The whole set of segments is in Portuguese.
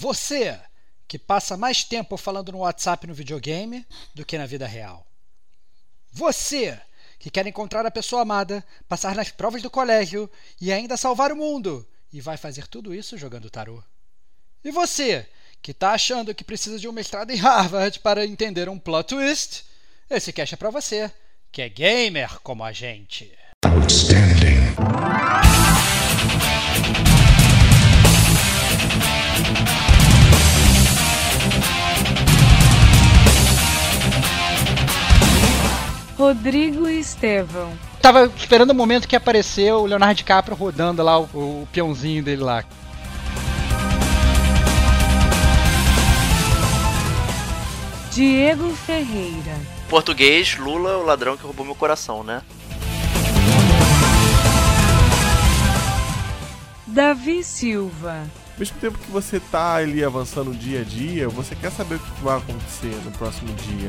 Você que passa mais tempo falando no WhatsApp no videogame do que na vida real. Você que quer encontrar a pessoa amada, passar nas provas do colégio e ainda salvar o mundo e vai fazer tudo isso jogando tarô. E você que está achando que precisa de um mestrado em Harvard para entender um plot twist, esse cash é para você, que é gamer como a gente. Outstanding. Rodrigo Estevão. Tava esperando o momento que apareceu o Leonardo DiCaprio rodando lá o, o peãozinho dele lá. Diego Ferreira. Português, Lula, o ladrão que roubou meu coração, né? Davi Silva. Ao mesmo tempo que você tá ali avançando dia a dia, você quer saber o que vai acontecer no próximo dia.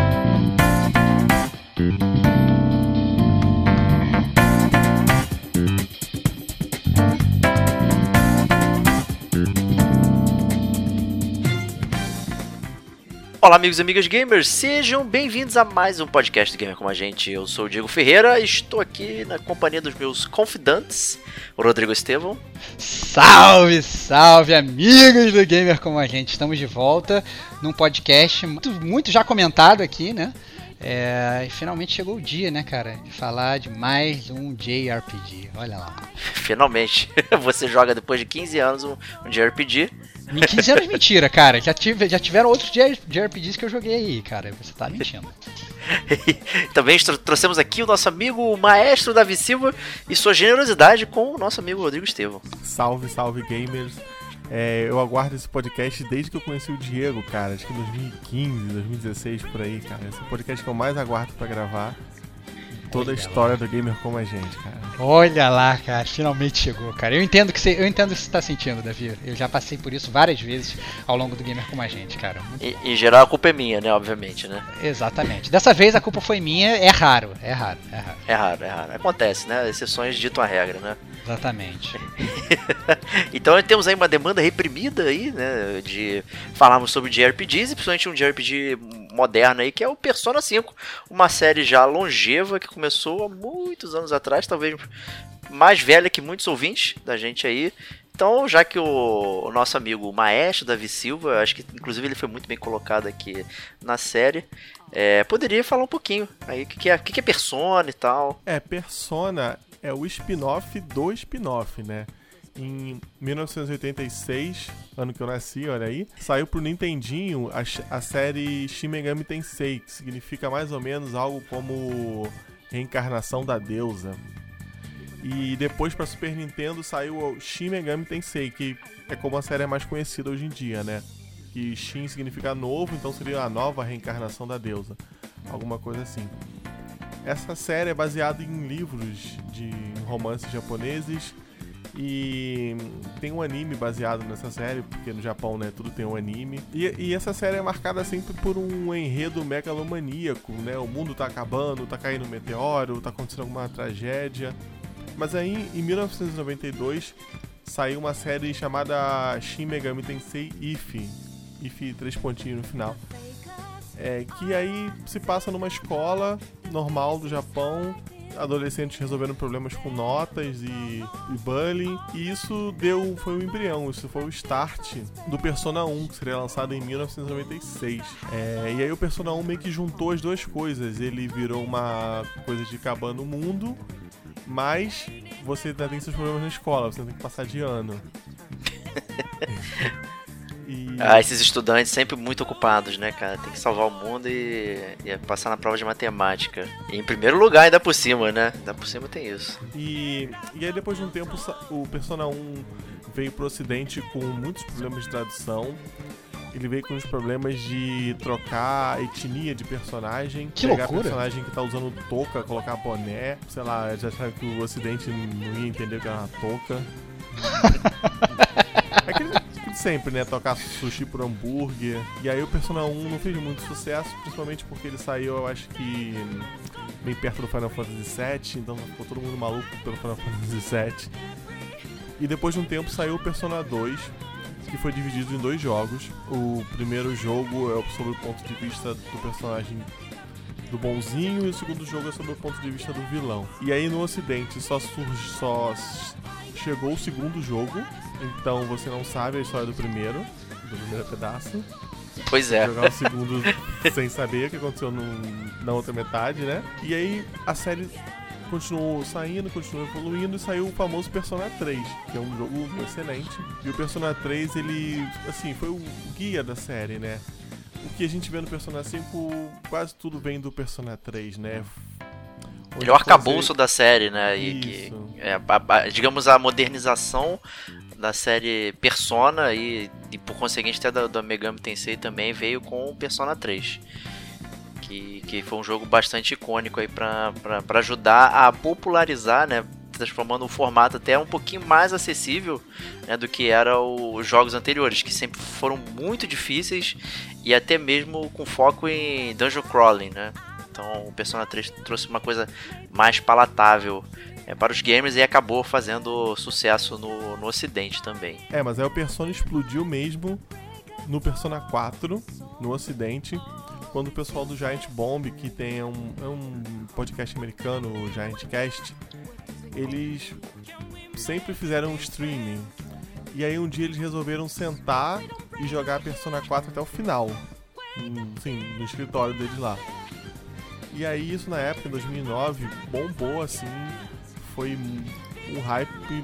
Olá, amigos e amigas gamers, sejam bem-vindos a mais um podcast do Gamer Como a Gente. Eu sou o Diego Ferreira e estou aqui na companhia dos meus confidantes, o Rodrigo Estevão. Salve, salve, amigos do Gamer Como a Gente. Estamos de volta num podcast muito, muito já comentado aqui, né? É, e finalmente chegou o dia, né, cara, de falar de mais um JRPG. Olha lá. Finalmente. Você joga depois de 15 anos um, um JRPG 15 anos mentira, cara. Já, tive, já tiveram outros JRPGs que eu joguei aí, cara. Você tá mentindo. Também trouxemos aqui o nosso amigo o maestro Davi Silva e sua generosidade com o nosso amigo Rodrigo Estevão. Salve, salve gamers. É, eu aguardo esse podcast desde que eu conheci o Diego, cara. Acho que 2015, 2016 por aí, cara. Esse é o podcast que eu mais aguardo para gravar toda a história do gamer como a gente, cara. Olha lá, cara, finalmente chegou, cara. Eu entendo que você, eu entendo o que você está sentindo, Davi. Eu já passei por isso várias vezes ao longo do gamer como a gente, cara. E, em geral a culpa é minha, né, obviamente, né? Exatamente. Dessa vez a culpa foi minha, é raro, é raro, é raro. É raro, é raro. Acontece, né? Exceções ditam a regra, né? Exatamente. então temos aí uma demanda reprimida aí, né, de falarmos sobre JRPGs e principalmente um JRPG moderno aí, que é o Persona 5, uma série já longeva que começou há muitos anos atrás, talvez mais velha que muitos ouvintes da gente aí. Então, já que o, o nosso amigo o Maestro Davi Silva, acho que inclusive ele foi muito bem colocado aqui na série, é, poderia falar um pouquinho aí o que, que, é, que, que é Persona e tal. É, Persona é o spin-off do spin-off, né? Em 1986, ano que eu nasci, olha aí, saiu pro Nintendinho a, a série Shin Megami Tensei, que significa mais ou menos algo como reencarnação da deusa. E depois para Super Nintendo saiu o Shin Megami Tensei, que é como a série é mais conhecida hoje em dia, né? Que Shin significa novo, então seria a nova reencarnação da deusa. Alguma coisa assim. Essa série é baseada em livros de romances japoneses e tem um anime baseado nessa série, porque no Japão, né, tudo tem um anime. E, e, essa série é marcada sempre por um enredo megalomaníaco, né? O mundo tá acabando, tá caindo um meteoro, tá acontecendo alguma tragédia. Mas aí, em 1992, saiu uma série chamada Shin Megami Tensei If. If, três pontinhos no final. É, que aí se passa numa escola normal do Japão, adolescentes resolvendo problemas com notas e, e bullying. E isso deu foi um embrião, isso foi o start do Persona 1, que seria lançado em 1996. É, e aí o Persona 1 meio que juntou as duas coisas. Ele virou uma coisa de acabando o mundo, mas você ainda tem seus problemas na escola, você tem que passar de ano. E... Ah, esses estudantes sempre muito ocupados, né, cara? Tem que salvar o mundo e, e passar na prova de matemática. E em primeiro lugar, ainda por cima, né? Ainda por cima tem isso. E, e aí, depois de um tempo, o Persona 1 veio pro ocidente com muitos problemas de tradução. Ele veio com os problemas de trocar a etnia de personagem. Que pegar loucura. personagem que tá usando touca, colocar boné. Sei lá, já sabe que o ocidente não ia entender o que era uma touca. Aquele de sempre, né? Tocar sushi por hambúrguer. E aí o Persona 1 não fez muito sucesso, principalmente porque ele saiu, eu acho que bem perto do Final Fantasy VII, então ficou todo mundo maluco pelo Final Fantasy VII. E depois de um tempo saiu o Persona 2, que foi dividido em dois jogos. O primeiro jogo é sobre o ponto de vista do personagem do bonzinho e o segundo jogo é sobre o ponto de vista do vilão. E aí no ocidente só surge só chegou o segundo jogo, então você não sabe a história do primeiro, do primeiro pedaço. Pois é. Jogar o segundo sem saber o que aconteceu no, na outra metade, né? E aí a série continuou saindo, continuou evoluindo e saiu o famoso Persona 3, que é um jogo excelente. E o Persona 3, ele, assim, foi o guia da série, né? O que a gente vê no Persona 5, quase tudo vem do Persona 3, né? Ele é o arcabouço da série, né? E que, é, a, a, digamos, a modernização da série Persona e, e por conseguinte até da, da Megami Tensei também veio com o Persona 3 que, que foi um jogo bastante icônico aí para ajudar a popularizar, né? Transformando o formato até um pouquinho mais acessível né, do que eram os jogos anteriores, que sempre foram muito difíceis e até mesmo com foco em dungeon crawling, né? Então o Persona 3 trouxe uma coisa mais palatável é, para os gamers e acabou fazendo sucesso no, no ocidente também. É, mas aí o Persona explodiu mesmo no Persona 4, no ocidente, quando o pessoal do Giant Bomb, que tem um, é um podcast americano, o Giant Cast, eles sempre fizeram streaming. E aí um dia eles resolveram sentar e jogar Persona 4 até o final. Sim, no escritório deles lá. E aí isso na época, em 2009, bombou assim, foi um hype,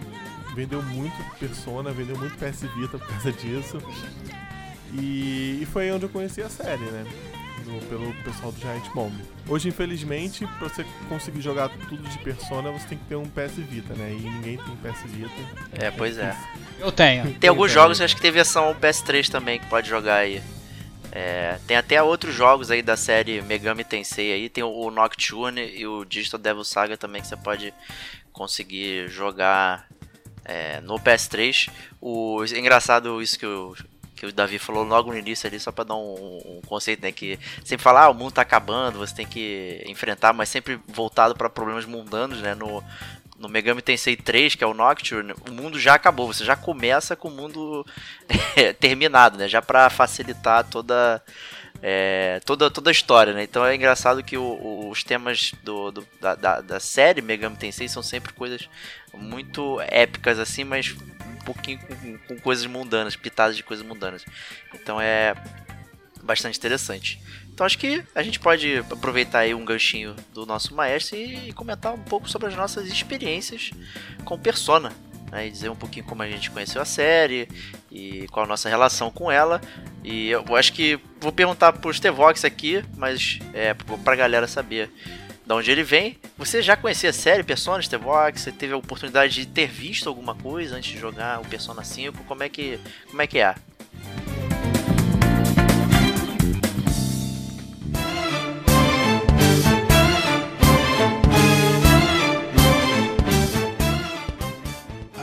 vendeu muito Persona, vendeu muito PS Vita por causa disso. E, e foi aí onde eu conheci a série, né? pelo pessoal do Giant Bomb. Hoje, infelizmente, pra você conseguir jogar tudo de Persona, você tem que ter um PS Vita, né? E ninguém tem PS Vita. É, pois é. Eu tenho. Tem alguns jogos, acho que tem versão PS3 também que pode jogar aí. É, tem até outros jogos aí da série Megami Tensei aí, tem o Nocturne e o Digital Devil Saga também que você pode conseguir jogar é, no PS3. O é engraçado isso que eu que o Davi falou logo no início ali, só para dar um, um, conceito, né? Que sempre fala, ah, o mundo tá acabando, você tem que enfrentar, mas sempre voltado para problemas mundanos, né? No, no Megami Tensei 3, que é o Nocturne, o mundo já acabou, você já começa com o mundo terminado, né? Já para facilitar toda, é, toda, toda a história, né? Então é engraçado que o, o, os temas do, do da, da, da, série Megami Tensei são sempre coisas muito épicas, assim, mas pouquinho com, com coisas mundanas, pitadas de coisas mundanas. Então é bastante interessante. Então acho que a gente pode aproveitar aí um ganchinho do nosso maestro e comentar um pouco sobre as nossas experiências com Persona. Né, e dizer um pouquinho como a gente conheceu a série e qual a nossa relação com ela. E eu acho que vou perguntar pro Stevox aqui, mas é pra galera saber de onde ele vem. Você já conhecia a série Persona The Vox? Você teve a oportunidade de ter visto alguma coisa antes de jogar o Persona 5? Como é que, como é, que é?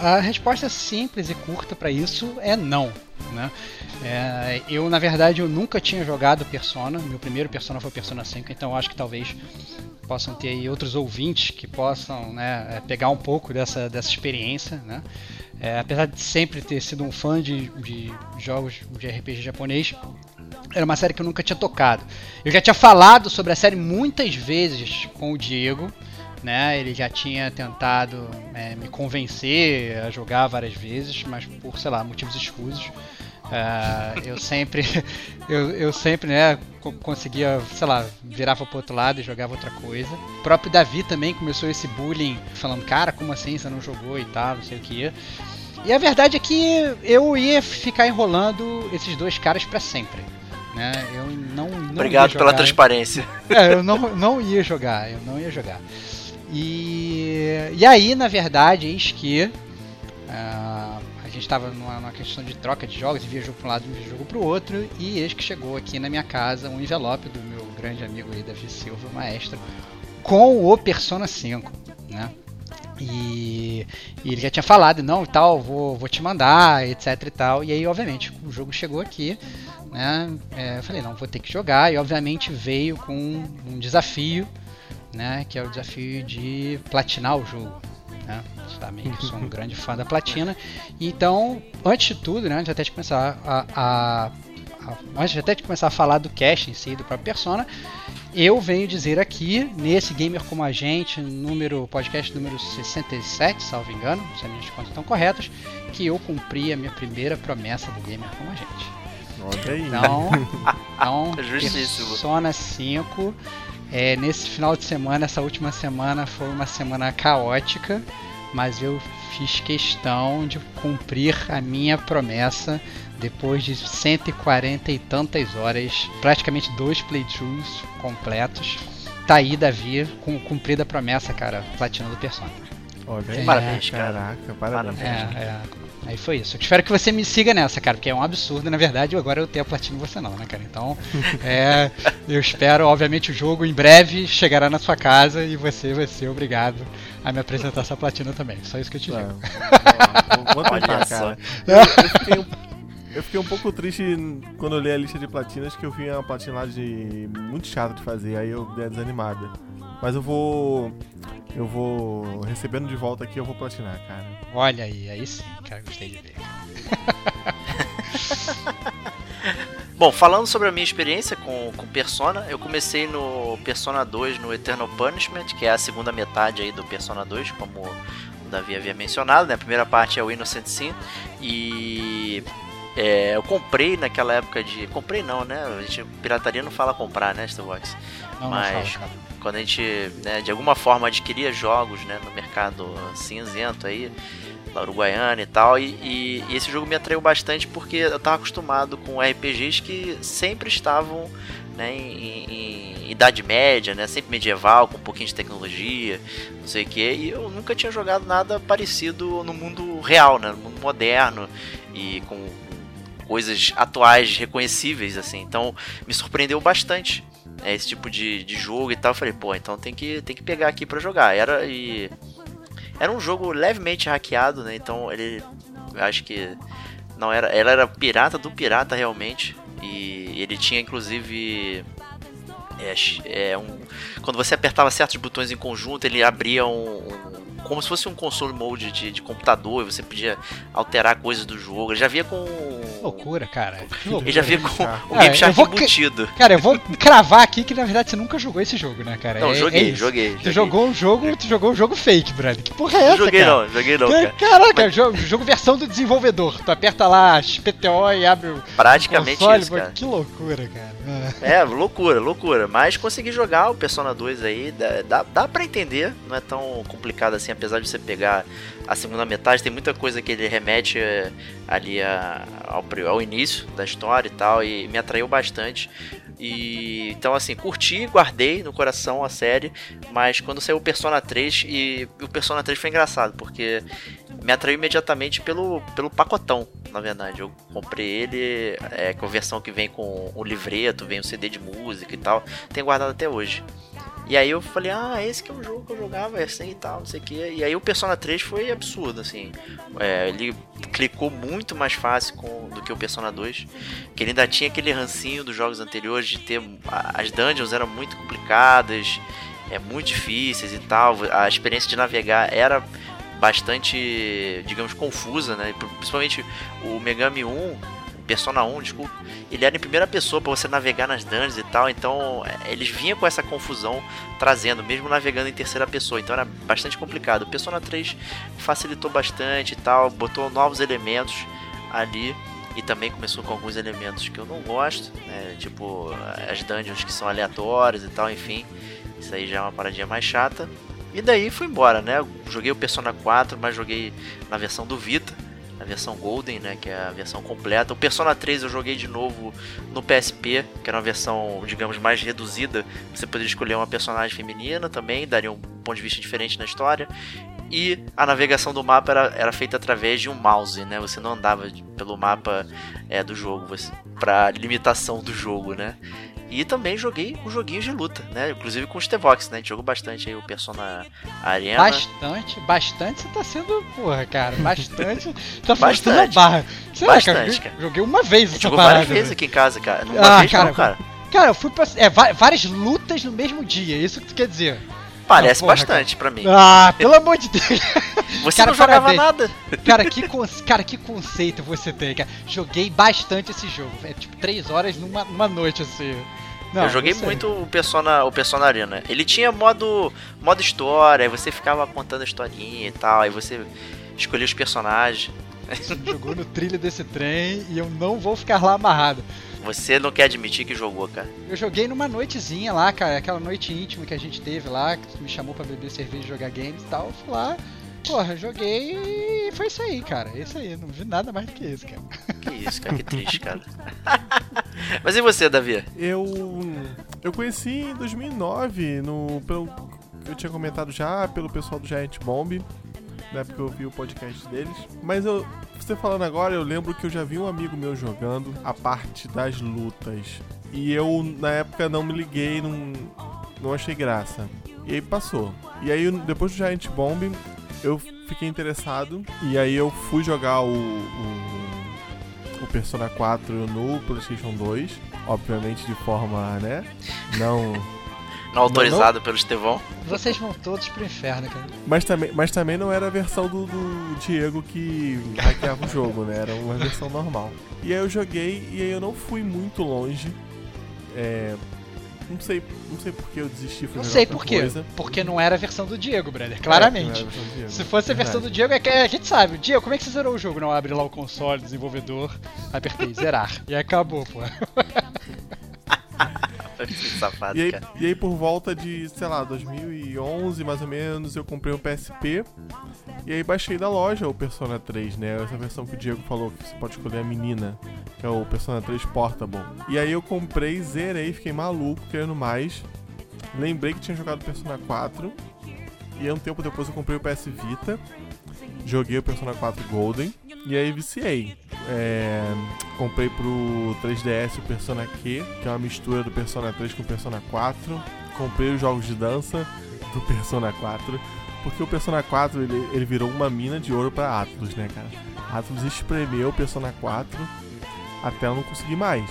A resposta simples e curta para isso é não. Né? É, eu, na verdade, eu nunca tinha jogado Persona. Meu primeiro Persona foi Persona 5, então acho que talvez possam ter aí outros ouvintes que possam né, é, pegar um pouco dessa, dessa experiência. Né? É, apesar de sempre ter sido um fã de, de jogos de RPG japonês, era uma série que eu nunca tinha tocado. Eu já tinha falado sobre a série muitas vezes com o Diego. Né, ele já tinha tentado é, me convencer a jogar várias vezes, mas por, sei lá, motivos escusos. Uh, eu sempre, eu, eu sempre, né, conseguia, sei lá, virava pro outro lado e jogava outra coisa. O próprio Davi também começou esse bullying, falando, cara, como assim você não jogou e tal, não sei o que. E a verdade é que eu ia ficar enrolando esses dois caras para sempre. Né? Eu não, não Obrigado pela transparência. É, eu não, não ia jogar, eu não ia jogar. E, e aí, na verdade, eis que. Uh, gente estava numa, numa, questão de troca de jogos, viajou para um lado e viajou para o outro, e eis que chegou aqui na minha casa um envelope do meu grande amigo aí, Davi Silva, maestro, com o Persona 5, né? E, e ele já tinha falado, não, tal, vou, vou te mandar, etc e tal. E aí, obviamente, o jogo chegou aqui, né? É, eu falei, não, vou ter que jogar. E obviamente veio com um desafio, né? Que é o desafio de platinar o jogo. Né? Também que sou um grande fã da platina. Então, antes de tudo, né? Antes até de começar a, a, a antes até de começar a falar do cast em si, do próprio Persona, eu venho dizer aqui, nesse Gamer Como a Gente, número, podcast número 67, salvo engano, se as minhas contas estão corretas, que eu cumpri a minha primeira promessa do Gamer Como a Gente. Olha aí. Então, então Justíssimo. Persona 5, é, nesse final de semana, essa última semana foi uma semana caótica, mas eu fiz questão de cumprir a minha promessa depois de 140 e tantas horas, praticamente dois playthroughs completos. Tá aí, Davi, com cumprida a promessa, cara, platina do Persona. Olha aí. Parabéns, cara. Caraca, parabéns. É, é. Aí foi isso. Eu espero que você me siga nessa, cara, porque é um absurdo, na verdade, agora eu tenho a platina e você não, né, cara? Então, é, eu espero, obviamente, o jogo em breve chegará na sua casa e você vai ser obrigado a me apresentar essa platina também. Só isso que eu te digo. Não, vou, vou tentar, Olha só. cara. Eu, eu fiquei um, eu fiquei um pouco triste quando eu li a lista de platinas, que eu vi uma platina lá de muito chato de fazer, aí eu dei uma desanimada. Mas eu vou. Eu vou. Recebendo de volta aqui, eu vou platinar, cara. Olha aí, aí sim, cara, gostei de ver. Bom, falando sobre a minha experiência com, com Persona, eu comecei no Persona 2 no Eternal Punishment, que é a segunda metade aí do Persona 2, como o Davi havia mencionado, né? A primeira parte é o Innocent Sin e é, eu comprei naquela época de. Comprei não, né? A gente, pirataria não fala comprar, né, Starbox? Não, Mas- não fala. Quando a gente, né, de alguma forma adquiria jogos, né, no mercado cinzento aí, na Uruguaiana e tal, e, e- e esse jogo me atraiu bastante porque eu tava acostumado com RPGs que sempre estavam, né, em, em- em Idade Média, né, sempre medieval, com um pouquinho de tecnologia, não sei o que, e eu nunca tinha jogado nada parecido no mundo real, né, no mundo moderno e com coisas atuais reconhecíveis, assim, então me surpreendeu bastante é, esse tipo de, de jogo e tal. Eu falei, pô, então tem que, tem que pegar aqui pra jogar. Era e. Era um jogo levemente hackeado, né? Então ele. Acho que. Não era. Ela era pirata do pirata realmente. E ele tinha inclusive. É, é, um, quando você apertava certos botões em conjunto, ele abria um. um- como se fosse um console mode de, de computador e você podia alterar coisas do jogo. Ele já via com. Loucura, cara. Que Ele loucura. já via com o Game Shark vou que- embutido. Cara, eu vou cravar aqui que na verdade você nunca jogou esse jogo, né, cara? Não, É- joguei, é isso. joguei, Tu joguei. jogou um jogo, tu jogou um jogo fake, brother. Que porra é essa, Não joguei cara? não, joguei não, Cara, cara. Caraca, jogo, jogo versão do desenvolvedor. Tu aperta lá XPTO e abre o Praticamente console. isso, cara. Que loucura, cara. Ah. É, loucura, loucura. Mas consegui jogar o Persona 2 aí, dá, dá, dá pra entender, não é tão complicado assim, apesar de você pegar a segunda metade, tem muita coisa que ele remete eh, ali a- ao, ao início da história e tal, e me atraiu bastante. E então assim, curti, guardei no coração a série, mas quando saiu o Persona 3 e o Persona 3 foi engraçado, porque me atraiu imediatamente pelo, pelo pacotão, na verdade. Eu comprei ele é, com a versão que vem com o livreto, vem o CD de música e tal. Tenho guardado até hoje. E aí eu falei, ah, esse que é o jogo que eu jogava, é assim e tal, não sei o que. E aí o Persona 3 foi absurdo, assim. É, ele clicou muito mais fácil com, do que o Persona 2. Que ele ainda tinha aquele rancinho dos jogos anteriores de ter. As dungeons eram muito complicadas, é, muito difíceis e tal. A experiência de navegar era bastante, digamos, confusa, né? Principalmente o Megami 1, Persona 1, desculpa, ele era em primeira pessoa para você navegar nas dungeons e tal, então é, eles vinham com essa confusão trazendo, mesmo navegando em terceira pessoa, então era bastante complicado. Persona 3 facilitou bastante e tal, botou novos elementos ali e também começou com alguns elementos que eu não gosto, né? tipo as dungeons que são aleatórias e tal, enfim, isso aí já é uma paradinha mais chata. E daí fui embora, né? Joguei o Persona 4, mas joguei na versão do Vita, na versão Golden, né? Que é a versão completa. O Persona 3 eu joguei de novo no PSP, que era uma versão, digamos, mais reduzida. Você poderia escolher uma personagem feminina também, daria um ponto de vista diferente na história. E a navegação do mapa era, era feita através de um mouse, né? Você não andava pelo mapa é, do jogo, você, pra limitação do jogo, né? E também joguei os joguinhos de luta, né? Inclusive com os T-Vox, né? A gente jogou bastante aí o Persona Arena. Bastante, bastante você tá sendo, porra, cara. Bastante. tá Bastante. barra. Sei lá, Bastante, joguei- cara. Joguei uma vez essa jogou parada, várias vezes aqui em casa, cara. Uma Ah, vez cara, não, cara. Cara, eu fui pra. É, várias lutas no mesmo dia, isso que tu quer dizer. Parece porra, bastante pra mim. Ah, pelo amor de Deus. Você cara, não jogava parabéns. nada. Cara, que, cara, que conceito você tem, cara. Joguei bastante esse jogo. É tipo três horas numa, numa noite, assim. Não, eu joguei muito o Persona, o Persona Arena. Ele tinha modo, modo história, aí você ficava contando a historinha e tal, aí você escolhia os personagens. Você me jogou no trilho desse trem e eu não vou ficar lá amarrado. Você não quer admitir que jogou, cara. Eu joguei numa noitezinha lá, cara, aquela noite íntima que a gente teve lá, que tu me chamou pra beber cerveja e jogar games e tal. Eu fui lá, porra, joguei e foi isso aí, cara. É isso aí, não vi nada mais do que isso, cara. Que isso, cara, que triste, cara. Mas e você, Davi? Eu eu conheci em 2009 no pelo eu tinha comentado já pelo pessoal do Giant Bomb, né, porque eu vi o podcast deles. Mas eu você falando agora, eu lembro que eu já vi um amigo meu jogando a parte das lutas. E eu na época não me liguei, não não achei graça. E aí passou. E aí depois do Giant Bomb eu fiquei interessado e aí eu fui jogar o, o o Persona 4 no PlayStation 2, obviamente de forma, né? Não. Não autorizado pelo Estevão? Vocês vão todos pro inferno, cara. Mas também, mas também não era a versão do, do Diego que hackeava o jogo, né? Era uma versão normal. E aí eu joguei e aí eu não fui muito longe. É, não sei, não sei por que eu desisti. Não sei por quê. Porque não era a versão do Diego, brother. É, Claramente. não do Diego. Se fosse a versão do Verdade. Diego, é que a gente sabe. Diego, como é que você zerou o jogo? Não, abre lá o console, desenvolvedor, apertei zerar. E acabou, pô. Safado, E aí, cara. e aí, por volta de, sei lá, 2011 mais ou menos, eu comprei um PSP. E aí baixei da loja o Persona 3, né? Essa versão que o Diego falou que você pode escolher a menina, que é o Persona 3 Portable. E aí eu comprei, zerei, fiquei maluco, querendo mais. Lembrei que tinha jogado Persona 4. E aí um tempo depois eu comprei o PS Vita. Joguei o Persona 4 Golden. E aí viciei. É, comprei pro 3DS o Persona Q, que é uma mistura do Persona 3 com o Persona 4. Comprei os jogos de dança do Persona 4. Porque o Persona 4 ele, ele virou uma mina de ouro pra Atlus, né, cara? Atlus espremeu o Persona 4 até eu não conseguir mais.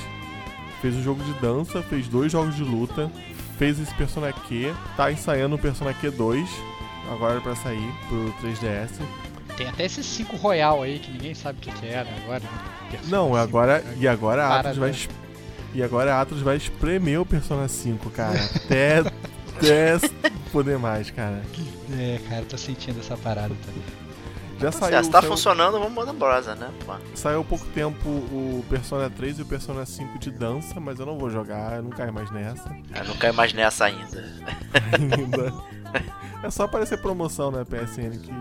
Fez um jogo de dança, fez dois jogos de luta, fez esse Persona Q, tá ensaiando o Persona Q2, agora pra sair pro 3DS. Tem até esse 5 Royal aí que ninguém sabe o que, que é, né? Agora. né? Não, 5, agora né? e agora a Atlus vai né? es- e agora a Atlus vai espremer o Persona 5, cara, até até poder mais, cara. É, cara, tô sentindo essa parada também. Já Se saiu, tá saiu, funcionando, vamos mandar brosa, né? Pô. saiu há pouco tempo o Persona 3 e o Persona 5 de dança, mas eu não vou jogar, eu não caio mais nessa Eu não caio mais nessa ainda. ainda. É só aparecer promoção na PSN que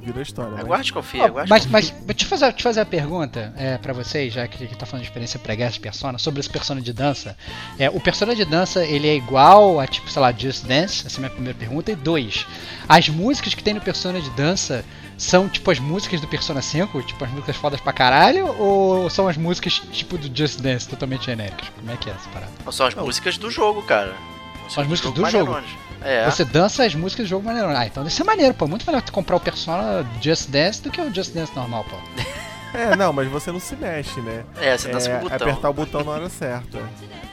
vira história. mas- Aguarde e confia, Ó, aguarde mas, mas deixa eu fazer, deixa eu fazer a pergunta é, pra vocês, já que, que tá falando de experiência pregressa de Persona, sobre esse Persona de dança. É, o Persona de dança, ele é igual a, tipo, sei lá, Just Dance? Essa é a minha primeira pergunta. E dois, as músicas que tem no Persona de dança são, tipo, as músicas do Persona 5? Tipo, as músicas fodas pra caralho? Ou são as músicas, tipo, do Just Dance, totalmente genéricas? Como é que é essa parada? São as músicas do jogo, cara. São as músicas do jogo. maneironas. É. Você dança as músicas do jogo maneiro. Ah, então deve ser maneiro, pô. Muito melhor tu comprar o Persona Just Dance do que o Just Dance normal, pô. É, não, mas você não se mexe, né? É, você dança é com o botão. apertar o botão na hora certa.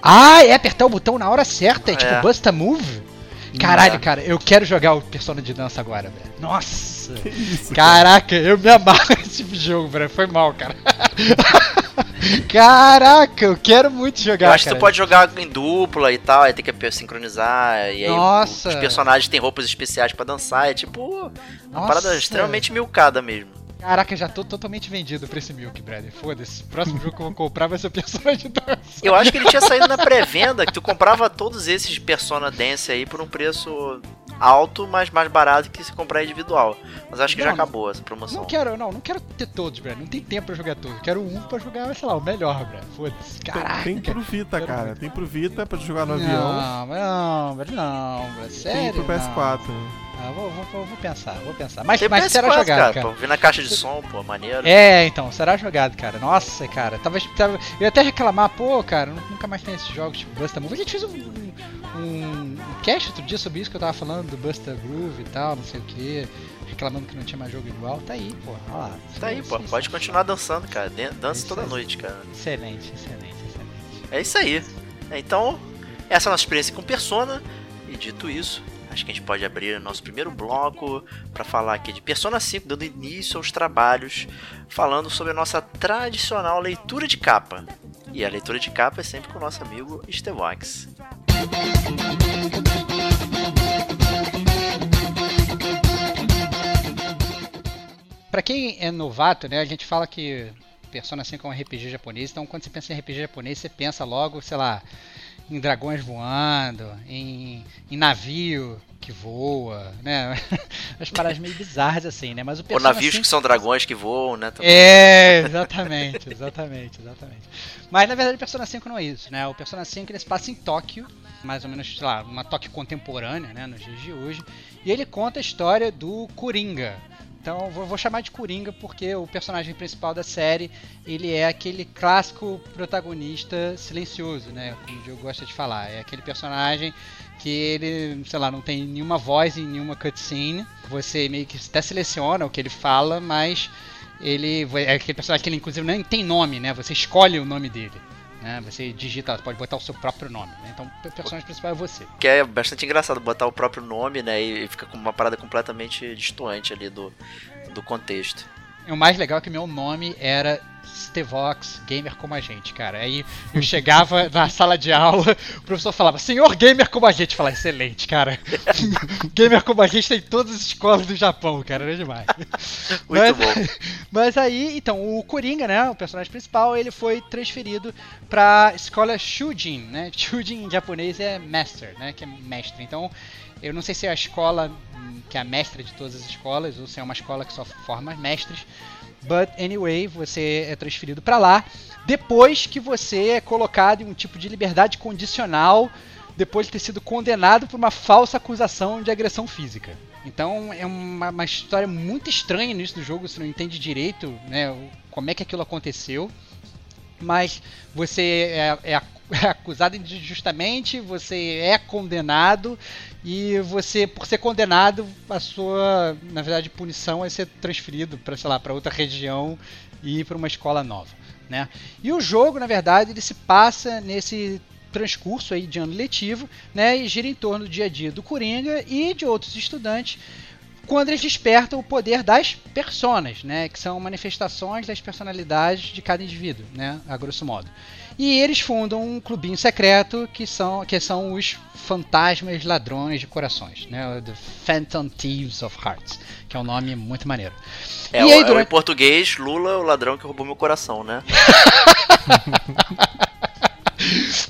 Ah, é apertar o botão na hora certa? É, tipo É. Busta Move? Caralho, É. cara, eu quero jogar o Persona de dança agora, velho. Nossa! Que isso, cara? Caraca, eu me amarro nesse tipo de jogo, velho. Foi mal, cara. Caraca, eu quero muito jogar, Eu acho que cara. tu pode jogar em dupla e tal, aí tem que sincronizar, e aí Nossa. os personagens têm roupas especiais pra dançar, é tipo uma Nossa. parada extremamente milcada mesmo. Caraca, já tô totalmente vendido pra esse Milk, brother. Foda-se. O próximo jogo que eu vou comprar vai ser o Persona de dança. Eu acho que ele tinha saído na pré-venda, que tu comprava todos esses Persona Dance aí por um preço alto, mas mais barato que se comprar individual. Mas acho que já Não, acabou essa promoção. Não quero, não, não quero ter todos, brother. Não tem tempo pra jogar todos. Eu quero um pra jogar, sei lá, o melhor, brother. Foda-se. Tem- Caraca. Tem pro Vita, quero cara. Tem pro Vita pra jogar no avião. Não, não, velho, não, velho. Sério? Tem pro não. PS4. Ah, vou, vou, vou, pensar, vou pensar. Mas, Tem mas PS4, será jogado, cara. cara. Pô, vi na caixa de som, pô, maneiro. É, então, será jogado, cara. Nossa, cara. Talvez. talvez- Eu ia até reclamar, pô, cara, nunca mais tem esses jogos tipo Busta Move. A gente fez um, um, cast outro dia sobre isso que eu tava falando do Busta Groove e tal, não sei o que. Reclamando que não tinha mais jogo igual. Tá aí, pô. Olha lá. Tá aí, pô. Pode continuar dançando, cara. Dan- Dança Isso toda aí. noite, cara. Excelente, excelente, excelente. É isso aí. Então, essa é a nossa experiência com Persona. E dito isso, acho que a gente pode abrir nosso primeiro bloco para falar aqui de Persona 5, dando início aos trabalhos, falando sobre a nossa tradicional leitura de capa. E a leitura de capa é sempre com o nosso amigo Stevox. Pra quem é novato, né, a gente fala que Persona 5 é um RPG japonês, então quando você pensa em RPG japonês, você pensa logo, sei lá, em dragões voando, em, em navio que voa, né? As paradas meio bizarras assim, né? Mas o Ou Persona navios 5 que são dragões que voam, né? também. É, exatamente, exatamente, exatamente. Mas na verdade o Persona 5 não é isso, né? O Persona 5 ele se passa em Tóquio, mais ou menos, sei lá, uma Tóquio contemporânea, né, nos dias de hoje, e ele conta a história do Coringa. Então vou, vou chamar de Coringa porque o personagem principal da série, ele é aquele clássico protagonista silencioso, né, como o Diogo gosta de falar. É aquele personagem que ele, sei lá, não tem nenhuma voz em nenhuma cutscene. Você meio que até seleciona o que ele fala, mas ele é aquele personagem que ele inclusive nem tem nome, né? Você escolhe o nome dele. Né? Você digita, pode botar o seu próprio nome. Né? Então o personagem principal é você. Que é bastante engraçado botar o próprio nome, né? E fica com uma parada completamente distoante ali do, do contexto. E o mais legal é que meu nome era Stevox, gamer como a gente, cara. Aí eu chegava na sala de aula, o professor falava, senhor gamer como a gente. Eu falava, excelente, cara. gamer como a gente tem em todas as escolas do Japão, cara. Era demais. Muito Mas- bom. Mas aí, então, o Coringa, né, o personagem principal, ele foi transferido pra escola Shujin, né? Shujin em japonês é master, né, que é mestre. Então, eu não sei se é a escola hum, que é a mestra de todas as escolas ou se é uma escola que só forma mestres. But anyway, você é transferido pra lá depois que você é colocado em um tipo de liberdade condicional depois de ter sido condenado por uma falsa acusação de agressão física. Então é uma, uma história muito estranha no início do jogo, você não entende direito né, como é que aquilo aconteceu. Mas você é, é é acusado injustamente, você é condenado e você, por ser condenado, a sua, na verdade, punição é ser transferido para, sei lá, para outra região e para uma escola nova, né? E o jogo, na verdade, ele se passa nesse transcurso aí de ano letivo, né, e gira em torno do dia a dia do Coringa e de outros estudantes quando eles despertam o poder das personas, né, que são manifestações das personalidades de cada indivíduo, né, a grosso modo. E eles fundam um clubinho secreto que são, que são os fantasmas ladrões de corações, né, The Phantom Thieves of Hearts, que é um nome muito maneiro. É, E o, aí, é o em durante- português, Lula, o ladrão que roubou meu coração, né?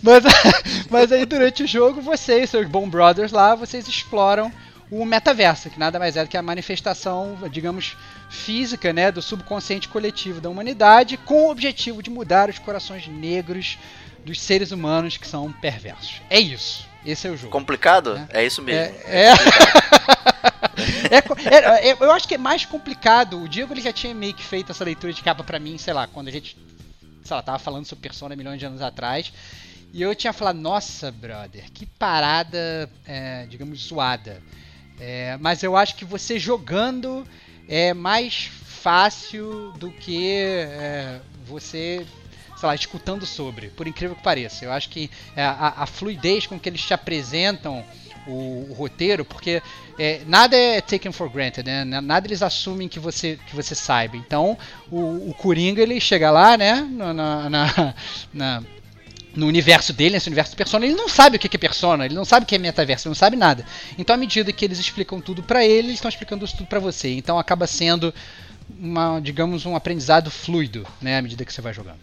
Mas, mas aí durante o jogo, você e seus Bone Brothers lá, vocês exploram o metaverso, que nada mais é do que a manifestação, digamos, física, né, do subconsciente coletivo da humanidade, com o objetivo de mudar os corações negros dos seres humanos que são perversos. É isso. Esse é o jogo. Complicado? É, isso mesmo. É, é. É é- é- eu acho que é mais complicado. O Diego ele já tinha meio que feito essa leitura de capa pra mim, sei lá, quando a gente, sei lá, tava falando sobre Persona milhões de anos atrás. E eu tinha falado, nossa, brother, que parada, é, digamos, zoada. É, mas eu acho que você jogando é mais fácil do que é, você, sei lá, escutando sobre, por incrível que pareça. Eu acho que é, a, a fluidez com que eles te apresentam o, o roteiro, porque é, nada é taken for granted, né? Na- Nada eles assumem que você, que você saiba. Então, o, o Coringa, ele chega lá, né? Na- na- na- no universo dele, nesse universo de Persona, ele não sabe o que é Persona, ele não sabe o que é metaverso, ele não sabe nada. Então, à medida que eles explicam tudo pra ele, eles estão explicando isso tudo pra você. Então, acaba sendo, uma, digamos, um aprendizado fluido, né? À medida que você vai jogando.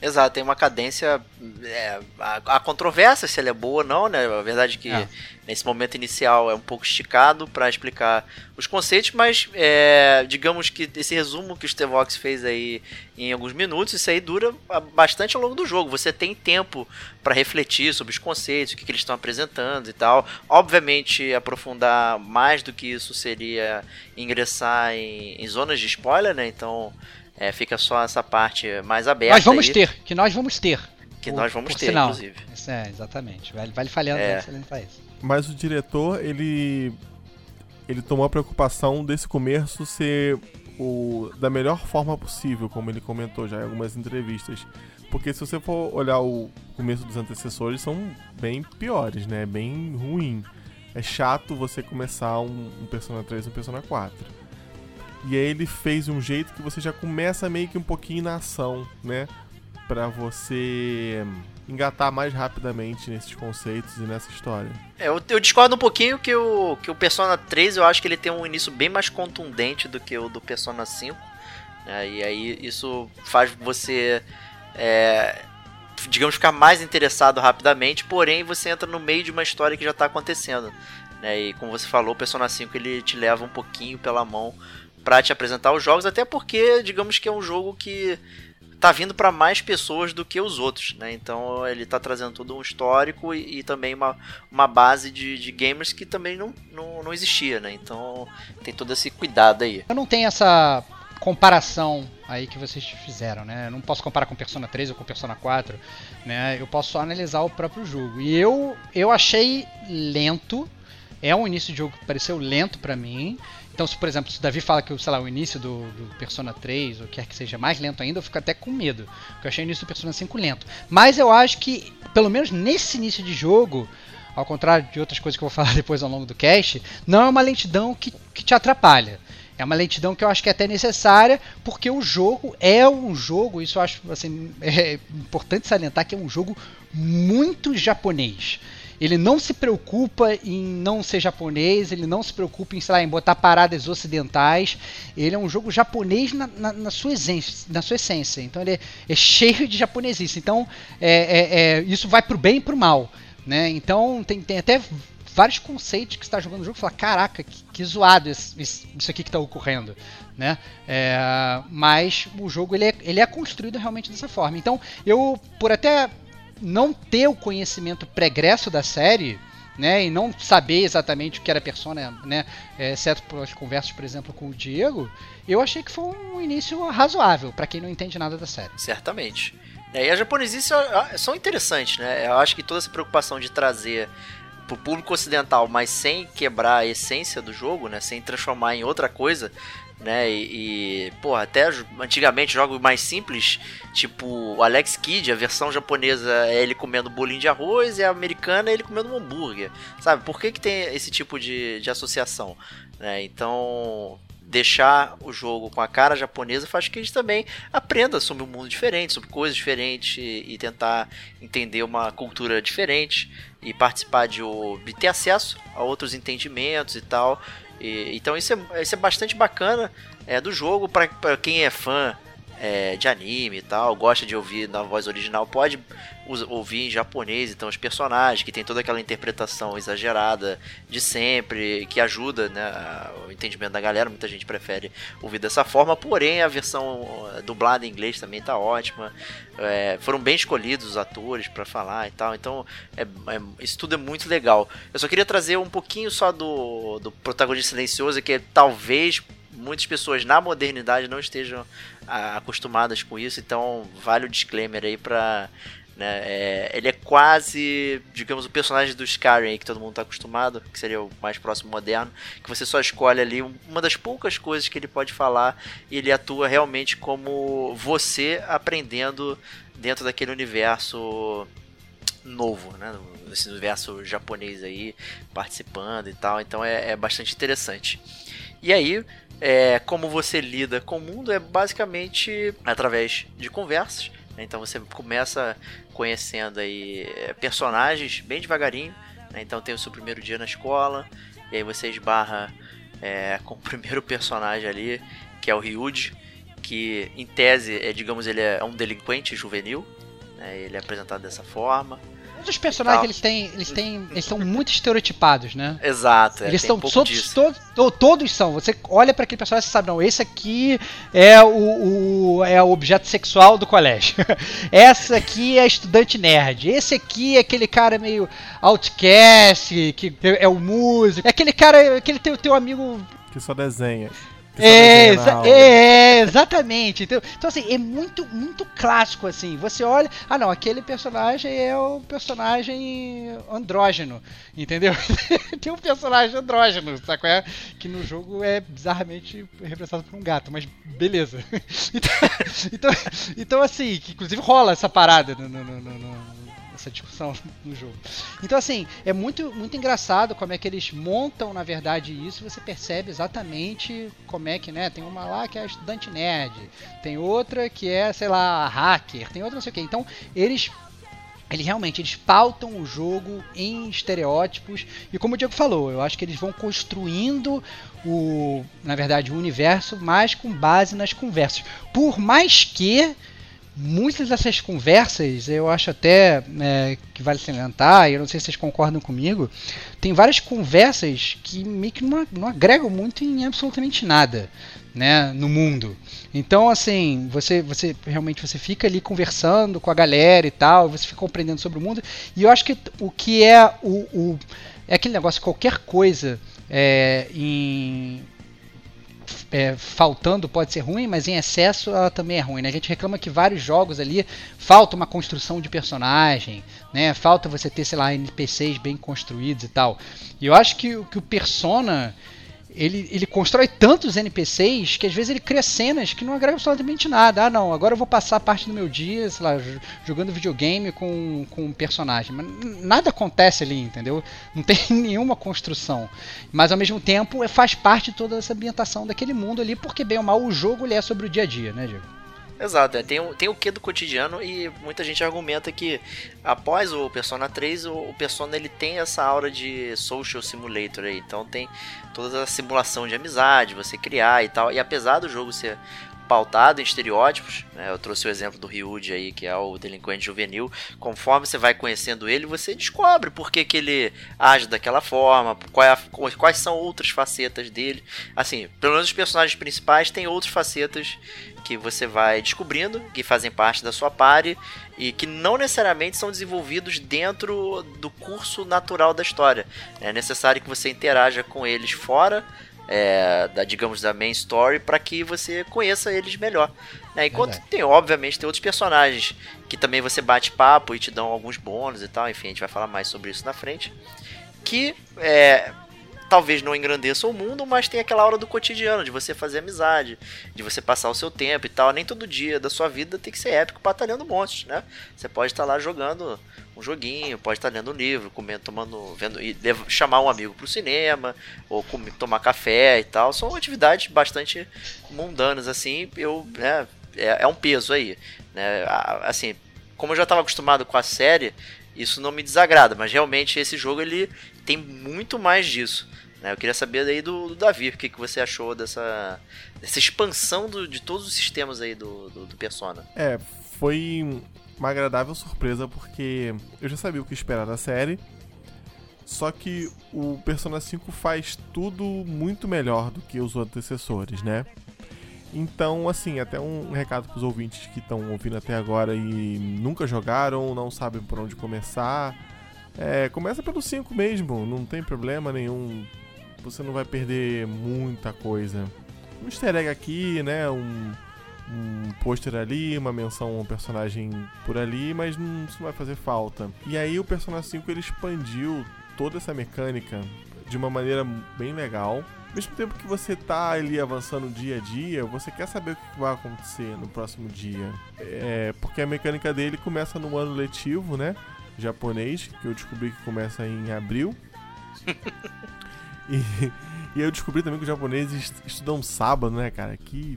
Exato, tem uma cadência. É, a, a controvérsia se ela é boa ou não, né? A verdade é que é. nesse momento inicial é um pouco esticado para explicar os conceitos, mas é, digamos que esse resumo que o Stevox fez aí em alguns minutos, isso aí dura bastante ao longo do jogo. Você tem tempo para refletir sobre os conceitos, o que, que eles estão apresentando e tal. Obviamente, aprofundar mais do que isso seria ingressar em, em zonas de spoiler, né? Então é, fica só essa parte mais aberta. Nós vamos aí. ter, que nós vamos ter. Que nós vamos ter, sinal. inclusive. Isso é, exatamente. Vale, vale falhando é. isso. Mas o diretor, ele. Ele tomou a preocupação desse começo ser o, da melhor forma possível, como ele comentou já em algumas entrevistas. Porque se você for olhar o começo dos antecessores, são bem piores, né? Bem ruim. É chato você começar um, um Persona 3 e um Persona 4. E aí ele fez um jeito que você já começa meio que um pouquinho na ação, né? Pra você engatar mais rapidamente nesses conceitos e nessa história. É, eu, eu, discordo um pouquinho que o, que o Persona 3 eu acho que ele tem um início bem mais contundente do que o do Persona 5. Né? E aí isso faz você, é, digamos, ficar mais interessado rapidamente, porém você entra no meio de uma história que já está acontecendo. Né? E como você falou, o Persona 5 ele te leva um pouquinho pela mão para te apresentar os jogos, até porque, digamos que é um jogo que tá vindo para mais pessoas do que os outros, né? Então ele tá trazendo todo um histórico e, e também uma, uma base de, de, gamers que também não, não, não existia, né? Então tem todo esse cuidado aí. Eu não tenho essa comparação aí que vocês fizeram, né? Eu não posso comparar com Persona 3 ou com Persona 4, né? Eu posso só analisar o próprio jogo. E eu eu achei lento. É um início de jogo que pareceu lento para mim. Então, se por exemplo, se o Davi fala que lá, o início do, do, Persona 3, ou quer que seja mais lento ainda, eu fico até com medo. Porque eu achei o início do Persona 5 lento. Mas eu acho que, pelo menos nesse início de jogo, ao contrário de outras coisas que eu vou falar depois ao longo do cast, não é uma lentidão que, que te atrapalha. É uma lentidão que eu acho que é até necessária, porque o jogo é um jogo, isso eu acho assim, é importante salientar que é um jogo muito japonês. Ele não se preocupa em não ser japonês, ele não se preocupa em, sei lá, em botar paradas ocidentais. Ele é um jogo japonês na, na, na sua, essência, na sua essência. Então ele é, é cheio de japonesice. Então é, é, é, isso vai pro bem e pro mal. Né? Então tem, tem até vários conceitos que está jogando o jogo e fala, caraca, que, que zoado isso, isso aqui que está ocorrendo. Né? É, mas o jogo ele é, ele é construído realmente dessa forma. Então eu, por até não ter o conhecimento pregresso da série, né, e não saber exatamente o que era Persona, né, é, exceto pelas conversas, por exemplo, com o Diego, eu achei que foi um início razoável para quem não entende nada da série. Certamente. É, e as japonesices são interessantes, né? Eu acho que toda essa preocupação de trazer pro público ocidental, mas sem quebrar a essência do jogo, né, sem transformar em outra coisa, né? E, e até antigamente jogos mais simples, tipo Alex Kidd, a versão japonesa é ele comendo bolinho de arroz e a americana é ele comendo um hambúrguer, sabe? Por que, que tem esse tipo de, de associação? Né? Então, deixar o jogo com a cara japonesa faz que a gente também aprenda sobre um mundo diferente, sobre coisas diferentes e, tentar entender uma cultura diferente e participar de, ter acesso a outros entendimentos e tal. E, então isso é, isso é bastante bacana é, do jogo para quem é fã é, de anime e tal, gosta de ouvir na voz original, pode ouvir em japonês, então os personagens, que tem toda aquela interpretação exagerada de sempre, que ajuda né, o entendimento da galera, muita gente prefere ouvir dessa forma, porém a versão eh, dublada em inglês também tá ótima, é, foram bem escolhidos os atores para falar e tal, então é, é, isso tudo é muito legal. Eu só queria trazer um pouquinho só do, do protagonista silencioso, que talvez muitas pessoas na modernidade não estejam acostumadas com isso, então vale o disclaimer aí pra. Né, é, ele é quase, digamos, o personagem do Skyrim aí, que todo mundo está acostumado, que seria o mais próximo moderno, que você só escolhe ali uma das poucas coisas que ele pode falar e ele atua realmente como você aprendendo dentro daquele universo novo, né? Esse universo japonês aí, participando e tal. Então é, é bastante interessante. E aí, é, como você lida com o mundo é basicamente através de conversas. Né? Então você começa conhecendo aí é, personagens bem devagarinho. Né? Então tem o seu primeiro dia na escola, e aí você esbarra é, com o primeiro personagem ali, que é o Ryuji, que em tese, é, digamos, ele é um delinquente juvenil, né? ele é apresentado dessa forma. Todos os personagens eles têm, eles têm, eles são muito estereotipados, né? Exato, é, Eles são um pouco todos, disso. todos, to- todos são. Você olha pra aquele personagem e sabe, não, esse aqui é o, o- é o objeto sexual do colégio. Essa aqui é a estudante nerd. Esse aqui é aquele cara meio outcast, que é o músico. É aquele cara, aquele teu, teu amigo Que só desenha. É, exa- é, exatamente. Então, então, assim, é muito, muito clássico, assim. Você olha, ah não, aquele personagem é o personagem andrógeno, entendeu? Tem um personagem andrógeno, sabe é? Que no jogo é bizarramente representado por um gato, mas beleza. Então, então, então, assim, que inclusive rola essa parada no- no- no- no- essa discussão no jogo. Então, assim, é muito, muito engraçado como é que eles montam, na verdade, isso. Você percebe exatamente como é que, né? Tem uma lá que é a estudante nerd, tem outra que é, sei lá, hacker, tem outra não sei o que. Então, eles. Eles realmente eles pautam o jogo em estereótipos e como o Diego falou, eu acho que eles vão construindo o, na verdade, o universo mais com base nas conversas. Por mais que muitas dessas conversas, eu acho até é, que vale salientar, eu não sei se vocês concordam comigo, tem várias conversas que meio que não, não agregam muito em absolutamente nada, né, no mundo. Então, assim, você, você realmente você fica ali conversando com a galera e tal, você fica compreendendo sobre o mundo, e eu acho que o que é o, o é aquele negócio, qualquer coisa é, em é, faltando pode ser ruim, mas em excesso ela também é ruim. Né? A gente reclama que vários jogos ali falta uma construção de personagem, né? Falta você ter, sei lá, NPCs bem construídos e tal. E eu acho que, que o Persona ele, ele constrói tantos NPCs que às vezes ele cria cenas que não agregam absolutamente nada. Ah, não, agora eu vou passar parte do meu dia, sei lá, jogando videogame com, com um personagem. Mas nada acontece ali, entendeu? Não tem nenhuma construção. Mas ao mesmo tempo é- faz parte de toda essa ambientação daquele mundo ali, porque bem ou mal o jogo ele é sobre o dia a dia, né, Diego? Exato, é, tem, tem o que do cotidiano e muita gente argumenta que após o Persona 3, o, o Persona ele tem essa aura de social simulator aí, então tem toda a simulação de amizade, você criar e tal, e apesar do jogo ser pautado em estereótipos, né, eu trouxe o exemplo do Ryuji aí, que é o delinquente juvenil, conforme você vai conhecendo ele, você descobre por que, que ele age daquela forma, é a- quais são outras facetas dele, assim, pelo menos os personagens principais têm outras facetas que você vai descobrindo, que fazem parte da sua party e que não necessariamente são desenvolvidos dentro do curso natural da história. É necessário que você interaja com eles fora é, da, digamos, da main story para que você conheça eles melhor. né? Enquanto Verdade. tem, obviamente, tem outros personagens que também você bate papo e te dão alguns bônus e tal. Enfim, a gente vai falar mais sobre isso na frente. Que é, talvez não engrandeça o mundo, mas tem aquela hora do cotidiano, de você fazer amizade, de você passar o seu tempo e tal. Nem todo dia da sua vida tem que ser épico batalhando monstros, né? Você pode estar lá jogando um joguinho, pode estar lendo um livro, comendo, tomando, vendo e chamar um amigo pro cinema ou comer, tomar café e tal. São atividades bastante mundanas assim. Eu, né, é, é um peso aí, né? Assim, como eu já estava acostumado com a série, isso não me desagrada, mas realmente esse jogo ele tem muito mais disso. né? Eu queria saber aí do, do Davi, o que, que você achou dessa, dessa expansão do- de todos os sistemas aí do, do, do Persona. É, foi uma agradável surpresa porque eu já sabia o que esperar da série. Só que o Persona 5 faz tudo muito melhor do que os antecessores, né? Então, assim, até um recado pros ouvintes que estão ouvindo até agora e nunca jogaram, não sabem por onde começar. É, começa pelo 5 mesmo, não tem problema nenhum. Você não vai perder muita coisa. Um easter egg aqui, né? Um pôster ali, uma menção a um personagem por ali, mas não, isso não vai fazer falta. E aí o Persona 5 ele expandiu toda essa mecânica de uma maneira bem legal. Ao mesmo tempo que você tá ali avançando dia a dia, você quer saber o que vai acontecer no próximo dia. É, porque a mecânica dele começa no ano letivo, né? Japonês, que eu descobri que começa em abril. e, e eu descobri também que os japoneses estudam sábado, né, cara? Que.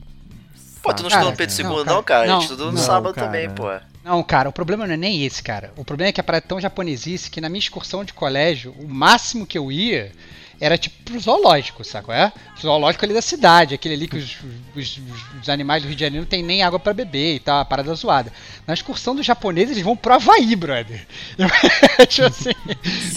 Pô, tu não Cara, estudou no Pedro não, II, cara. não, cara? A Não, gente estudou no não, sábado cara. também, pô. Não, cara, o problema não é nem esse, cara. O problema é que a parada é tão japonesice que na minha excursão de colégio, o máximo que eu ia era tipo pro zoológico, saco? É? Zoológico ali da cidade, aquele ali que os, os, os animais do Rio de Janeiro não tem nem água para beber e tal, a parada zoada. Na excursão dos japoneses, eles vão pro Havaí, brother. tipo assim.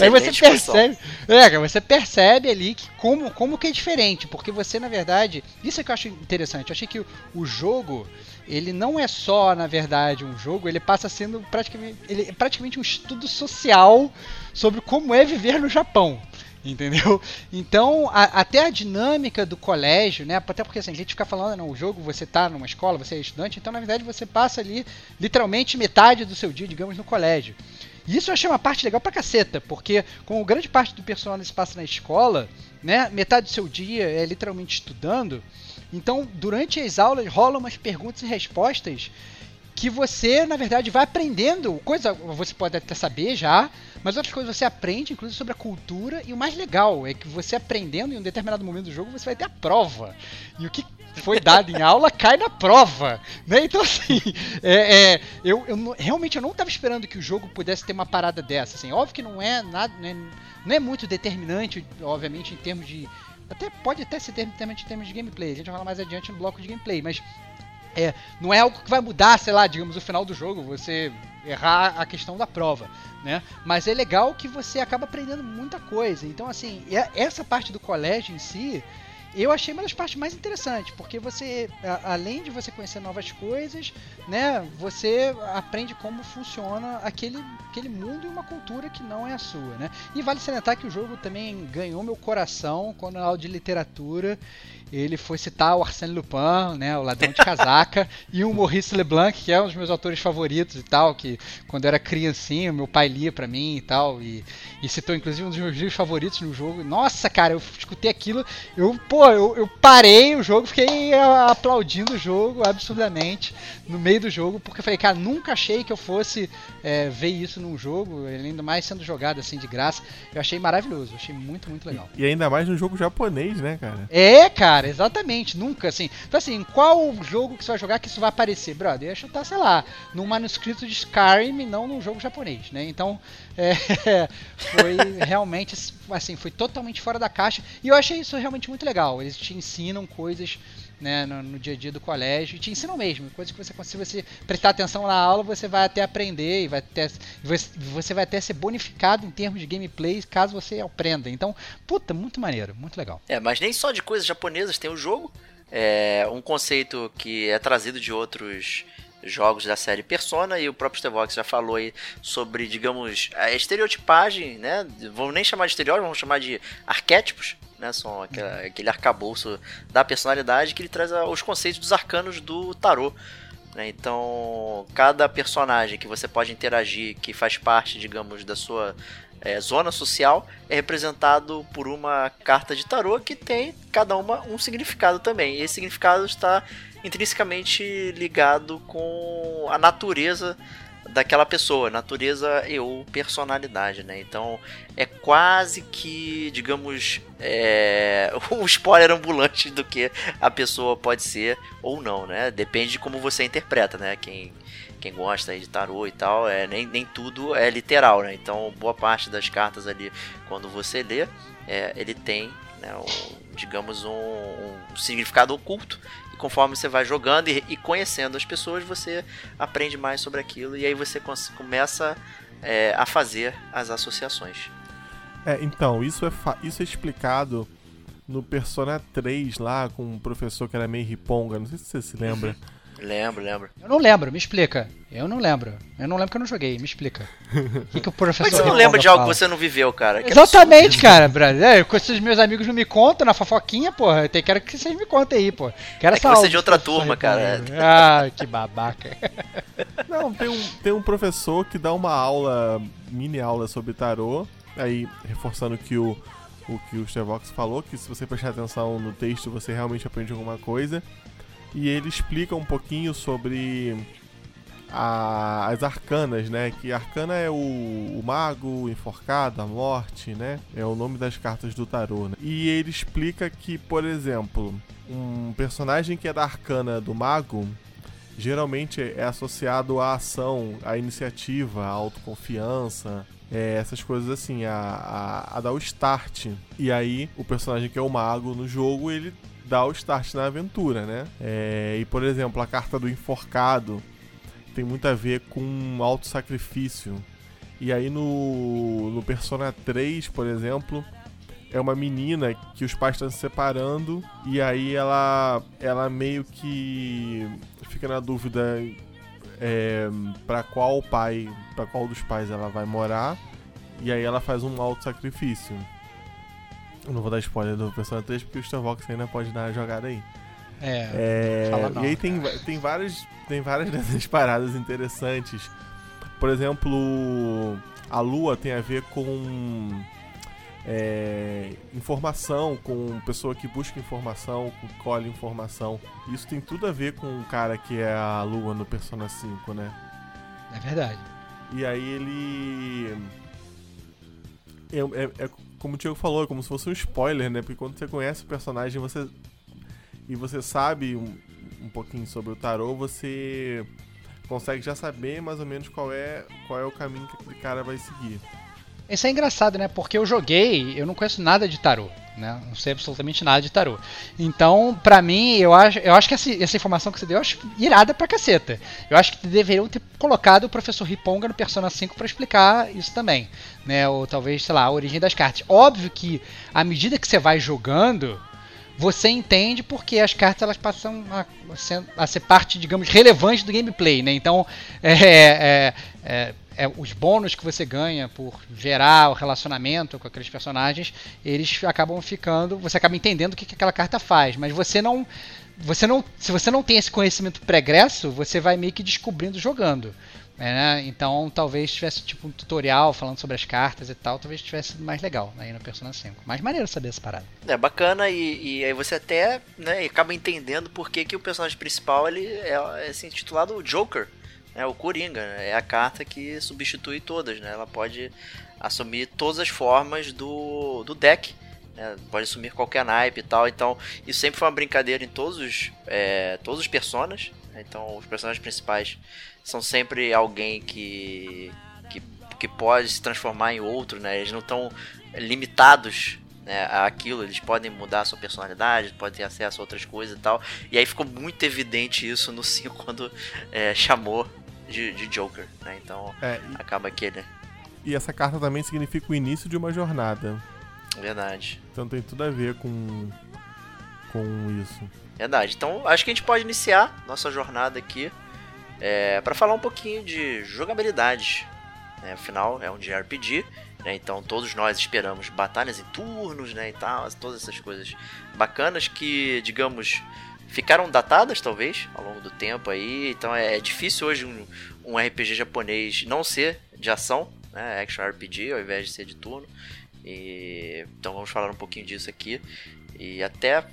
aí você percebe. É, você percebe ali que como, como que é diferente, porque você, na verdade. Isso é que eu acho interessante. Eu achei que o, o jogo ele não é só, na verdade, um jogo, ele passa sendo praticamente, ele é praticamente um estudo social sobre como é viver no Japão. Entendeu? Então, a, até a dinâmica do colégio, né? Até porque assim, a gente fica falando, não, o jogo você tá numa escola, você é estudante, então na verdade você passa ali literalmente metade do seu dia, digamos, no colégio. E isso eu achei uma parte legal pra caceta, porque como grande parte do personagem se passa na escola, né? Metade do seu dia é literalmente estudando. Então, durante as aulas rolam umas perguntas e respostas que você, na verdade, vai aprendendo. Coisa você pode até saber já, mas outras coisas você aprende, inclusive sobre a cultura. E o mais legal é que você aprendendo em um determinado momento do jogo, você vai ter a prova. E o que foi dado em aula cai na prova. Né? Então, assim, é, é, eu, eu realmente eu não estava esperando que o jogo pudesse ter uma parada dessa. Assim, óbvio que não é nada. Não é, não é muito determinante, obviamente, em termos de. Até pode até ser determinante em termos de gameplay. A gente vai falar mais adiante no bloco de gameplay, mas é, não é algo que vai mudar, sei lá, digamos, o final do jogo, você errar a questão da prova, né? Mas é legal que você acaba aprendendo muita coisa. Então, assim, essa parte do colégio em si, eu achei uma das partes mais interessantes, porque você, além de você conhecer novas coisas, né, você aprende como funciona aquele, aquele mundo e uma cultura que não é a sua, né? E vale salientar que o jogo também ganhou meu coração quando na aula de literatura ele foi citar o Arsène Lupin, né, o ladrão de casaca, e o Maurice Leblanc, que é um dos meus autores favoritos e tal, que quando eu era criancinha, meu pai lia para mim e tal, e, e, citou inclusive um dos meus livros favoritos no jogo. Nossa, cara, eu escutei aquilo, eu, pô, eu, eu parei o jogo, fiquei aplaudindo o jogo absurdamente no meio do jogo, porque eu falei, cara, nunca achei que eu fosse é, ver isso num jogo, ainda mais sendo jogado assim de graça. Eu achei maravilhoso, achei muito, muito legal. E ainda mais num jogo japonês, né, cara? É, cara cara, exatamente, nunca, assim. Então, assim, qual jogo que você vai jogar que isso vai aparecer? Brother, ia chutar, sei lá, num manuscrito de Skyrim, não num jogo japonês, né? Então, é, foi realmente, assim, foi totalmente fora da caixa. E eu achei isso realmente muito legal. Eles te ensinam coisas né, no, no, dia a dia do colégio e te ensinam mesmo. Coisas que você, se você prestar atenção na aula, você vai até aprender e vai até, você vai até ser bonificado em termos de gameplay caso você aprenda. Então, puta, muito maneiro, muito legal. É, mas nem só de coisas japonesas tem o jogo. É um conceito que é trazido de outros jogos da série Persona e o próprio Stevox já falou aí sobre, digamos, a estereotipagem, né? Vamos nem chamar de estereótipo, vamos chamar de arquétipos, né? São aquele arcabouço da personalidade que ele traz os conceitos dos arcanos do tarô. Né? Então, cada personagem que você pode interagir, que faz parte, digamos, da sua é, zona social, é representado por uma carta de tarô que tem cada uma um significado também. E esse significado está intrinsecamente ligado com a natureza daquela pessoa, natureza e ou personalidade, né? Então é quase que, digamos, é, um spoiler ambulante do que a pessoa pode ser ou não, né? Depende de como você interpreta, né? Quem, quem gosta de tarô e tal, é, nem, nem tudo é literal, né? Então boa parte das cartas ali, quando você lê, é, ele tem, né, um, digamos, um, um significado oculto conforme você vai jogando e, e, conhecendo as pessoas, você aprende mais sobre aquilo e aí você começa é, a fazer as associações. É, então, isso é, isso é explicado no Persona 3 lá, com um professor que era meio riponga, não sei se você se lembra. Lembro, lembro. Eu não lembro, me explica. Eu não lembro. Eu não lembro que eu não joguei, me explica. O que, que o professor. Mas você não lembra de algo que você não viveu, cara? Que Exatamente, absurdo. cara, brother. É, com esses meus amigos não me contam na fofoquinha, porra. Eu quero que vocês me contem aí, pô. Quero é que você é de outra turma, cara. Ah, que babaca. Não, tem um, tem um professor que dá uma aula, mini aula sobre tarô. Aí, reforçando que o, o que o Stevox falou, que se você prestar atenção no texto, você realmente aprende alguma coisa e ele explica um pouquinho sobre a, as arcanas, né? Que arcana é o, o, mago, o enforcado, a morte, né? É o nome das cartas do tarô. Né? E ele explica que, por exemplo, um personagem que é da arcana do mago geralmente é associado à ação, à iniciativa, à autoconfiança, é, essas coisas assim, a, a, a, dar o start. E aí, o personagem que é o mago no jogo, ele dá o start na aventura, né? É, e, por exemplo, a carta do enforcado tem muito a ver com auto-sacrifício. E aí no, no Persona 3, por exemplo, é uma menina que os pais estão se separando e aí ela ela meio que fica na dúvida é, para qual pai, para qual dos pais ela vai morar e aí ela faz um auto sacrifício. Eu não vou dar spoiler do Persona 3 porque o Starvox ainda pode dar a jogada aí. É. é não, e aí tem, tem várias tem várias dessas paradas interessantes. Por exemplo, a lua tem a ver com é, informação, com pessoa que busca informação, que colhe informação. Isso tem tudo a ver com o cara que é a lua no Persona 5, né? É verdade. E aí ele. É, é, é, como o Diego falou, é como se fosse um spoiler, né? Porque quando você conhece o personagem você e você sabe um, um pouquinho sobre o tarô, você consegue já saber mais ou menos qual é, qual é o caminho que aquele cara vai seguir. Isso é engraçado, né? Porque eu joguei, eu não conheço nada de tarô, né? Não sei absolutamente nada de tarô. Então, pra mim, eu acho, eu acho que essa, essa informação que você deu, eu acho irada pra caceta. Eu acho que deveriam ter colocado o professor Riponga no Persona 5 para explicar isso também, né? Ou talvez, sei lá, a origem das cartas. Óbvio que à medida que você vai jogando, você entende porque as cartas elas passam a, a ser parte, digamos, relevante do gameplay, né? Então, é, é, é, é, os bônus que você ganha por gerar o relacionamento com aqueles personagens, eles acabam ficando, você acaba entendendo o que, que aquela carta faz, mas você não, você não, se você não tem esse conhecimento pregresso, você vai meio que descobrindo jogando. Né? Então talvez tivesse tipo um tutorial falando sobre as cartas e tal, talvez tivesse sido mais legal aí no Persona 5. Mais maneiro saber essa parada. É bacana e, e aí você até né, acaba entendendo por que, que o personagem principal ele é, é assim, intitulado Joker. É o Coringa, né? é a carta que substitui todas, né? Ela pode assumir todas as formas do, do deck, né? pode assumir qualquer naipe e tal. Então, isso sempre foi uma brincadeira em todos os, é, todos os personagens. Né? Então, os personagens principais são sempre alguém que, que, que pode se transformar em outro, né? Eles não estão limitados né, eles podem mudar a sua personalidade, podem ter acesso a outras coisas e tal. E aí ficou muito evidente isso no 5 quando é, chamou de, de Joker, né? Então é, e, acaba que ele. E essa carta também significa o início de uma jornada. Verdade. Então tem tudo a ver com, com isso. Verdade. Então acho que a gente pode iniciar nossa jornada aqui é, para falar um pouquinho de jogabilidade. Né? Afinal, é um JRPG. Né? Então todos nós esperamos batalhas em turnos né? e tal, todas essas coisas bacanas que, digamos, ficaram datadas, talvez, ao longo do tempo aí. Então é, é difícil hoje um, um RPG japonês não ser de ação, né? Action RPG, ao invés de ser de turno. E, então vamos falar um pouquinho disso aqui. E até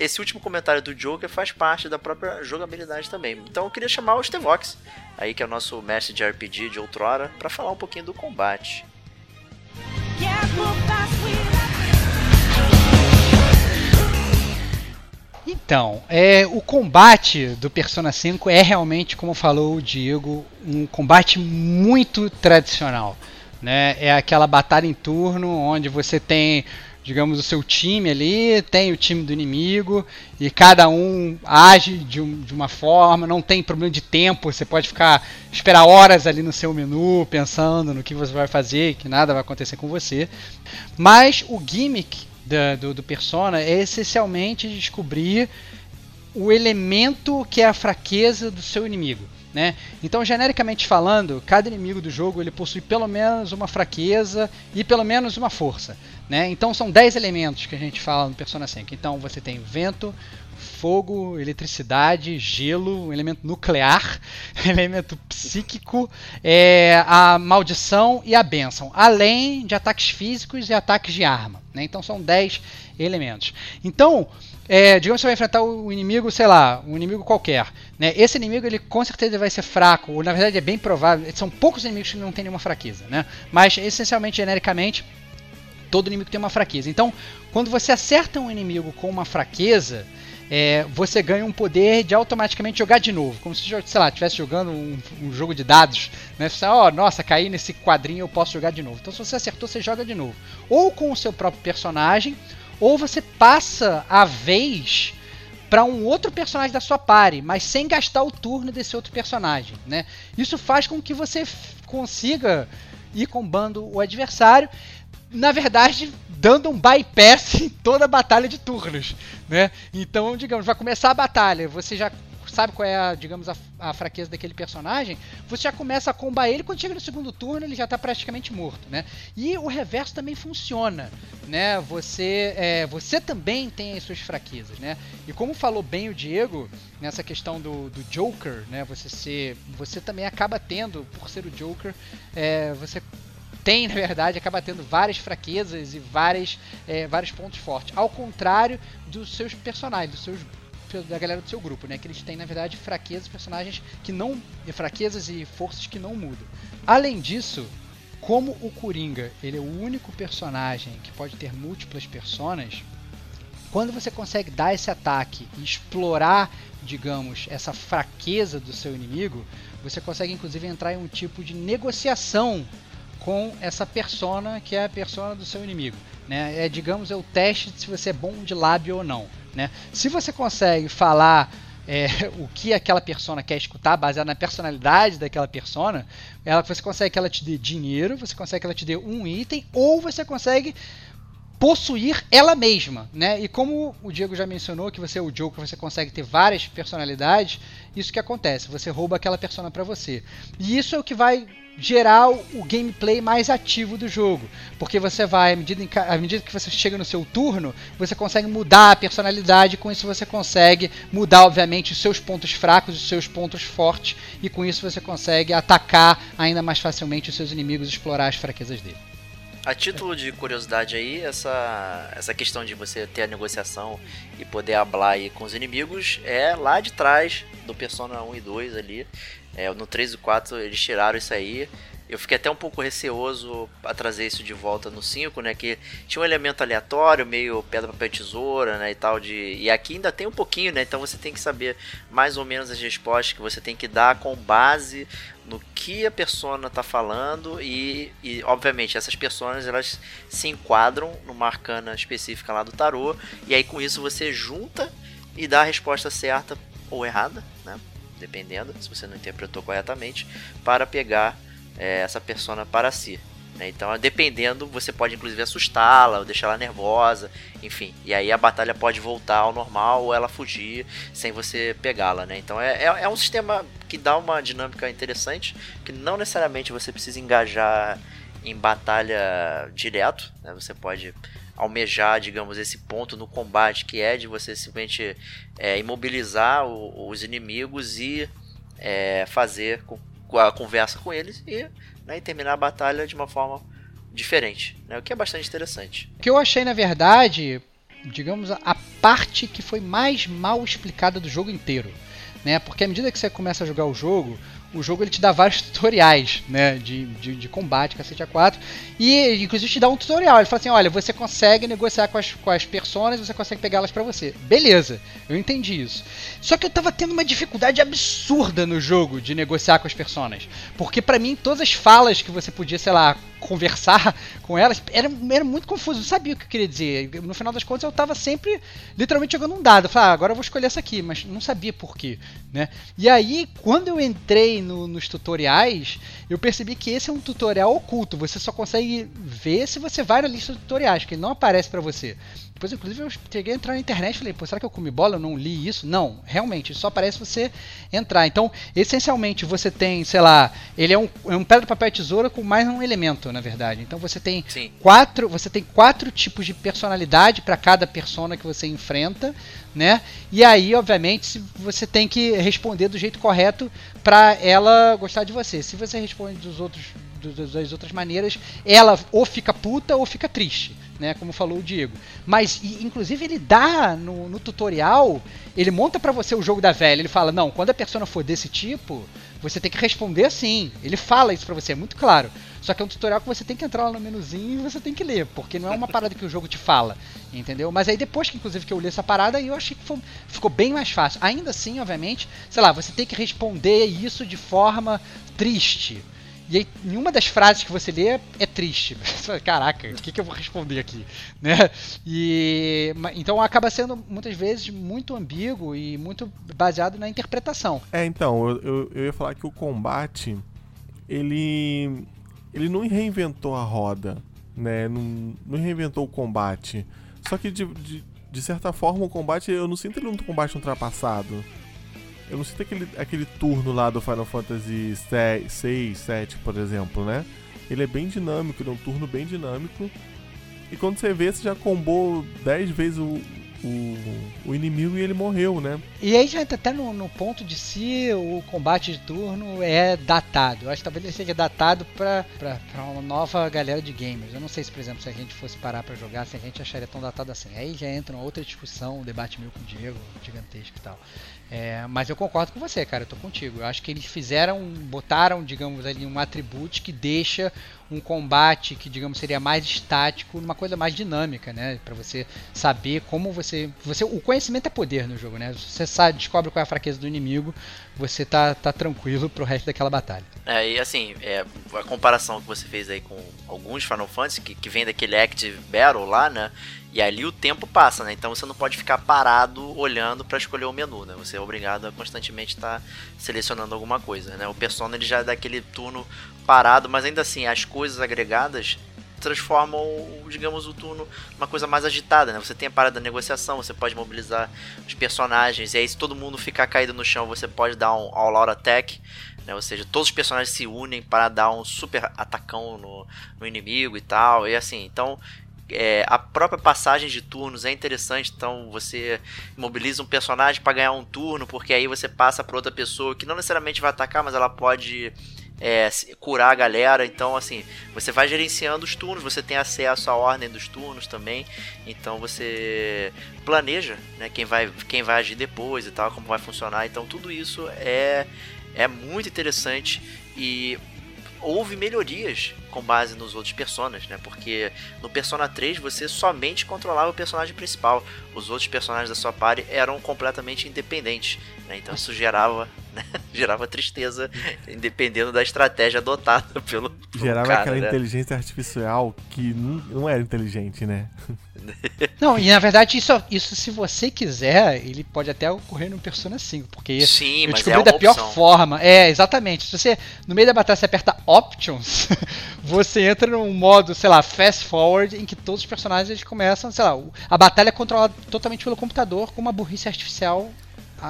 esse último comentário do Joker faz parte da própria jogabilidade também. Então eu queria chamar o Stevox, aí que é o nosso mestre de RPG de outrora, para falar um pouquinho do combate. Então, é, o combate do Persona 5 é realmente, como falou o Diego, um combate muito tradicional. Né? É aquela batalha em turno onde você tem, digamos, o seu time ali, tem o time do inimigo e cada um age de, um, de uma forma, não tem problema de tempo, você pode ficar esperar horas ali no seu menu pensando no que você vai fazer, que nada vai acontecer com você. Mas o gimmick da, do, do Persona é essencialmente descobrir o elemento que é a fraqueza do seu inimigo. Né? Então, genericamente falando, cada inimigo do jogo ele possui pelo menos uma fraqueza e pelo menos uma força. Né? Então, são 10 elementos que a gente fala no Persona 5. Então, você tem vento, fogo, eletricidade, gelo, um elemento nuclear, elemento psíquico, é, a maldição e a bênção, além de ataques físicos e ataques de arma. Né? Então são 10 elementos. Então, é, digamos que você vai enfrentar o inimigo, sei lá, um inimigo qualquer. Né? Esse inimigo ele com certeza vai ser fraco, ou na verdade é bem provável, são poucos inimigos que não têm nenhuma fraqueza. Né? Mas essencialmente, genericamente, todo inimigo tem uma fraqueza. Então, quando você acerta um inimigo com uma fraqueza, é, você ganha um poder de automaticamente jogar de novo. Como se, sei lá, estivesse jogando um, um, jogo de dados. Né? Você, oh, nossa, caí nesse quadrinho, eu posso jogar de novo. Então, se você acertou, você joga de novo. Ou com o seu próprio personagem, ou você passa a vez para um outro personagem da sua party, mas sem gastar o turno desse outro personagem, né? Isso faz com que você consiga ir combando o adversário, na verdade, dando um bypass em toda a batalha de turnos, né? Então, digamos, vai começar a batalha, você já sabe qual é, a, digamos, a, a, fraqueza daquele personagem, você já começa a combar ele, quando chega no segundo turno ele já está praticamente morto, né? E o reverso também funciona, né? Você, é, você também tem as suas fraquezas, né? E como falou bem o Diego, nessa questão do, do Joker, né? Você ser, você também acaba tendo, por ser o Joker, é, você tem, na verdade, acaba tendo várias fraquezas e várias, é, vários pontos fortes. Ao contrário dos seus personagens, dos seus da galera do seu grupo, né? Que eles têm, na verdade, fraquezas, personagens que não. fraquezas e forças que não mudam. Além disso, como o Coringa ele é o único personagem que pode ter múltiplas personas, quando você consegue dar esse ataque e explorar, digamos, essa fraqueza do seu inimigo, você consegue inclusive entrar em um tipo de negociação com essa persona que é a persona do seu inimigo. Né? É, digamos, é o teste de se você é bom de lábio ou não. Né? Se você consegue falar é, o que aquela persona quer escutar, baseado na personalidade daquela persona, ela, você consegue que ela te dê dinheiro, você consegue que ela te dê um item, ou você consegue possuir ela mesma, né? E como o Diego já mencionou que você é o Joker, você consegue ter várias personalidades, isso que acontece, você rouba aquela persona para você. E isso é o que vai gerar o gameplay mais ativo do jogo. Porque você vai, à medida, à medida que você chega no seu turno, você consegue mudar a personalidade, com isso você consegue mudar, obviamente, os seus pontos fracos, os seus pontos fortes, e com isso você consegue atacar ainda mais facilmente os seus inimigos explorar as fraquezas dele. A título de curiosidade aí, essa, essa questão de você ter a negociação e poder hablar aí com os inimigos é lá de trás do Persona 1 e 2 ali. É, no 3 e 4 eles tiraram isso aí. Eu fiquei até um pouco receoso a trazer isso de volta no 5, né? Que tinha um elemento aleatório, meio pedra, papel, tesoura, né? E tal de. E aqui ainda tem um pouquinho, né? Então você tem que saber mais ou menos as respostas que você tem que dar com base no que a persona está falando e, e, obviamente essas personas elas se enquadram numa arcana específica lá do tarô e aí com isso você junta e dá a resposta certa ou errada, né? dependendo, se você não interpretou corretamente, para pegar é, essa persona para si. Né? Então, dependendo, você pode inclusive assustá-la ou deixá-la nervosa, enfim. E aí a batalha pode voltar ao normal ou ela fugir sem você pegá-la. Né? Então, é, é, é um sistema que dá uma dinâmica interessante, que não necessariamente você precisa engajar em batalha direto. Né? Você pode almejar, digamos, esse ponto no combate, que é de você simplesmente é, imobilizar o, os inimigos e é, fazer a conversa com eles e, né, e, terminar a batalha de uma forma diferente, né, o que é bastante interessante. O que eu achei, na verdade, digamos, a parte que foi mais mal explicada do jogo inteiro. Né? Porque à medida que você começa a jogar o jogo, o jogo ele te dá vários tutoriais, né, de, de, de combate, cacete A4, e inclusive te dá um tutorial, ele fala assim, olha, você consegue negociar com as, com as personas, você consegue pegá-las para você. Beleza, eu entendi isso. Só que eu tava tendo uma dificuldade absurda no jogo de negociar com as personas, porque para mim todas as falas que você podia, sei lá, conversar com elas, era, era muito confuso, não sabia o que eu queria dizer. No final das contas, eu estava sempre literalmente jogando um dado. Eu falei, ah, agora eu vou escolher essa aqui, mas não sabia por quê. Né? E aí, quando eu entrei no, nos tutoriais, eu percebi que esse é um tutorial oculto. Você só consegue ver se você vai na lista de tutoriais, porque ele não aparece para você. Depois, inclusive, eu cheguei a entrar na internet e falei, pô, será que eu comi bola? Eu não li isso? Não, realmente, só aparece você entrar. Então, essencialmente, você tem, sei lá, ele é um, é um pedra, papel e tesoura com mais um elemento, na verdade. Então você tem Sim. quatro. Você tem quatro tipos de personalidade para cada persona que você enfrenta, né? E aí, obviamente, você tem que responder do jeito correto para ela gostar de você. Se você responde dos outros das outras maneiras, ela ou fica puta ou fica triste né? Como falou o Diego. Mas, e, inclusive, ele dá no, no tutorial, ele monta para você o jogo da velha. Ele fala: não, quando a persona for desse tipo, você tem que responder assim. Ele fala isso pra você, é muito claro. Só que é um tutorial que você tem que entrar lá no menuzinho e você tem que ler, porque não é uma parada que o jogo te fala, entendeu? Mas aí depois que inclusive que eu li essa parada, eu achei que foi, ficou bem mais fácil. Ainda assim, obviamente, sei lá, você tem que responder isso de forma triste. E aí, nenhuma das frases que você lê é triste. Caraca, o que, que eu vou responder aqui? Né? E, então acaba sendo muitas vezes muito ambíguo e muito baseado na interpretação. É, então, eu, eu, eu ia falar que o combate ele ele não reinventou a roda, né? Não, não reinventou o combate. Só que de, de, de, certa forma o combate, eu não sinto ele um combate ultrapassado. Eu não sinto aquele, aquele turno lá do Final Fantasy 6, 7, por exemplo, né? Ele é bem dinâmico, ele é um turno bem dinâmico. E quando você vê, você já combou 10 vezes o, o, o inimigo e ele morreu, né? E aí já entra até no, no, ponto de se o combate de turno é datado. Eu acho que talvez ele seja datado para uma nova galera de gamers. Eu não sei se, por exemplo, se a gente fosse parar para jogar, se a gente acharia tão datado assim. Aí já entra uma outra discussão, um debate meu com o Diego, gigantesco e tal. É, mas eu concordo com você, cara, eu tô contigo. Eu acho que eles fizeram, botaram, digamos ali, um atributo que deixa um combate que, digamos, seria mais estático numa coisa mais dinâmica, né? Para você saber como você, você. O conhecimento é poder no jogo, né? Você sabe, descobre qual é a fraqueza do inimigo, você tá, tá tranquilo pro resto daquela batalha. É, e assim, é, a comparação que você fez aí com alguns Final Fantasy, que, que vem daquele Active Battle lá, né? E ali o tempo passa, né? Então você não pode ficar parado olhando para escolher o menu, né? Você é obrigado a constantemente estar tá selecionando alguma coisa, né? O Persona ele já dá aquele turno parado, mas ainda assim as coisas agregadas transformam, digamos, o turno uma coisa mais agitada, né? Você tem a parada da negociação, você pode mobilizar os personagens, e aí se todo mundo ficar caído no chão, você pode dar um all-out attack, né? Ou seja, todos os personagens se unem para dar um super atacão no, no inimigo e tal, e assim, então é, a própria passagem de turnos é interessante, então você mobiliza um personagem para ganhar um turno, porque aí você passa para outra pessoa que não necessariamente vai atacar, mas ela pode é, curar a galera. Então, assim, você vai gerenciando os turnos, você tem acesso à ordem dos turnos também. Então, você planeja né, quem, vai, quem vai agir depois e tal, como vai funcionar. Então, tudo isso é, é muito interessante e houve melhorias com base nos outros personagens, né? Porque no Persona 3 você somente controlava o personagem principal. Os outros personagens da sua party eram completamente independentes, né? Então isso gerava, né? gerava tristeza, dependendo da estratégia adotada pelo, pelo gerava cara, aquela né? inteligência artificial que não, não era inteligente, né? Não, e na verdade, isso, isso se você quiser, ele pode até ocorrer no Persona 5, porque Sim, eu mas descobri é da pior opção. forma. É, exatamente. Se você, no meio da batalha, você aperta Options, você entra num modo, sei lá, fast forward, em que todos os personagens eles começam, sei lá, a batalha é controlada totalmente pelo computador com uma burrice artificial.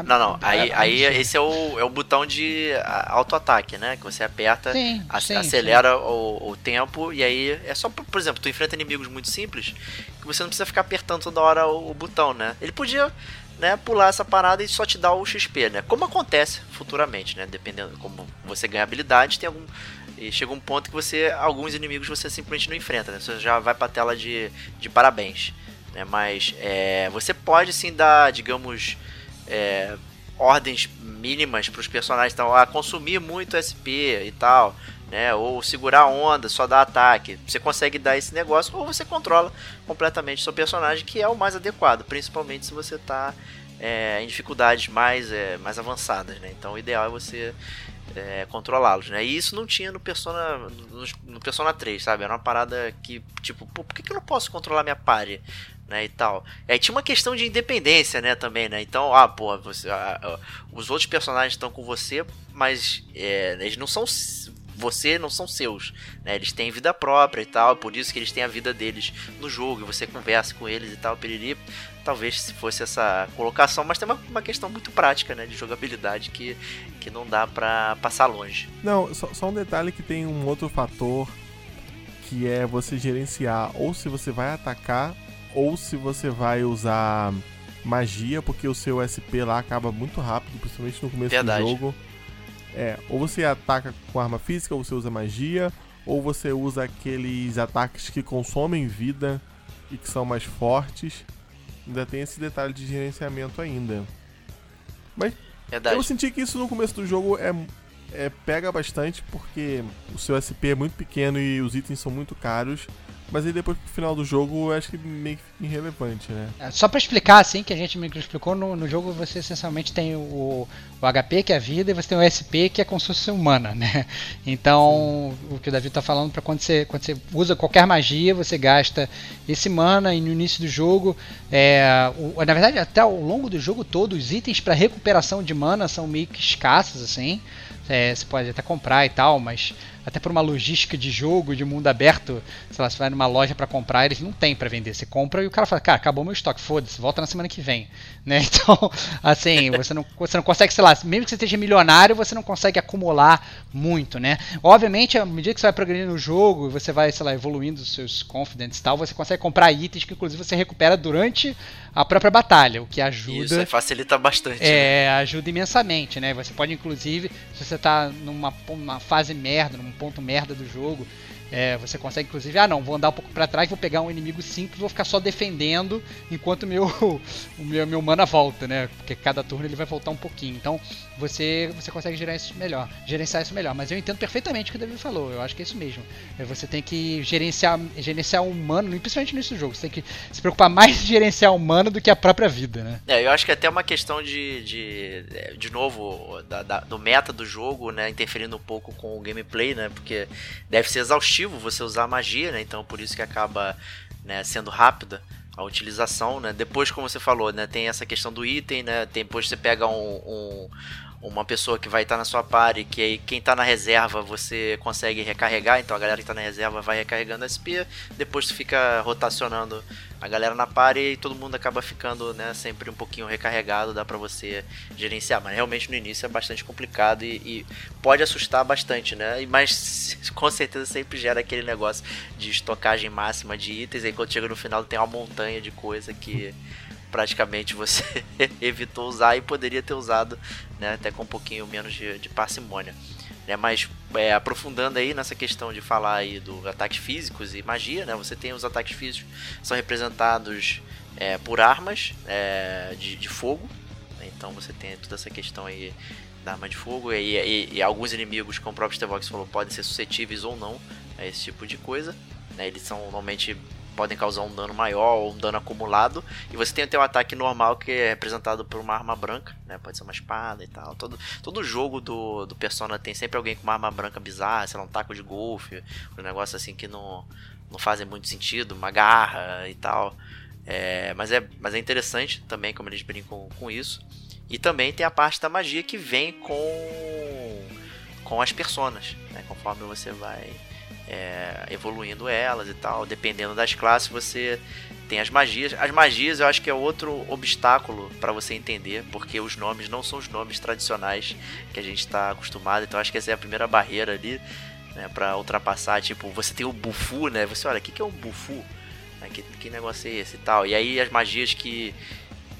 Não, não. Aí, é aí esse é o, é o botão de auto-ataque, né? Que você aperta, Sim, sim, acelera O, o tempo e aí é só, por exemplo, tu enfrenta inimigos muito simples que você não precisa ficar apertando toda hora o, o botão, né? Ele podia né, pular essa parada e só te dar o XP, né? Como acontece futuramente, né? Dependendo como você ganha habilidade, tem algum e chega um ponto que você alguns inimigos você simplesmente não enfrenta, né? Você já vai pra tela de, de parabéns, né? Mas é, você pode sim dar, digamos, é, ordens mínimas para os personagens, então, a consumir muito SP e tal, né? Ou segurar onda, só dar ataque. Você consegue dar esse negócio ou você controla completamente seu personagem, que é o mais adequado, principalmente se você está é, em dificuldades mais, é, mais avançadas, né? Então, o ideal é você é, controlá-los, né? E isso não tinha no Persona no, no Persona 3, sabe? Era uma parada que, tipo, por que, que eu não posso controlar minha party? Né, e tal. Aí tinha uma questão de independência, né, também, né? Então, ah, pô, você, ah, ah, os outros personagens estão com você, mas é, eles não são você não são seus, né? Eles têm vida própria e tal, por isso que eles têm a vida deles no jogo, e você conversa com eles e tal, piriri. Talvez se fosse essa colocação, mas tem uma, uma questão muito prática, né, de jogabilidade que, que não dá pra passar longe. Não, só, só um detalhe que tem um outro fator que é você gerenciar ou se você vai atacar ou se você vai usar magia, porque o seu SP lá acaba muito rápido, principalmente no começo Verdade. do jogo. É, ou você ataca com arma física, ou você usa magia, ou você usa aqueles ataques que consomem vida, e que são mais fortes. Ainda tem esse detalhe de gerenciamento ainda. Mas Verdade. eu senti que isso no começo do jogo é, é pega bastante porque o seu SP é muito pequeno e os itens são muito caros. Mas aí depois pro final do jogo eu acho que meio que fica irrelevante, né? É, Só pra explicar, assim, que a gente me explicou, no, no jogo você essencialmente tem o, o HP, que é a vida, e você tem o SP, que é como se fosse humana, né? Então, o que o Davi tá falando, para quando você, quando você usa qualquer magia, você gasta esse mana, e no início do jogo, é, o- na verdade, até ao longo do jogo todo, os itens para recuperação de mana são meio que escassos, assim. É, você pode até comprar e tal, mas até por uma logística de jogo, de mundo aberto, sei lá, você vai numa loja pra comprar, eles não tem pra vender. Você compra e o cara fala, cara, acabou meu estoque, foda-se, volta na semana que vem. Né? Então, assim, você não, você não consegue, sei lá, mesmo que você esteja milionário, você não consegue acumular muito, né? Obviamente, à medida que você vai progredindo no jogo, você vai, sei lá, evoluindo os seus confidence e tal, você consegue comprar itens que inclusive você recupera durante a própria batalha, o que ajuda. Isso facilita bastante. né? É, ajuda imensamente, né? Você pode, inclusive, se você tá numa, numa fase merda, num ponto merda do jogo, é, você consegue, inclusive, ah não, vou andar um pouco pra trás, vou pegar um inimigo simples, vou ficar só defendendo enquanto meu, o meu, meu mana volta, né? Porque cada turno ele vai voltar um pouquinho. Então, você, você consegue gerenciar isso melhor, gerenciar isso melhor. Mas eu entendo perfeitamente o que o David falou, eu acho que é isso mesmo. É, Você tem que gerenciar, gerenciar o humano, principalmente nesse jogo, você tem que se preocupar mais em gerenciar o humano do que a própria vida, né? É, eu acho que até uma questão de, de, de novo, da- da- do meta do jogo, né, interferindo um pouco com o gameplay, né, porque deve ser exaustivo você usar magia, né, então por isso que acaba né, sendo rápida a utilização, né, depois como você falou, né, tem essa questão do item, né, depois você pega um, um- uma pessoa que vai estar na sua party, que aí quem tá na reserva você consegue recarregar, então a galera que tá na reserva vai recarregando SP, depois você fica rotacionando a galera na party e todo mundo acaba ficando, né, sempre um pouquinho recarregado, dá pra você gerenciar, mas realmente no início é bastante complicado e, e pode assustar bastante, né, E- mas com certeza sempre gera aquele negócio de estocagem máxima de itens, aí quando chega no final tem uma montanha de coisa que praticamente você evitou usar e poderia ter usado, né, até com um pouquinho menos de, de parcimônia. Né, mas é, aprofundando aí nessa questão de falar aí do ataques físicos e magia, né, você tem os ataques físicos são representados é, por armas é, de, de fogo, né, então você tem toda essa questão aí da arma de fogo e, e- e alguns inimigos, como o próprio Stevox falou, podem ser suscetíveis ou não a esse tipo de coisa. né, eles são normalmente podem causar um dano maior ou um dano acumulado. E você tem o ataque normal que é representado por uma arma branca, né? Pode ser uma espada e tal. Todo, todo jogo do, do Persona tem sempre alguém com uma arma branca bizarra, sei lá, um taco de golfe, um negócio assim que não, não fazem muito sentido, uma garra e tal. É, mas, é, mas é interessante também como eles brincam com isso. E também tem a parte da magia que vem com, com as personas, né? Conforme você vai é, evoluindo elas e tal. Dependendo das classes, você tem as magias. As magias eu acho que é outro obstáculo para você entender, porque os nomes não são os nomes tradicionais que a gente está acostumado. Então acho que essa é a primeira barreira ali, né, para ultrapassar. Tipo, você tem o bufu, né? Você olha, o que, que é um bufu? Que, que negócio é esse e tal? E aí as magias que.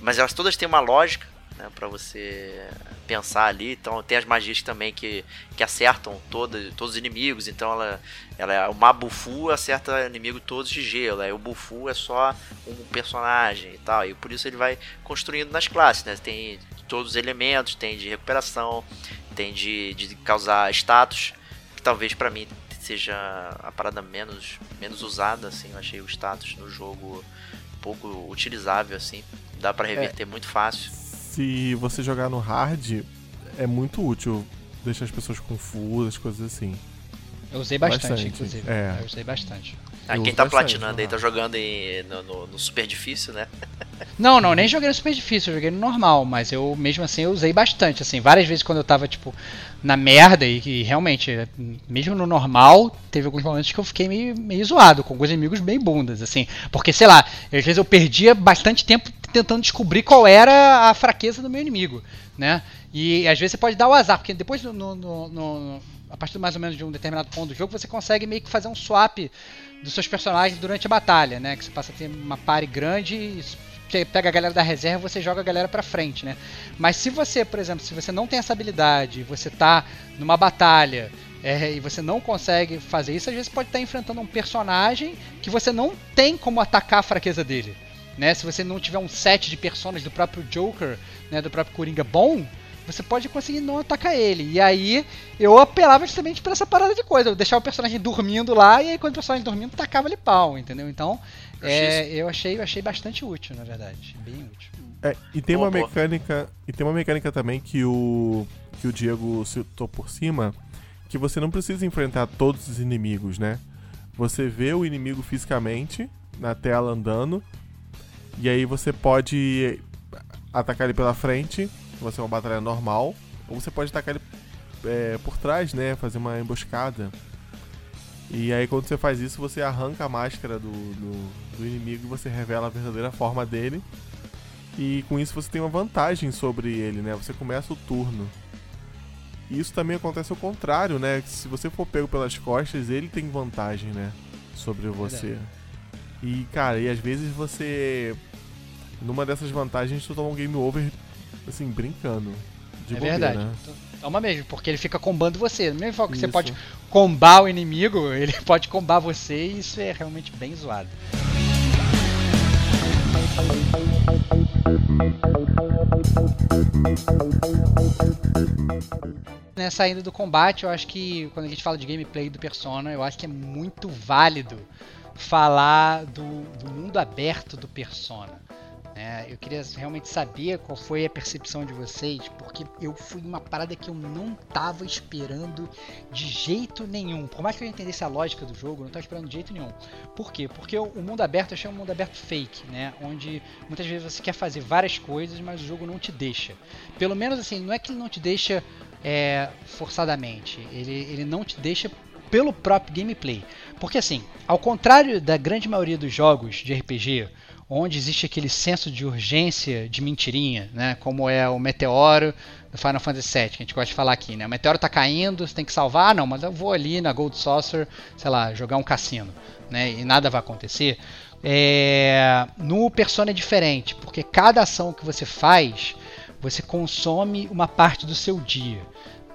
Mas elas todas têm uma lógica, né, para você pensar ali. Então tem as magias também que, que acertam todas, todos os inimigos. Então ela, ela é uma Bufu acerta inimigo todos de gelo. Aí o Bufu é só um personagem e tal. E por isso ele vai construindo nas classes, né? Tem todos os elementos, tem de recuperação, tem de, de causar status, que talvez pra mim seja a parada menos, menos usada, assim, eu achei o status no jogo pouco utilizável, assim, dá pra reverter muito fácil. Se você jogar no hard, é muito útil. Deixa as pessoas confusas, coisas assim. Eu usei bastante, Bastante, inclusive. é. Eu usei bastante. Ah, quem tá platinando aí, tá jogando em- no, no- no super difícil, né? Não, não, nem joguei no super difícil, eu joguei no normal, mas eu mesmo assim eu usei bastante, assim, várias vezes quando eu tava, tipo, na merda e, e realmente, mesmo no normal, teve alguns momentos que eu fiquei meio, meio zoado, com alguns inimigos bem bundas, assim, porque, sei lá, às vezes eu perdia bastante tempo tentando descobrir qual era a fraqueza do meu inimigo, né, e às vezes você pode dar o azar, porque depois, no, no- no- no- a partir mais ou menos de um determinado ponto do jogo, você consegue meio que fazer um swap dos seus personagens durante a batalha, né? Que você passa a ter uma party grande e pega a galera da reserva você joga a galera pra frente, né? Mas se você, por exemplo, se você não tem essa habilidade, você tá numa batalha é, e você não consegue fazer isso, às vezes pode estar enfrentando um personagem que você não tem como atacar a fraqueza dele. Né? Se você não tiver um set de personagens do próprio Joker, né, do próprio Coringa bom, você pode conseguir não atacar ele. E aí eu apelava justamente para essa parada de coisa. Eu deixava o personagem dormindo lá e aí quando o personagem dormindo, tacava ele pau, entendeu? Então é, eu achei, eu achei bastante útil, na verdade. Bem útil. É, e tem uma mecânica. E tem uma mecânica também que o. que o Diego citou por cima. Que você não precisa enfrentar todos os inimigos, né? Você vê o inimigo fisicamente na tela andando. E aí você pode atacar ele pela frente você é uma batalha normal, ou você pode atacar ele é, por trás, né? Fazer uma emboscada. E aí quando você faz isso, você arranca a máscara do, do, do inimigo e você revela a verdadeira forma dele. E com isso você tem uma vantagem sobre ele, né? Você começa o turno. E isso também acontece ao contrário, né? Se você for pego pelas costas, ele tem vantagem, né? Sobre você. E, cara, e às vezes você. Numa dessas vantagens, tu toma um game over assim, brincando. é bobeira, verdade. Né? Toma mesmo, porque ele fica combando você. Mesmo que você pode combar o inimigo, ele pode combar você e isso é realmente bem zoado. Né, saindo do combate, eu acho que quando a gente fala de gameplay do Persona, eu acho que é muito válido falar do, do mundo aberto do Persona. É, eu queria realmente saber qual foi a percepção de vocês, porque eu fui uma parada que eu não tava esperando de jeito nenhum. Por mais que eu entendesse a lógica do jogo, eu não tava esperando de jeito nenhum. Por quê? Porque o mundo aberto eu achei um mundo aberto fake, né? Onde muitas vezes você quer fazer várias coisas, mas o jogo não te deixa. Pelo menos assim, não é que ele não te deixa é, forçadamente, ele, ele não te deixa pelo próprio gameplay. Porque assim, ao contrário da grande maioria dos jogos de RPG, onde existe aquele senso de urgência de mentirinha, né? Como é o meteoro do Final Fantasy VII, que a gente gosta de falar aqui, né? O meteoro está caindo, você tem que salvar, não, mas eu vou ali na Gold Saucer, sei lá, jogar um cassino, né? E nada vai acontecer. É... No Persona é diferente, porque cada ação que você faz, você consome uma parte do seu dia,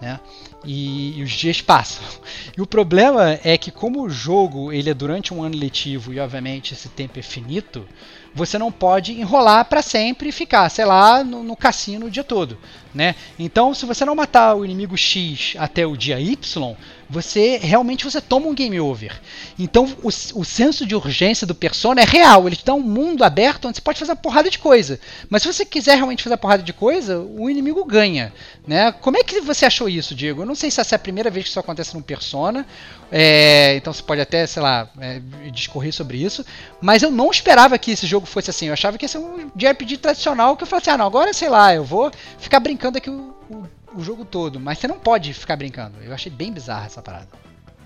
né? E, e, os dias passam. E o problema é que como o jogo ele é durante um ano letivo e obviamente esse tempo é finito, você não pode enrolar para sempre e ficar, sei lá, no, no, cassino o dia todo, né? Então, se você não matar o inimigo X até o dia Y, você realmente você toma um game over. Então, o, o senso de urgência do Persona é real. Ele dá um mundo aberto onde você pode fazer uma porrada de coisa. Mas se você quiser realmente fazer uma porrada de coisa, o inimigo ganha, né? Como é que você achou isso, Diego? Eu não sei se essa é a primeira vez que isso acontece num Persona. É, então você pode até, sei lá, é, discorrer sobre isso. Mas eu não esperava que esse jogo fosse assim. Eu achava que ia ser um JRPG tradicional que eu falei assim, ah, não, agora sei lá, eu vou ficar brincando aqui o, o, o jogo todo. Mas você não pode ficar brincando. Eu achei bem bizarra essa parada.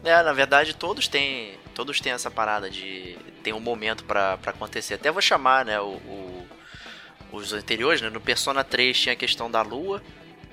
É, na verdade todos têm, todos têm essa parada de tem um momento para acontecer. Até vou chamar, né, o, o, os anteriores, né, no Persona 3 tinha a questão da lua,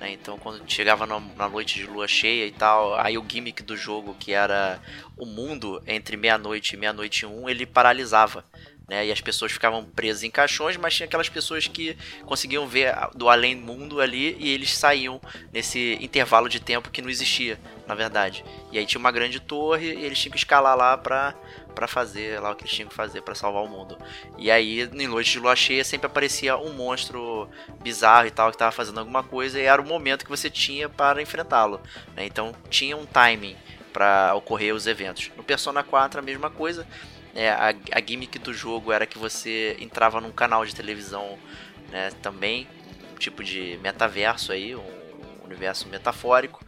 né? Então, quando chegava na noite de lua cheia e tal, aí o gimmick do jogo, que era o mundo entre meia-noite e meia-noite e um, ele paralisava. Né? E as pessoas ficavam presas em caixões, mas tinha aquelas pessoas que conseguiam ver do além mundo ali e eles saíam nesse intervalo de tempo que não existia, na verdade. E aí tinha uma grande torre e eles tinham que escalar lá pra para fazer lá o que eles tinham que fazer para salvar o mundo. E aí, em noite de lua cheia, sempre aparecia um monstro bizarro e tal que estava fazendo alguma coisa e era o momento que você tinha para enfrentá-lo. Né? Então tinha um timing para ocorrer os eventos. No Persona 4 a mesma coisa. É, a, a gimmick do jogo era que você entrava num canal de televisão né, também, um tipo de metaverso aí, um universo metafórico,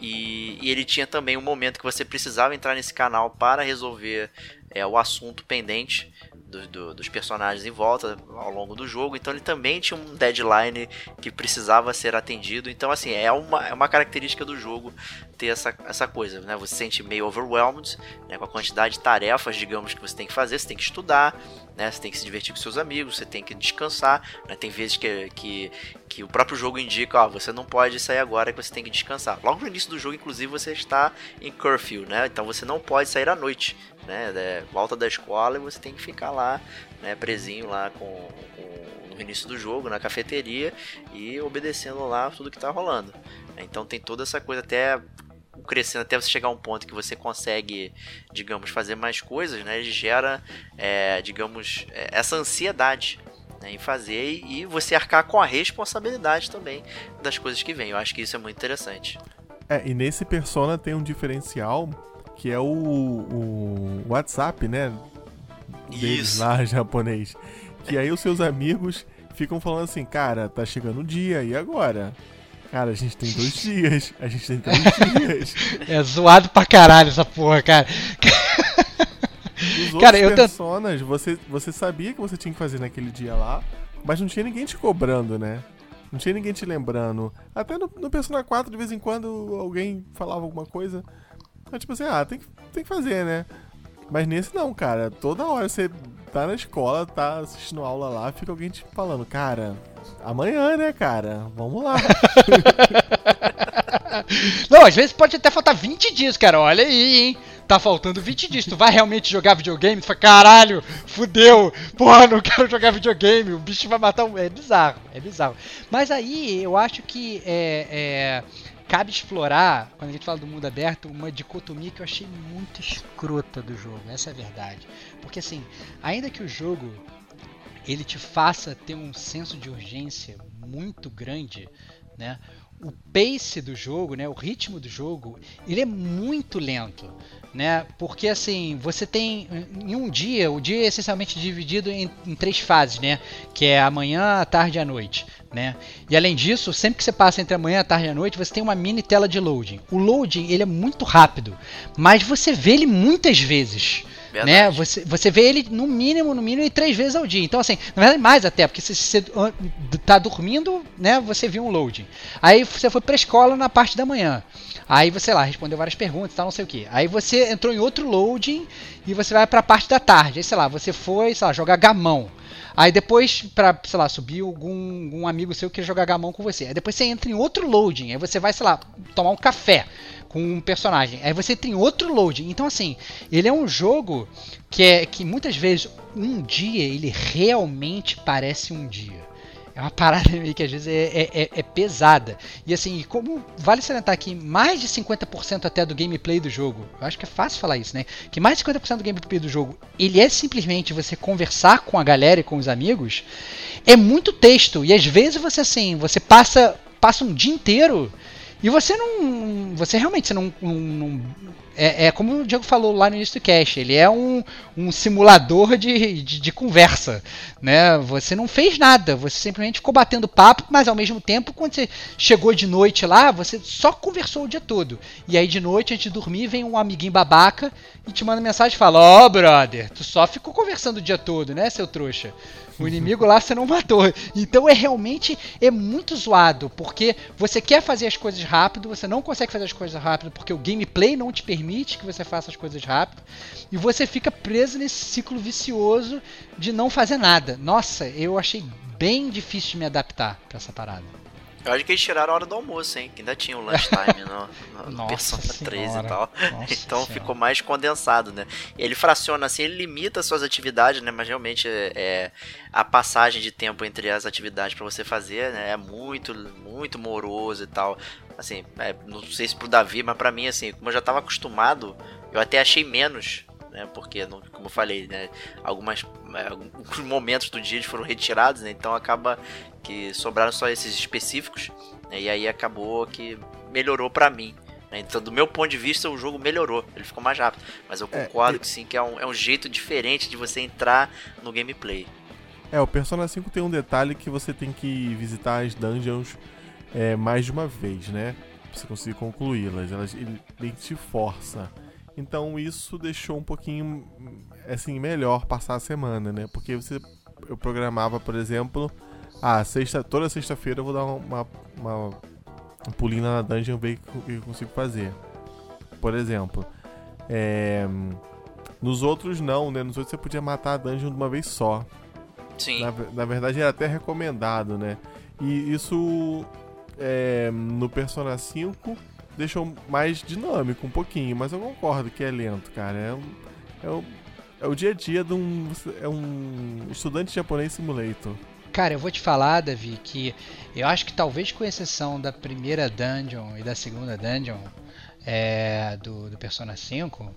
e, e, ele tinha também um momento que você precisava entrar nesse canal para resolver é, o assunto pendente do, do, dos personagens em volta ao longo do jogo. Então ele também tinha um deadline que precisava ser atendido. Então, assim, é uma, é uma característica do jogo ter essa, essa coisa, né? Você se sente meio overwhelmed né? com a quantidade de tarefas, digamos, que você tem que fazer. Você tem que estudar, né? Você tem que se divertir com seus amigos, você tem que descansar. Né? Tem vezes que, que, que o próprio jogo indica, ó, você não pode sair agora que você tem que descansar. Logo no início do jogo, inclusive, você está em curfew, né? Então você não pode sair à noite, né? É, volta da escola e você tem que ficar lá, né? Presinho lá com, com no início do jogo, na cafeteria e obedecendo lá tudo que tá rolando. Então tem toda essa coisa até crescendo até você chegar a um ponto que você consegue, digamos, fazer mais coisas, né? Ele gera, é, digamos, é, essa ansiedade né, em fazer e você arcar com a responsabilidade também das coisas que vêm. Eu acho que isso é muito interessante. É, e nesse Persona tem um diferencial que é o, o WhatsApp, né? Deles Isso. lá, japonês. Que aí os seus amigos ficam falando assim, cara, tá chegando o dia, e agora? Cara, a gente tem dois dias, a gente tem três dias. É zoado pra caralho essa porra, cara. Os outros Cara, eu personas, você, você sabia que você tinha que fazer naquele dia lá, mas não tinha ninguém te cobrando, né? Não tinha ninguém te lembrando. Até no, no Persona 4, de vez em quando, alguém falava alguma coisa. Mas, tipo assim, ah, tem que, tem que fazer, né? Mas nesse não, cara. Toda hora você tá na escola, tá assistindo aula lá, fica alguém te falando, cara, amanhã, né, cara? Vamos lá. Não, às vezes pode até faltar 20 dias, cara. Olha aí, hein? Tá faltando 20 dias. Tu vai realmente jogar videogame? Tu fala, caralho, fudeu. Porra, não quero jogar videogame. O bicho vai matar um. É bizarro, é bizarro. Mas aí eu acho que é, é, cabe explorar, quando a gente fala do mundo aberto, uma dicotomia que eu achei muito escrota do jogo. Essa é a verdade. Porque assim, ainda que o jogo ele te faça ter um senso de urgência muito grande, né? O pace do jogo, né, o ritmo do jogo, ele é muito lento, né? Porque assim, você tem em um dia, o dia é essencialmente dividido em, em três fases, né? Que é a manhã, a tarde e a noite, né? E além disso, sempre que você passa entre a manhã, a tarde e a noite, você tem uma mini tela de loading. O loading, ele é muito rápido, mas você vê ele muitas vezes. Né? Verdade. Você, você vê ele no mínimo, no mínimo, três vezes ao dia. Então, assim, na verdade, mais até, porque se você ah, tá dormindo, né, você viu um loading. Aí você foi pra escola na parte da manhã. Aí você lá respondeu várias perguntas tal, não sei o que. Aí você entrou em outro loading e você vai pra parte da tarde. Aí, sei lá, você foi, sei lá, jogar gamão. Aí depois, pra, sei lá, subir algum, algum amigo seu que quer jogar gamão com você. Aí depois você entra em outro loading. Aí você vai, sei lá, tomar um café com um personagem. Aí você tem outro loading. Então, assim, ele é um jogo que é que muitas vezes um dia ele realmente parece um dia. É uma parada meio que às vezes é, é- é- é pesada. E assim, como vale salientar que mais de 50% até do gameplay do jogo, eu acho que é fácil falar isso, né? Que mais de 50% do gameplay do jogo, ele é simplesmente você conversar com a galera e com os amigos, é muito texto. E às vezes você assim, você passa, passa um dia inteiro e você não. Você realmente você não. não- não- é, é como o Diego falou lá no início do cast, ele é um, um simulador de, de, de conversa. Né? Você não fez nada, você simplesmente ficou batendo papo, mas ao mesmo tempo, quando você chegou de noite lá, você só conversou o dia todo. E aí de noite, antes de dormir, vem um amiguinho babaca e te manda mensagem e fala: Ó, brother, tu só ficou conversando o dia todo, né, seu trouxa? O inimigo lá você não matou. Então é realmente é muito zoado, porque você quer fazer as coisas rápido, você não consegue fazer as coisas rápido porque o gameplay não te permite que você faça as coisas rápido, e você fica preso nesse ciclo vicioso de não fazer nada. Nossa, eu achei bem difícil de me adaptar pra essa parada. Eu acho que eles tiraram a hora do almoço, hein? Que ainda tinha o lunchtime no, no Nossa Persona 13 Senhora. e tal. Nossa então Senhora. ficou mais condensado, né? Ele fraciona assim, ele limita suas atividades, né? Mas realmente é, é, a passagem de tempo entre as atividades pra você fazer, né? É muito, muito moroso e tal. Assim, é, não sei se pro Davi, mas pra mim, assim, como eu já tava acostumado, eu até achei menos. Né, porque, como eu falei, né, algumas, é, alguns momentos do dia eles foram retirados, né, então acaba que sobraram só esses específicos, né, e aí acabou que melhorou pra mim. né. Então, do meu ponto de vista, o jogo melhorou, ele ficou mais rápido. Mas eu É, concordo e- que sim, que é um, é um jeito diferente de você entrar no gameplay. É, o Persona 5 tem um detalhe que você tem que visitar as dungeons é, mais de uma vez, né? Pra você conseguir concluí-las. Elas, ele, ele te força. Então isso deixou um pouquinho assim melhor passar a semana, né? Porque você eu programava, por exemplo, ah, sexta, toda sexta-feira eu vou dar uma, uma um pulinho na dungeon ver o que eu consigo fazer. Por exemplo, é, nos outros não, né? Nos outros você podia matar a dungeon de uma vez só. Sim. Na, na verdade era até recomendado, né? E isso é, no Persona 5 deixou mais dinâmico um pouquinho, mas eu concordo que é lento, cara. É, um, é, um- é o dia a dia de um, é um estudante japonês simulator. Cara, eu vou te falar, Davi, que eu acho que talvez com exceção da primeira dungeon e da segunda dungeon, é, do, do Persona 5,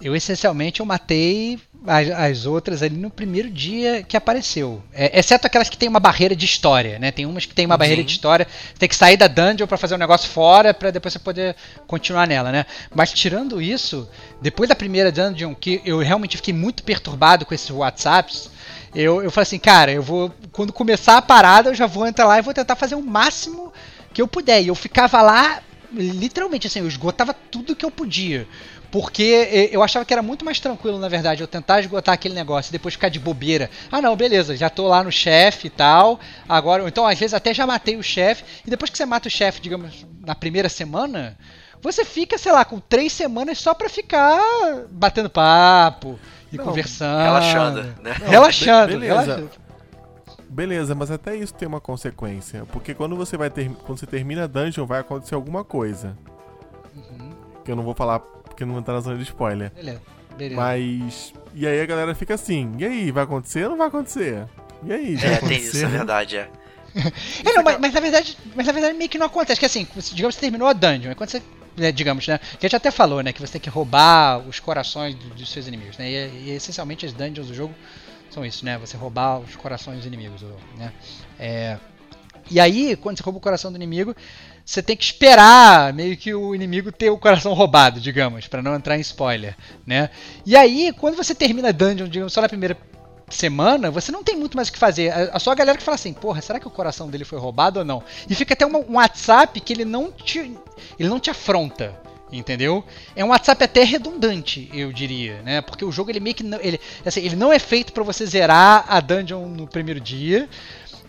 eu essencialmente eu matei as, as, outras ali no primeiro dia que apareceu. É, exceto aquelas que tem uma barreira de história, né? Tem umas que tem uma Sim. barreira de história, tem que sair da dungeon para fazer um negócio fora para depois você poder continuar nela, né? Mas tirando isso, depois da primeira dungeon que eu realmente fiquei muito perturbado com esses WhatsApps, eu, eu falei assim, cara, eu vou quando começar a parada, eu já vou entrar lá e vou tentar fazer o máximo que eu puder. E eu ficava lá literalmente assim, eu esgotava tudo que eu podia. Porque eu achava que era muito mais tranquilo, na verdade, eu tentar esgotar aquele negócio e depois ficar de bobeira. Ah, não, beleza, já tô lá no chefe e tal. Agora, então às vezes até já matei o chefe. E depois que você mata o chefe, digamos, na primeira semana, você fica, sei lá, com três semanas só pra ficar batendo papo e não, conversando. Relaxando, né? Não, relaxando, beleza. relaxando. Beleza, mas até isso tem uma consequência. Porque quando você vai ter, quando você termina a dungeon, vai acontecer alguma coisa. Uhum. Que eu não vou falar porque não tá na zona de spoiler. Beleza. Beleza. Mas. E aí a galera fica assim: e aí, vai acontecer ou não vai acontecer? E aí, já É, tem isso, é verdade, é. é não, mas, mas, na verdade, mas na verdade meio que não acontece. Que assim, digamos que você terminou a dungeon, quando você. Né, digamos, né? Que a gente até falou, né? Que você tem que roubar os corações dos seus inimigos, né? E, e essencialmente as dungeons do jogo são isso, né? Você roubar os corações dos inimigos, né? É, e aí, quando você rouba o coração do inimigo, você tem que esperar meio que o inimigo ter o coração roubado, digamos, para não entrar em spoiler, né? E aí, quando você termina a dungeon, digamos, só na primeira semana, você não tem muito mais o que fazer. A, a sua galera que fala assim, porra, será que o coração dele foi roubado ou não? E fica até uma, um WhatsApp que ele não te, ele não te afronta. Entendeu? É um WhatsApp até redundante, eu diria, né? Porque o jogo ele meio que não, ele, assim, ele não é feito para você zerar a dungeon no primeiro dia,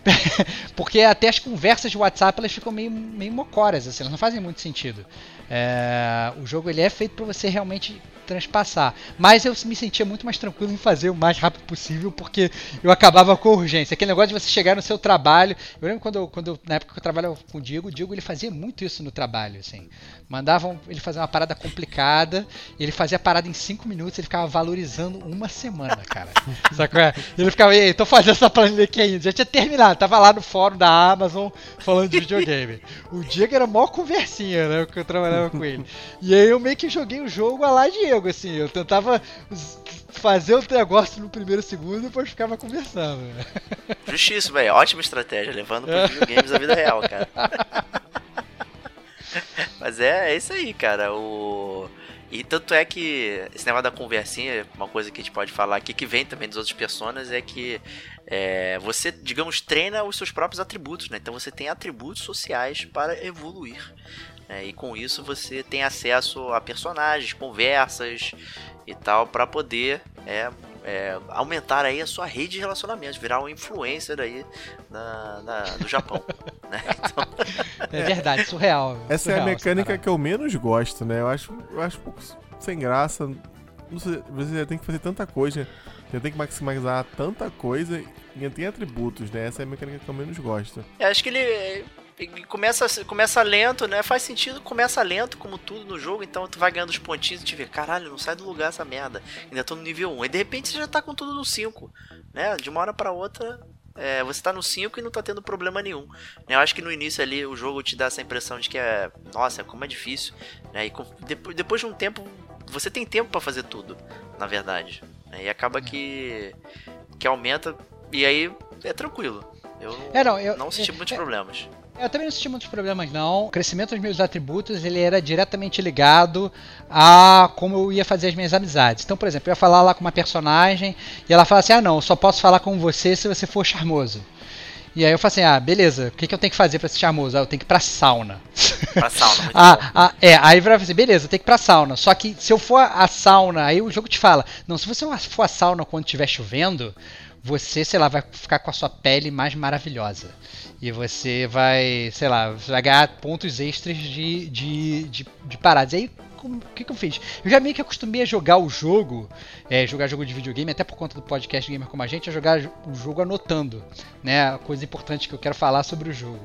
porque até as conversas de WhatsApp elas ficam meio, meio mocoras, assim, elas não fazem muito sentido. É, o jogo ele é feito para você realmente transpassar. Mas eu me sentia muito mais tranquilo em fazer o mais rápido possível, porque eu acabava com urgência. Aquele negócio de você chegar no seu trabalho. Eu lembro quando, quando na época que eu trabalhava com o Diego, o Diego ele fazia muito isso no trabalho, assim. Mandavam ele fazer uma parada complicada, ele fazia a parada em 5 minutos, ele ficava valorizando uma semana, cara. Sacou? Ele ficava, ei, tô fazendo essa planilha aqui ainda. Já tinha terminado, tava lá no fórum da Amazon falando de videogame. O Diego era mó conversinha, né? Que eu trabalhava com ele. E aí eu meio que joguei o jogo a lá Diego, assim. Eu tentava fazer o negócio no primeiro segundo e depois ficava conversando. Justíssimo, velho. Ótima estratégia, levando para videogames da vida real, cara. Mas é, é isso aí, cara. O... E tanto é que esse negócio da conversinha, uma coisa que a gente pode falar aqui, que vem também dos outros personagens, é que é, você, digamos, treina os seus próprios atributos, né? Então você tem atributos sociais para evoluir. Né? E com isso você tem acesso a personagens, conversas e tal, para poder é, é, aumentar aí a sua rede de relacionamentos, virar um influencer aí na, na no Japão. né? então... É verdade, surreal. Essa surreal, é a mecânica que eu menos gosto, né? Eu acho, eu acho um pouco sem graça. Sei, você já tem que fazer tanta coisa, já tem que maximizar tanta coisa e tem atributos, né? Essa é a mecânica que eu menos gosto. É, acho que ele começa, começa lento, né? Faz sentido, começa lento, como tudo no jogo, então tu vai ganhando os pontinhos e te vê, caralho, não sai do lugar essa merda. Ainda tô no nível 1. E de repente você já tá com tudo no 5. Né? De uma hora para outra, é, você tá no 5 e não tá tendo problema nenhum. Né? Eu acho que no início ali o jogo te dá essa impressão de que é. Nossa, como é difícil. Né? E com, depois, depois de um tempo, você tem tempo para fazer tudo, na verdade. Né? E acaba que. que aumenta. E aí é tranquilo. Eu, é, não, eu não senti muitos é, problemas. Eu também não senti muitos problemas, não. O crescimento dos meus atributos ele era diretamente ligado a como eu ia fazer as minhas amizades. Então, por exemplo, eu ia falar lá com uma personagem e ela fala assim: ah, não, eu só posso falar com você se você for charmoso. E aí eu falo assim, ah, beleza, o que, que eu tenho que fazer pra ser charmoso? Ah, eu tenho que ir pra sauna. Pra sauna, ah, ah, É, aí vai assim, beleza, eu tenho que ir pra sauna. Só que se eu for a sauna, aí o jogo te fala, não, se você for a sauna quando estiver chovendo, você, sei lá, vai ficar com a sua pele mais maravilhosa. E você vai, sei lá, vai ganhar pontos extras de, de, de, de paradas. E aí o que, que eu fiz? Eu já meio que acostumei a jogar o jogo, é, jogar jogo de videogame, até por conta do podcast Gamer Como a Gente, a jogar o jogo anotando, né? Coisa importante que eu quero falar sobre o jogo.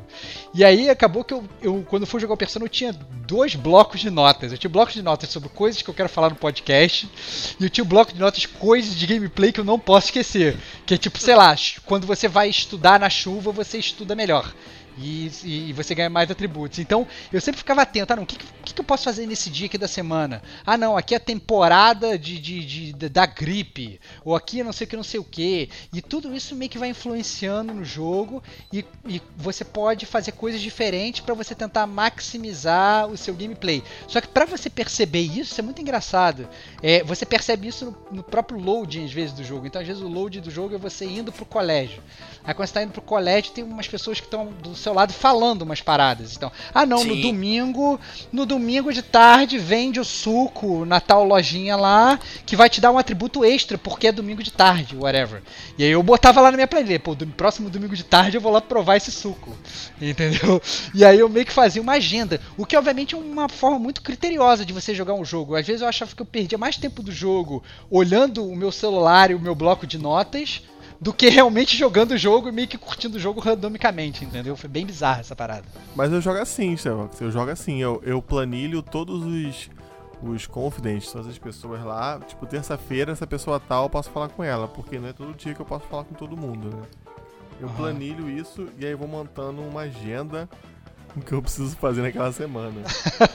E aí acabou que eu, eu quando fui jogar o Persona, eu tinha dois blocos de notas. Eu tinha blocos de notas sobre coisas que eu quero falar no podcast, e eu tinha um bloco de notas coisas de gameplay que eu não posso esquecer. Que é tipo, sei lá, quando você vai estudar na chuva, você estuda melhor. E, e, você ganha mais atributos. Então, eu sempre ficava atento. Ah, não, o que, que, que, eu posso fazer nesse dia aqui da semana? Ah, não, aqui é a temporada de, de, de, de da gripe. Ou aqui é não sei o que, não sei o que. E tudo isso meio que vai influenciando no jogo. E, e você pode fazer coisas diferentes para você tentar maximizar o seu gameplay. Só que para você perceber isso, isso é muito engraçado. É, você percebe isso no, no próprio loading, às vezes, do jogo. Então, às vezes, o load do jogo é você indo pro colégio. Aí, quando você tá indo pro colégio, tem umas pessoas que estão do seu lado falando umas paradas. Então, ah não, Sim. no domingo, no domingo de tarde vende o suco na tal lojinha lá que vai te dar um atributo extra porque é domingo de tarde, whatever. E aí eu botava lá na minha planilha, pô, do próximo domingo de tarde eu vou lá provar esse suco. Entendeu? E aí eu meio que fazia uma agenda, o que obviamente é uma forma muito criteriosa de você jogar um jogo. Às vezes eu achava que eu perdia mais tempo do jogo olhando o meu celular e o meu bloco de notas do que realmente jogando o jogo e meio que curtindo o jogo randomicamente, entendeu? Foi bem bizarro essa parada. Mas eu jogo assim, Starbucks. Eu jogo assim, eu, eu planilho todos os, os confidentes, todas as pessoas lá. Tipo, terça-feira, essa pessoa tal, eu posso falar com ela, porque não é todo dia que eu posso falar com todo mundo, né? Eu uhum. planilho isso e aí vou montando uma agenda o que eu preciso fazer naquela semana.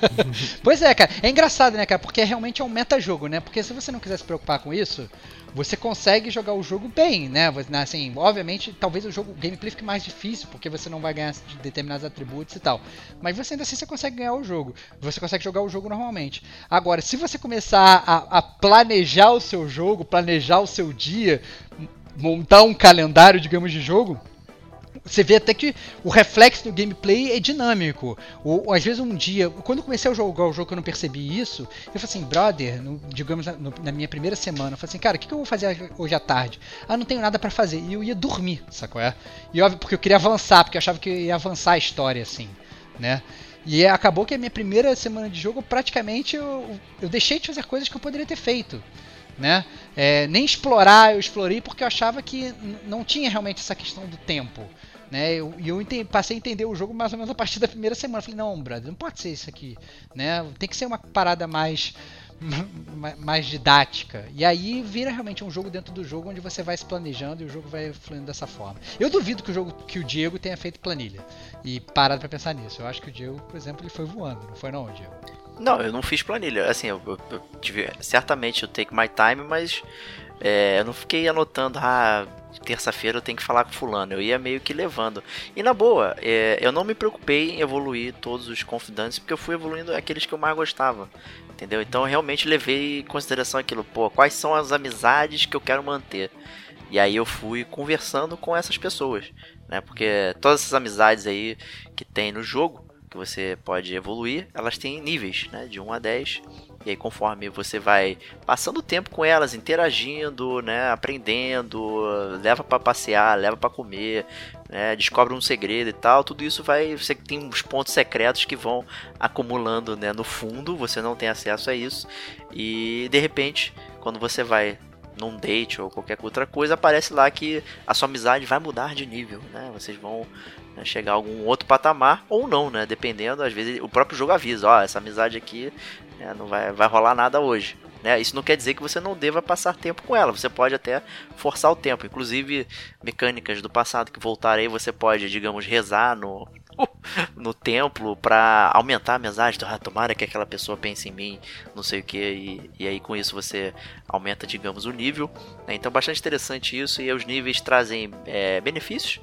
pois é, cara. É engraçado, né, cara? Porque realmente é um meta-jogo, né? Porque se você não quiser se preocupar com isso, você consegue jogar o jogo bem, né? Assim, obviamente, talvez o jogo o gameplay fique mais difícil, porque você não vai ganhar determinados atributos e tal. Mas você ainda assim você consegue ganhar o jogo. Você consegue jogar o jogo normalmente. Agora, se você começar a, a planejar o seu jogo, planejar o seu dia, montar um calendário, digamos, de jogo, você vê até que o reflexo do gameplay é dinâmico. Ou, às vezes um dia, quando comecei a jogar o jogo eu não percebi isso, eu falei assim, brother, no, digamos no, na minha primeira semana, eu falei assim, cara, o que, que, eu vou fazer hoje à tarde? Ah, não tenho nada para fazer. E eu ia dormir, sacou? É? E óbvio, porque eu queria avançar, porque eu achava que ia avançar a história, assim, né? E acabou que a minha primeira semana de jogo, praticamente, eu, eu deixei de fazer coisas que eu poderia ter feito né? É, nem explorar eu explorei porque eu achava que não tinha realmente essa questão do tempo. Né? E eu, eu passei a entender o jogo mais ou menos a partir da primeira semana. Falei, não, brother, não pode ser isso aqui. Né? Tem que ser uma parada mais mais didática. E aí vira realmente um jogo dentro do jogo onde você vai se planejando e o jogo vai fluindo dessa forma. Eu duvido que o jogo que o Diego tenha feito planilha e parado para pensar nisso. Eu acho que o Diego, por exemplo, ele foi voando, não foi não, Diego? Não, eu não fiz planilha. Assim, eu, eu, eu tive certamente o take my time, mas é, eu não fiquei anotando, ah, terça-feira eu tenho que falar com fulano. Eu ia meio que levando. E na boa, é, eu não me preocupei em evoluir todos os confidantes, porque eu fui evoluindo aqueles que eu mais gostava. Entendeu? Então eu realmente levei em consideração aquilo, pô, quais são as amizades que eu quero manter. E aí eu fui conversando com essas pessoas, né? Porque todas essas amizades aí que tem no jogo, que você pode evoluir, elas têm níveis, né? De 1 a 10. E aí, conforme você vai passando tempo com elas, interagindo, né, aprendendo, leva para passear, leva para comer, né, descobre um segredo e tal, tudo isso vai. Você tem uns pontos secretos que vão acumulando né, no fundo, você não tem acesso a isso, e de repente, quando você vai num date ou qualquer outra coisa, aparece lá que a sua amizade vai mudar de nível, né? Vocês vão né, chegar a algum outro patamar ou não, né? Dependendo, às vezes o próprio jogo avisa, ó, essa amizade aqui né, não vai, vai rolar nada hoje. Né? Isso não quer dizer que você não deva passar tempo com ela, você pode até forçar o tempo. Inclusive, mecânicas do passado que voltarem aí, você pode, digamos, rezar no, no templo para aumentar a amizade. Ah, tomara que aquela pessoa pense em mim, não sei o que, e, e aí com isso você aumenta, digamos, o nível. Né? Então, bastante interessante isso, e os níveis trazem é, benefícios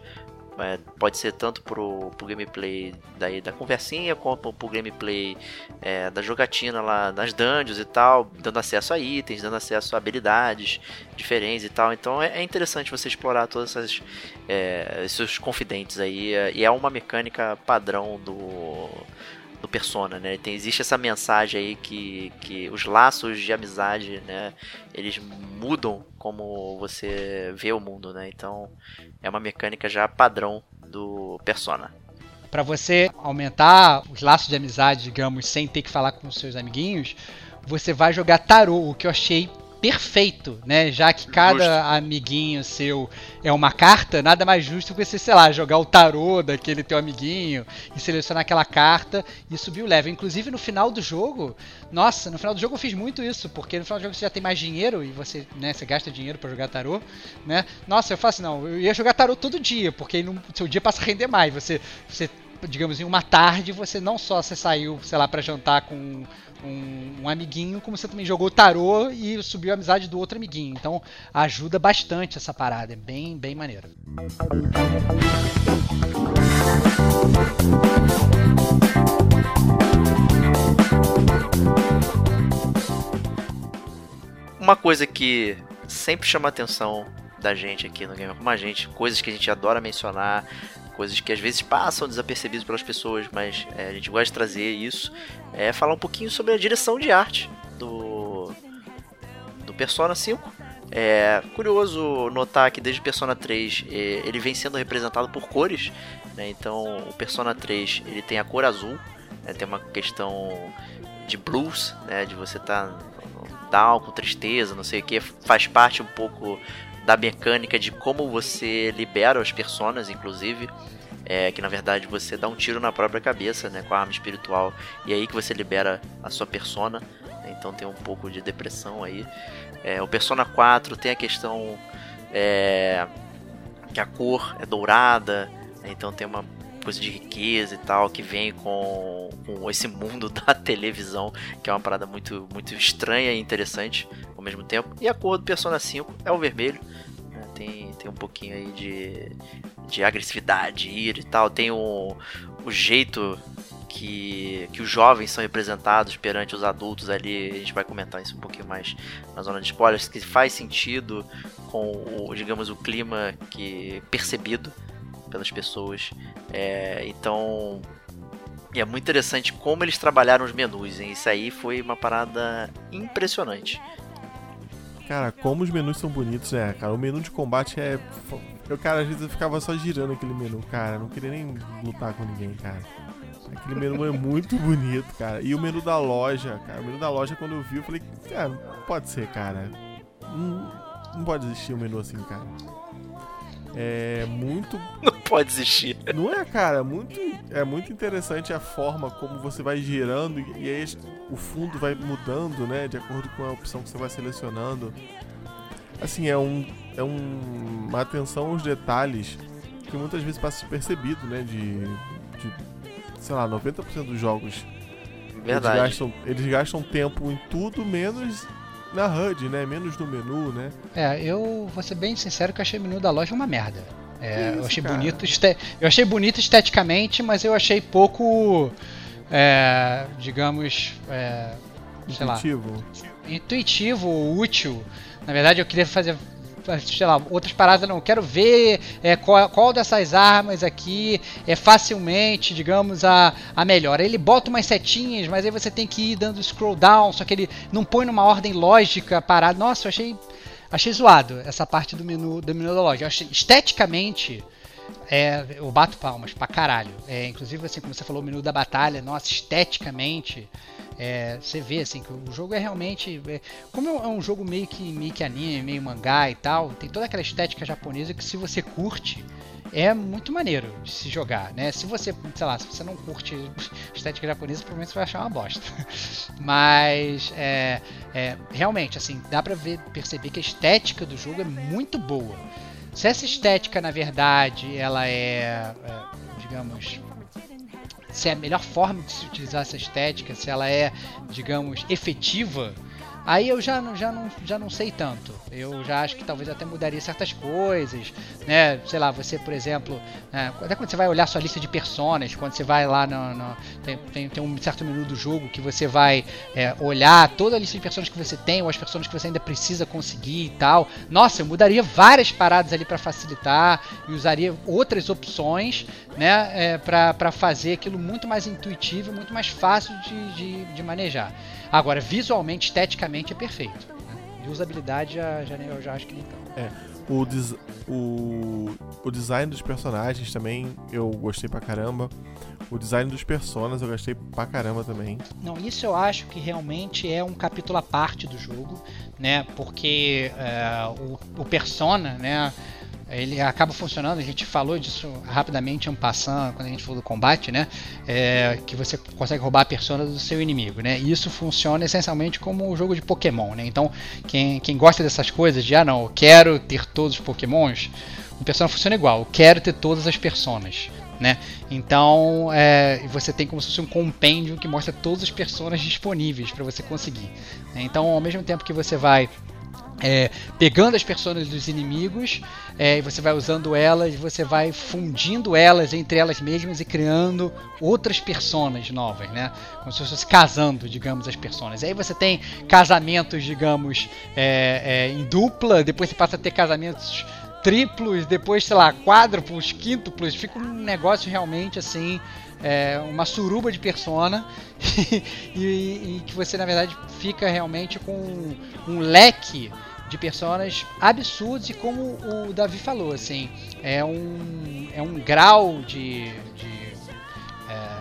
é, pode ser tanto pro, pro gameplay daí da conversinha, como pro gameplay é, da jogatina lá nas dungeons e tal, dando acesso a itens, dando acesso a habilidades diferentes e tal. Então é, é interessante você explorar todos essas, é, esses confidentes aí. E é uma mecânica padrão do do Persona, né? Tem, existe essa mensagem aí que, que os laços de amizade, né? Eles mudam como você vê o mundo, né? Então é uma mecânica já padrão do Persona. Para você aumentar os laços de amizade, digamos, sem ter que falar com os seus amiguinhos, você vai jogar tarô, o que eu achei perfeito, né? Já que cada Justo. amiguinho seu é uma carta, nada mais justo que você, sei lá, jogar o tarô daquele teu amiguinho e selecionar aquela carta e subir o level. Inclusive no final do jogo, nossa, no final do jogo eu fiz muito isso, porque no final do jogo você já tem mais dinheiro e você, né, você gasta dinheiro pra jogar tarô, né? Nossa, eu faço não, eu ia jogar tarô todo dia, porque no seu dia passa a render mais. Você, você digamos, em uma tarde, você não só você saiu, sei lá, pra jantar com um, um amiguinho, como você também jogou tarô e subiu a amizade do outro amiguinho. Então ajuda bastante essa parada, é bem, bem maneiro. Uma coisa que sempre chama atenção da gente aqui no Gamer Como a Gente, coisas que a gente adora mencionar, coisas que às vezes passam desapercebidos pelas pessoas, mas é, a gente gosta de trazer isso, é falar um pouquinho sobre a direção de arte do, do Persona 5. É curioso notar que desde Persona 3 é, ele vem sendo representado por cores, né? então o Persona 3 ele tem a cor azul, né? tem uma questão de blues, né? de você estar tá down, com tristeza, não sei o que, faz parte um pouco da mecânica de como você libera os personas, inclusive. É, que na verdade você dá um tiro na própria cabeça, né, com a arma espiritual, e é aí que você libera a sua persona. né, então tem um pouco de depressão aí. É, o Persona 4 tem a questão é, que a cor é dourada, né, então tem uma coisa de riqueza e tal que vem com, com esse mundo da televisão, que é uma parada muito, muito estranha e interessante ao mesmo tempo. E a cor do Persona 5 é o vermelho. Tem, tem um pouquinho aí de, de agressividade, ira e tal. Tem o, o jeito que, que os jovens são representados perante os adultos ali. A gente vai comentar isso um pouquinho mais na zona de spoilers, que faz sentido com o, digamos, o clima que percebido pelas pessoas. É, então, e é muito interessante como eles trabalharam os menus. Hein? Isso aí foi uma parada impressionante. Cara, como os menus são bonitos, né, cara? O menu de combate é. Eu, cara, às vezes eu ficava só girando aquele menu, cara. Não queria nem lutar com ninguém, cara. Aquele menu é muito bonito, cara. E o menu da loja, cara. O menu da loja, quando eu vi, eu falei, cara, não pode ser, cara. Não, não pode existir um menu assim, cara. É muito Não pode existir. Não é, cara? Muito, é muito interessante a forma como você vai girando e aí o fundo vai mudando, né? De acordo com a opção que você vai selecionando. Assim, é, um, é um, uma atenção aos detalhes que muitas vezes passa despercebido, né? De, de sei lá, 90% dos jogos. Verdade. Eles gastam, eles gastam tempo em tudo menos na HUD, né? Menos no menu, né? É, eu vou ser bem sincero que eu achei o menu da loja uma merda. É, Que eu isso, achei cara? bonito, este- eu achei bonito esteticamente, mas eu achei pouco, é, digamos, é, sei lá, Intuitivo. intuitivo, útil. Na verdade, eu queria fazer, sei lá, outras paradas. Não, quero ver é, qual, qual dessas armas aqui é facilmente, digamos, a, a melhor. Ele bota umas setinhas, mas aí você tem que ir dando scroll down, só que ele não põe numa ordem lógica parada. Nossa, eu achei, achei zoado essa parte do menu, do menu da loja. Eu achei, esteticamente, é, eu bato palmas pra caralho. É, inclusive, assim, como você falou, o menu da batalha, nossa, esteticamente, é, você vê assim que o jogo é realmente. é, como é um jogo meio que, meio que anime, meio mangá e tal, tem toda aquela estética japonesa que se você curte. É muito maneiro de se jogar, né? Se você, sei lá, se você não curte estética japonesa, provavelmente você vai achar uma bosta. Mas, é, é, realmente, assim, dá pra ver, perceber que a estética do jogo é muito boa. Se essa estética, na verdade, ela é, é, digamos, se é a melhor forma de se utilizar essa estética, se ela é, digamos, efetiva, aí eu já não, já não, já não sei tanto. Eu já acho que talvez até mudaria certas coisas, né? Sei lá, você, por exemplo, né, até quando você vai olhar sua lista de personas, quando você vai lá no, no- tem, tem, tem um certo menu do jogo que você vai é, olhar toda a lista de personas que você tem, ou as personas que você ainda precisa conseguir e tal. Nossa, eu mudaria várias paradas ali para facilitar e usaria outras opções, né, é, para fazer aquilo muito mais intuitivo, muito mais fácil de, de, de manejar. Agora, visualmente, esteticamente é perfeito. Né? De usabilidade, já, já, eu já acho que nem tanto. O, des- o, o design dos personagens também eu gostei pra caramba. O design dos personas eu gostei pra caramba também. Não, isso eu acho que realmente é um capítulo à parte do jogo. né? Porque é, o, o Persona, né? Ele acaba funcionando, a gente falou disso rapidamente, um passando quando a gente falou do combate, né? É, que você consegue roubar a persona do seu inimigo, né? E isso funciona essencialmente como um jogo de Pokémon, né? Então, quem, quem gosta dessas coisas, de ah não, eu quero ter todos os Pokémons, o persona funciona igual, eu quero ter todas as personas. Né? Então é, você tem como se fosse um compêndio que mostra todas as personas disponíveis para você conseguir. Né? Então, ao mesmo tempo que você vai é, pegando as personas dos inimigos, é, você vai usando elas, você vai fundindo elas entre elas mesmas e criando outras personas novas, né? Como se fosse casando, digamos, as personas. Aí você tem casamentos, digamos, é, é, em dupla, depois você passa a ter casamentos triplos, depois, sei lá, quádruplos, quíntuplos, fica um negócio realmente assim, é, uma suruba de persona e, e, que você na verdade fica realmente com um, um leque de personagens absurdos e como o Davi falou, assim, é um, é um grau de, de é,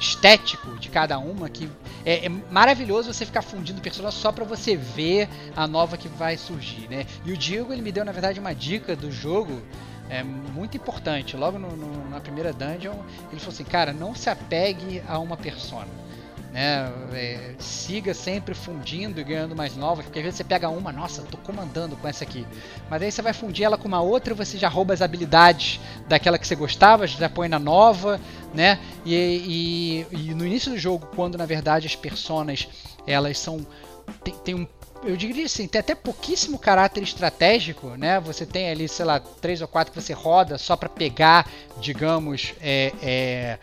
estético de cada uma que é, é, maravilhoso você ficar fundindo personagens só para você ver a nova que vai surgir, né? E o Diego ele me deu na verdade uma dica do jogo é muito importante. Logo no, no, na primeira dungeon ele falou assim, cara, não se apegue a uma persona né? É, siga sempre fundindo e ganhando mais novas, porque às vezes você pega uma, nossa, tô comandando com essa aqui. Mas aí você vai fundir ela com uma outra você já rouba as habilidades daquela que você gostava, já põe na nova, né? E, e, e no início do jogo, quando na verdade as personas elas são. tem, tem um eu diria assim, tem até pouquíssimo caráter estratégico, né? Você tem ali, sei lá, três ou quatro que você roda só para pegar, digamos, é, é,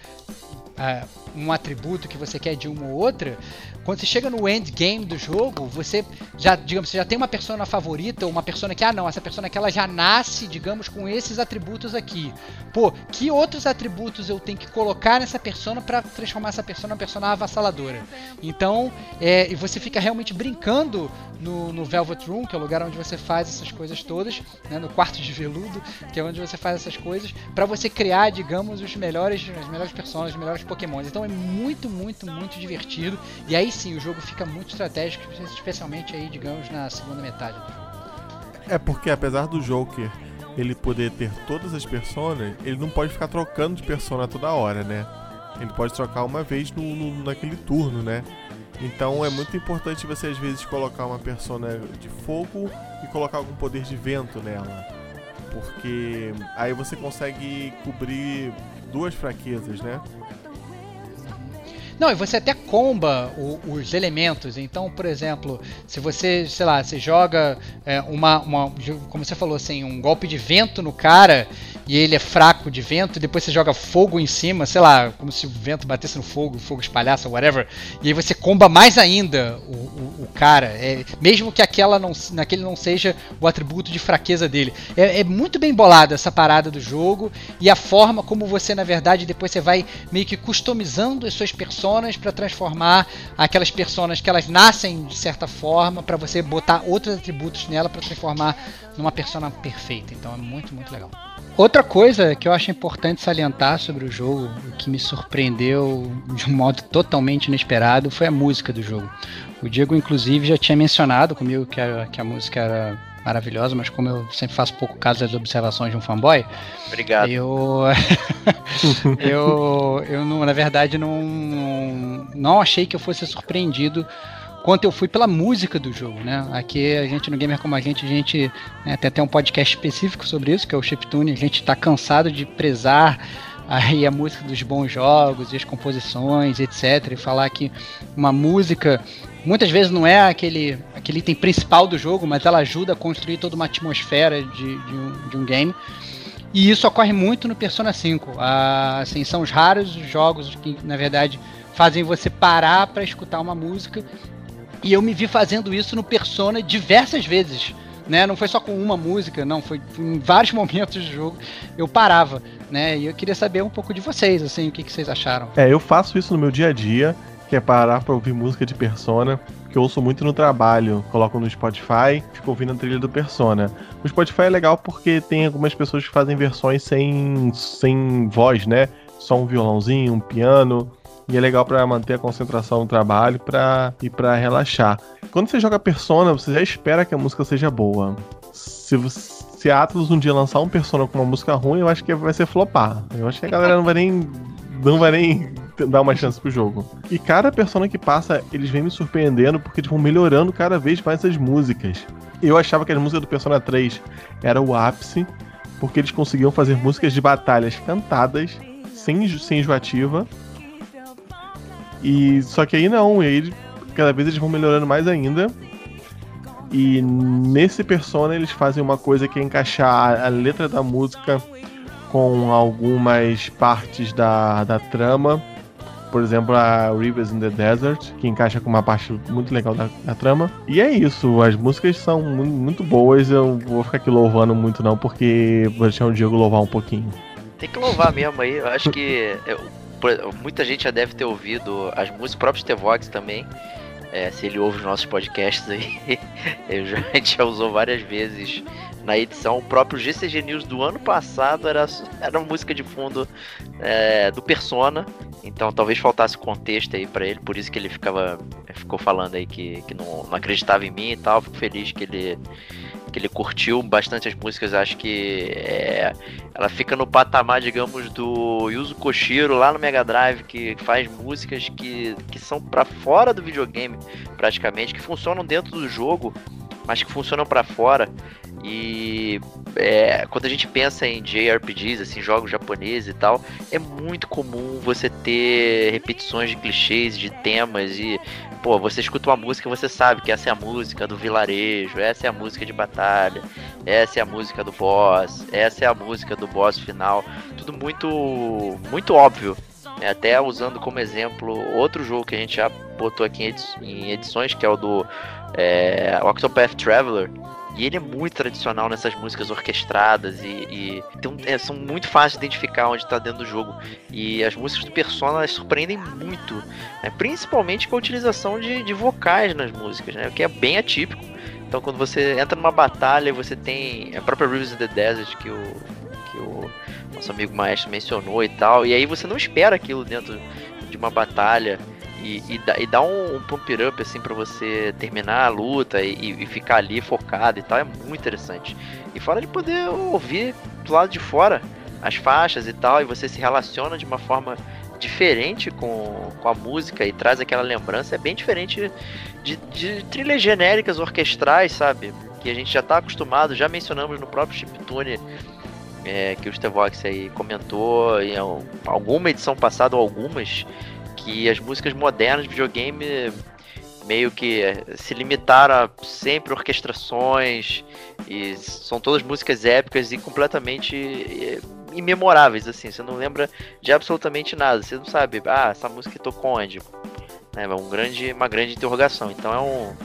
é, um atributo que você quer de uma ou outra, quando você chega no endgame do jogo, você já, digamos, você já tem uma persona favorita, ou uma persona que, ah não, essa persona que ela já nasce, digamos, com esses atributos aqui. Pô, que outros atributos eu tenho que colocar nessa persona para transformar essa persona numa persona avassaladora? Então, é, e você fica realmente brincando no, no, Velvet Room, que é o lugar onde você faz essas coisas todas, né, no quarto de veludo, que é onde você faz essas coisas, para você criar, digamos, os melhores, as melhores personagens, os melhores pokémons. Então é muito, muito, muito divertido. E aí sim, o jogo fica muito estratégico, especialmente aí, digamos, na segunda metade do jogo. É porque apesar do Joker ele poder ter todas as personas, ele não pode ficar trocando de persona toda hora, né? Ele pode trocar uma vez no, no, naquele turno, né? Então é muito importante você às vezes colocar uma persona de fogo e colocar algum poder de vento nela. Porque aí você consegue cobrir duas fraquezas, né? Não, e você até comba o, os elementos. Então, por exemplo, se você, sei lá, você joga é, uma, uma, como você falou assim, um golpe de vento no cara e ele é fraco de vento, e depois você joga fogo em cima, sei lá, como se o vento batesse no fogo, o fogo espalhasse, whatever, e aí você comba mais ainda o, o, o cara, é, mesmo que aquela não, naquele não seja o atributo de fraqueza dele. É, é muito bem bolada essa parada do jogo e a forma como você, na verdade, depois você vai meio que customizando as suas personas para transformar aquelas personas que elas nascem de certa forma, para você botar outros atributos nela para transformar numa persona perfeita. Então é muito, muito legal. Outra coisa que eu acho importante salientar sobre o jogo, que me surpreendeu de um modo totalmente inesperado, foi a música do jogo. O Diego, inclusive, já tinha mencionado comigo que a, que a música era maravilhosa, mas como eu sempre faço pouco caso das observações de um fanboy, Obrigado. eu eu, eu não, na verdade não, não achei que eu fosse surpreendido quanto eu fui pela música do jogo, né? Aqui a gente no Gamer Como a Gente, a gente né, tem até um podcast específico sobre isso, que é o Chiptune, a gente está cansado de prezar aí a música dos bons jogos e as composições, etc. E falar que uma música muitas vezes não é aquele, aquele item principal do jogo, mas ela ajuda a construir toda uma atmosfera de, de, um, de um game. E isso ocorre muito no Persona 5. Ah, assim, são os raros jogos que, na verdade, fazem você parar para escutar uma música e eu me vi fazendo isso no Persona diversas vezes. Né? Não foi só com uma música, não, foi em vários momentos do jogo eu parava, né? E eu queria saber um pouco de vocês, assim, o que, que vocês acharam. É, eu faço isso no meu dia a dia, que é parar pra ouvir música de Persona, que eu ouço muito no trabalho. Coloco no Spotify, fico ouvindo a trilha do Persona. O Spotify é legal porque tem algumas pessoas que fazem versões sem, sem voz, né? Só um violãozinho, um piano. E é legal para manter a concentração no trabalho pra, e para relaxar. Quando você joga Persona, você já espera que a música seja boa. Se, se a Atlus um dia lançar um Persona com uma música ruim, eu acho que vai ser flopar. Eu acho que a galera não vai nem. Não vai nem dar uma chance pro jogo. E cada Persona que passa, eles vêm me surpreendendo porque eles vão melhorando cada vez mais as músicas. Eu achava que as músicas do Persona 3 era o ápice, porque eles conseguiam fazer músicas de batalhas cantadas, sem, sem enjoativa. E só que aí não, e aí cada vez eles vão melhorando mais ainda. E nesse Persona eles fazem uma coisa que é encaixar a letra da música com algumas partes da, da trama por exemplo, a Rivers in the Desert, que encaixa com uma parte muito legal da, da trama. E é isso, as músicas são muito boas, eu vou ficar aqui louvando muito não, porque vou deixar o Diego louvar um pouquinho. Tem que louvar mesmo aí, eu acho que eu, muita gente já deve ter ouvido as músicas, próprios T-Vox também, é, se ele ouve os nossos podcasts aí, a gente já usou várias vezes na edição. O próprio GCG News do ano passado era, era uma música de fundo é, do Persona. Então talvez faltasse contexto aí para ele, por isso que ele ficava ficou falando aí que, que não, não acreditava em mim e tal. Fico feliz que ele que ele curtiu bastante as músicas. Acho que é, ela fica no patamar, digamos, do Yuzo Koshiro lá no Mega Drive, que faz músicas que, que são para fora do videogame, praticamente, que funcionam dentro do jogo, mas que funcionam para fora. E é, quando a gente pensa em JRPGs, assim, jogos japoneses e tal, é muito comum você ter repetições de clichês, de temas e pô, você escuta uma música, você sabe que essa é a música do vilarejo, essa é a música de batalha, essa é a música do boss, essa é a música do boss final, tudo muito muito óbvio. É, até usando como exemplo outro jogo que a gente já botou aqui em edições, que é o do é, Octopath Traveler, e ele é muito tradicional nessas músicas orquestradas e, e um, é, são muito fáceis de identificar onde está dentro do jogo. E as músicas do Persona surpreendem muito, né? principalmente com a utilização de, de vocais nas músicas, né? o que é bem atípico. Então quando você entra numa batalha, você tem a própria Rivers in the Desert que o, que o nosso amigo maestro mencionou e tal, e aí você não espera aquilo dentro de uma batalha e, e, dá, e dá um, um pump up assim para você terminar a luta e, e, ficar ali focado e tal, é muito interessante. E fora de poder ouvir do lado de fora as faixas e tal, e você se relaciona de uma forma diferente com, com a música e traz aquela lembrança, é bem diferente de, de trilhas genéricas orquestrais, sabe? Que a gente já está acostumado, já mencionamos no próprio Chiptune é, que o Stevox aí comentou em alguma edição passada ou algumas que as músicas modernas de videogame meio que se limitaram a sempre orquestrações e são todas músicas épicas e completamente eh, imemoráveis assim. Você não lembra de absolutamente nada. Você não sabe ah essa música tocou onde? É um grande uma grande interrogação. Então é um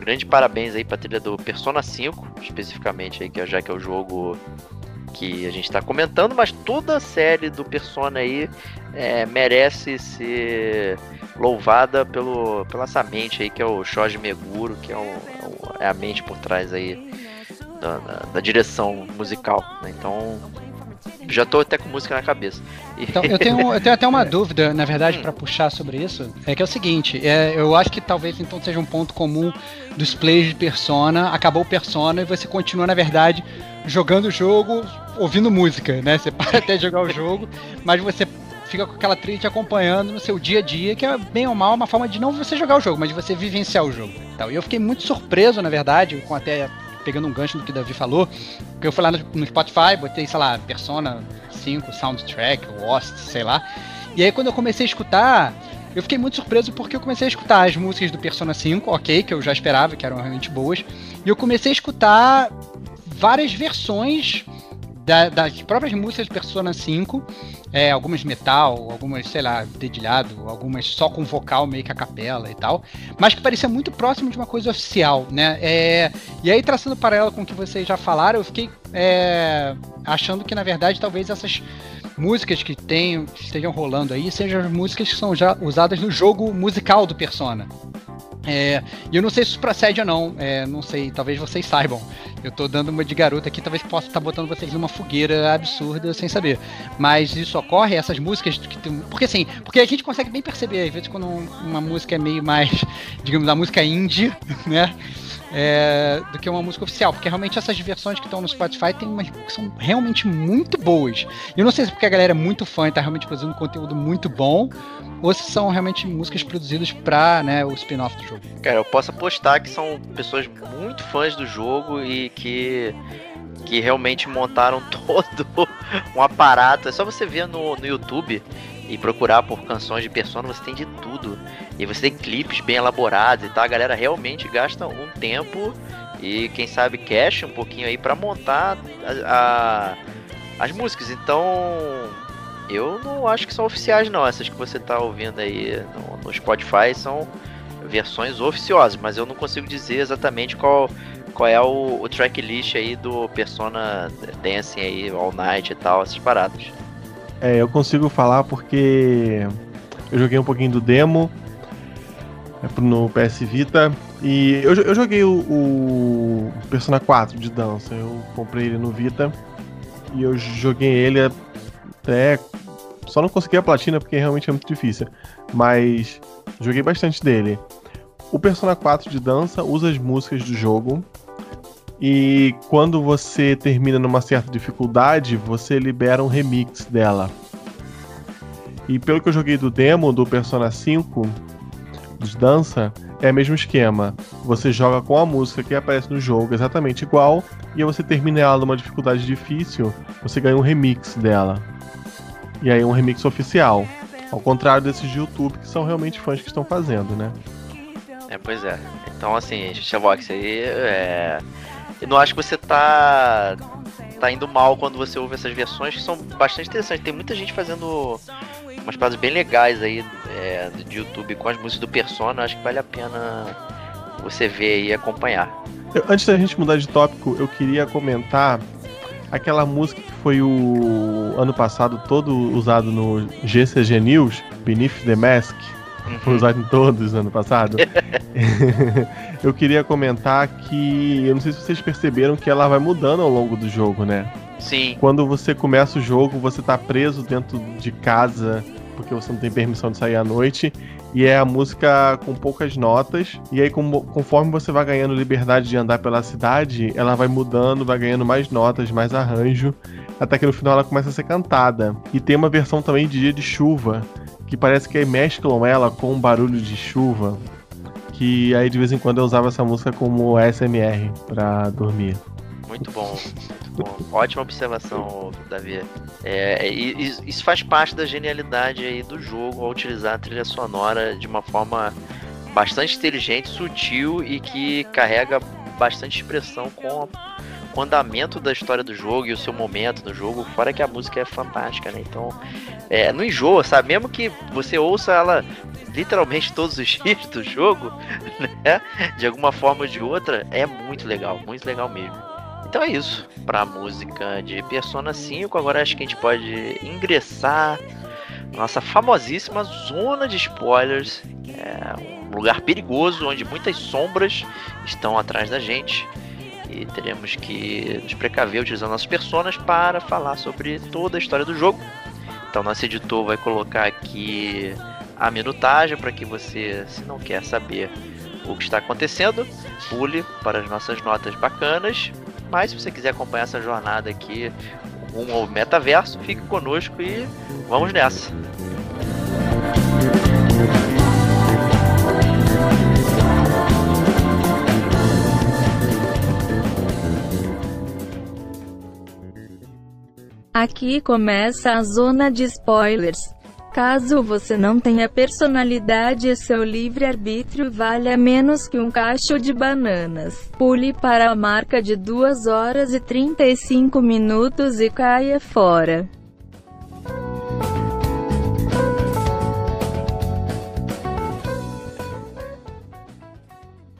grande parabéns aí para trilha do Persona 5 especificamente aí que é, já que é o jogo que a gente está comentando, mas toda a série do Persona aí é, merece ser louvada pelo, pela essa mente aí que é o Shoji Meguro, que é, o, é a mente por trás aí da, da, da direção musical. Né? Então já tô até com música na cabeça. Então, eu tenho, eu tenho até uma dúvida, na verdade, para puxar sobre isso. É que é o seguinte, é, eu acho que talvez então seja um ponto comum dos plays de Persona. Acabou o Persona e você continua, na verdade, jogando o jogo, ouvindo música, né? Você para até jogar o jogo, mas você fica com aquela trilha te acompanhando no seu dia a dia, que é bem ou mal uma forma de não você jogar o jogo, mas de você vivenciar o jogo. E eu fiquei muito surpreso, na verdade, com até pegando um gancho do que o Davi falou, porque eu fui lá no, no Spotify, botei, sei lá, Persona 5, Soundtrack, Lost, sei lá. E aí quando eu comecei a escutar, eu fiquei muito surpreso porque eu comecei a escutar as músicas do Persona 5, ok, que eu já esperava, que eram realmente boas, e eu comecei a escutar várias versões da, das próprias músicas de Persona 5, é, algumas metal, algumas, sei lá, dedilhado, algumas só com vocal meio que a capela e tal, mas que parecia muito próximo de uma coisa oficial, né? É, e aí, traçando paralelo com o que vocês já falaram, eu fiquei é, achando que, na verdade, talvez essas músicas que tem, estejam rolando aí sejam as músicas que são já usadas no jogo musical do Persona. É, e eu não sei se isso procede ou não, é, não sei, talvez vocês saibam. Eu tô dando uma de garota aqui, talvez possa estar tá botando vocês numa fogueira absurda sem saber. Mas isso ocorre, essas músicas que tem, Porque assim, porque a gente consegue bem perceber, às vezes, quando uma música é meio mais, digamos, a música indie, né? É, do que uma música oficial, porque realmente essas versões que estão no Spotify tem umas que são realmente muito boas. Eu não sei se é porque a galera é muito fã e tá realmente produzindo conteúdo muito bom, ou se são realmente músicas produzidas para né, o spin-off do jogo. Cara, eu posso apostar que são pessoas muito fãs do jogo e que que realmente montaram todo um aparato. É só você ver no, no YouTube e procurar por canções de Persona, você tem de tudo. E você tem clipes bem elaborados e tal. A galera realmente gasta um tempo e quem sabe cash um pouquinho aí para montar a, a, as músicas. Então, eu não acho que são oficiais não. Essas que você tá ouvindo aí no, no Spotify são versões oficiosas, mas eu não consigo dizer exatamente qual qual é o, o tracklist aí do Persona Dancing aí, All Night e tal, essas paradas. É, eu consigo falar porque eu joguei um pouquinho do demo é, no PS Vita e eu, eu joguei o, o, Persona 4 de dança. Eu comprei ele no Vita e eu joguei ele até. Só não consegui a platina porque realmente é muito difícil. Mas joguei bastante dele. O Persona 4 de dança usa as músicas do jogo e quando você termina numa certa dificuldade, você libera um remix dela. E pelo que eu joguei do demo do Persona 5 de dança, é o mesmo esquema. Você joga com a música que aparece no jogo exatamente igual, e aí você termina ela numa dificuldade difícil, você ganha um remix dela. E aí um remix oficial. Ao contrário desses de YouTube, que são realmente fãs que estão fazendo, né? É, pois é. Então, assim, Xbox aí é eu não acho que você tá tá indo mal quando você ouve essas versões que são bastante interessantes. Tem muita gente fazendo umas paradas bem legais aí é, de YouTube com as músicas do Persona. Acho que vale a pena você ver e acompanhar. Eu, antes da gente mudar de tópico, eu queria comentar aquela música que foi o ano passado todo usado no GCG News, Beneath the Mask. Foi usado em todos ano passado. eu queria comentar que eu não sei se vocês perceberam que ela vai mudando ao longo do jogo, né? Sim. Quando você começa o jogo, você tá preso dentro de casa porque você não tem permissão de sair à noite. E é a música com poucas notas. E aí, conforme você vai ganhando liberdade de andar pela cidade, ela vai mudando, vai ganhando mais notas, mais arranjo. Até que no final ela começa a ser cantada. E tem uma versão também de dia de chuva, que parece que mesclam ela com um barulho de chuva que aí de vez em quando eu usava essa música como SMR para dormir. Muito bom, muito bom. Ótima observação, Davi. É, isso faz parte da genialidade aí do jogo ao utilizar a trilha sonora de uma forma bastante inteligente, sutil e que carrega bastante expressão com o andamento da história do jogo e o seu momento no jogo, fora que a música é fantástica, né? Então, é, não enjoa, sabe? Mesmo que você ouça ela literalmente todos os dias do jogo, né? De alguma forma ou de outra, é muito legal, muito legal mesmo. Então é isso para a música de Persona 5. Agora acho que a gente pode ingressar nossa famosíssima zona de spoilers. É um lugar perigoso onde muitas sombras estão atrás da gente. E teremos que nos precaver utilizando nossas personas para falar sobre toda a história do jogo. Então nosso editor vai colocar aqui a minutagem para que você, se não quer saber o que está acontecendo, pule para as nossas notas bacanas. Mas se você quiser acompanhar essa jornada aqui rumo ao metaverso, fique conosco e vamos nessa. Aqui começa a zona de spoilers. Caso você não tenha personalidade e seu livre-arbítrio valha menos que um cacho de bananas, pule para a marca de 2 horas e 35 minutos e caia fora.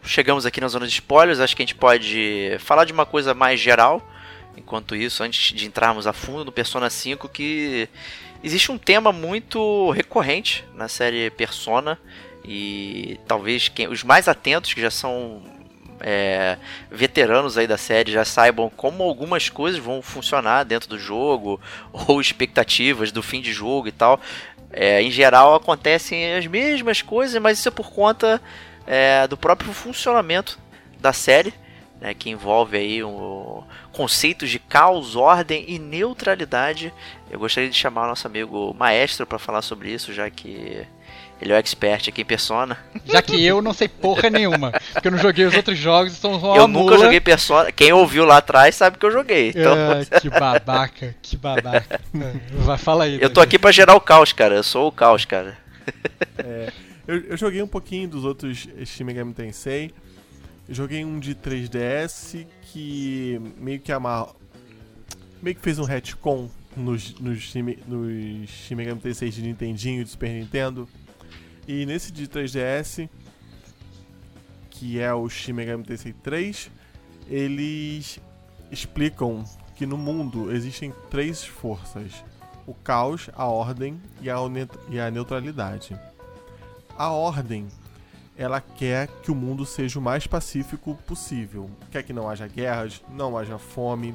Chegamos aqui na zona de spoilers, acho que a gente pode falar de uma coisa mais geral. Enquanto isso, antes de entrarmos a fundo no Persona 5, que existe um tema muito recorrente na série Persona E talvez quem, os mais atentos, que já são é, veteranos aí da série, já saibam como algumas coisas vão funcionar dentro do jogo, ou expectativas do fim de jogo e tal. É, em geral acontecem as mesmas coisas, mas isso é por conta é, do próprio funcionamento da série, né, que envolve aí um, conceitos de caos, ordem e neutralidade. Eu gostaria de chamar o nosso amigo Maestro para falar sobre isso, já que ele é o expert aqui em Persona. Já que eu não sei porra nenhuma. Porque eu não joguei os outros jogos, então Eu nunca mula. joguei Persona. Quem ouviu lá atrás sabe que eu joguei. Então... É, que babaca, que babaca. Vai, fala aí. Eu tô aqui pra gerar o caos, cara. Eu sou o caos, cara. É, eu, eu, joguei um pouquinho dos outros Shin Megami Tensei. joguei um de 3DS que meio que amar... meio que fez um retcon nos, nos, nos Shin Megami de Nintendinho e de Super Nintendo. E nesse de 3DS, que é o Shin Megami Tensei 3, eles explicam que no mundo existem três forças: o caos, a ordem e a, e a neutralidade. A ordem ela quer que o mundo seja o mais pacífico possível. Quer que não haja guerras, não haja fome,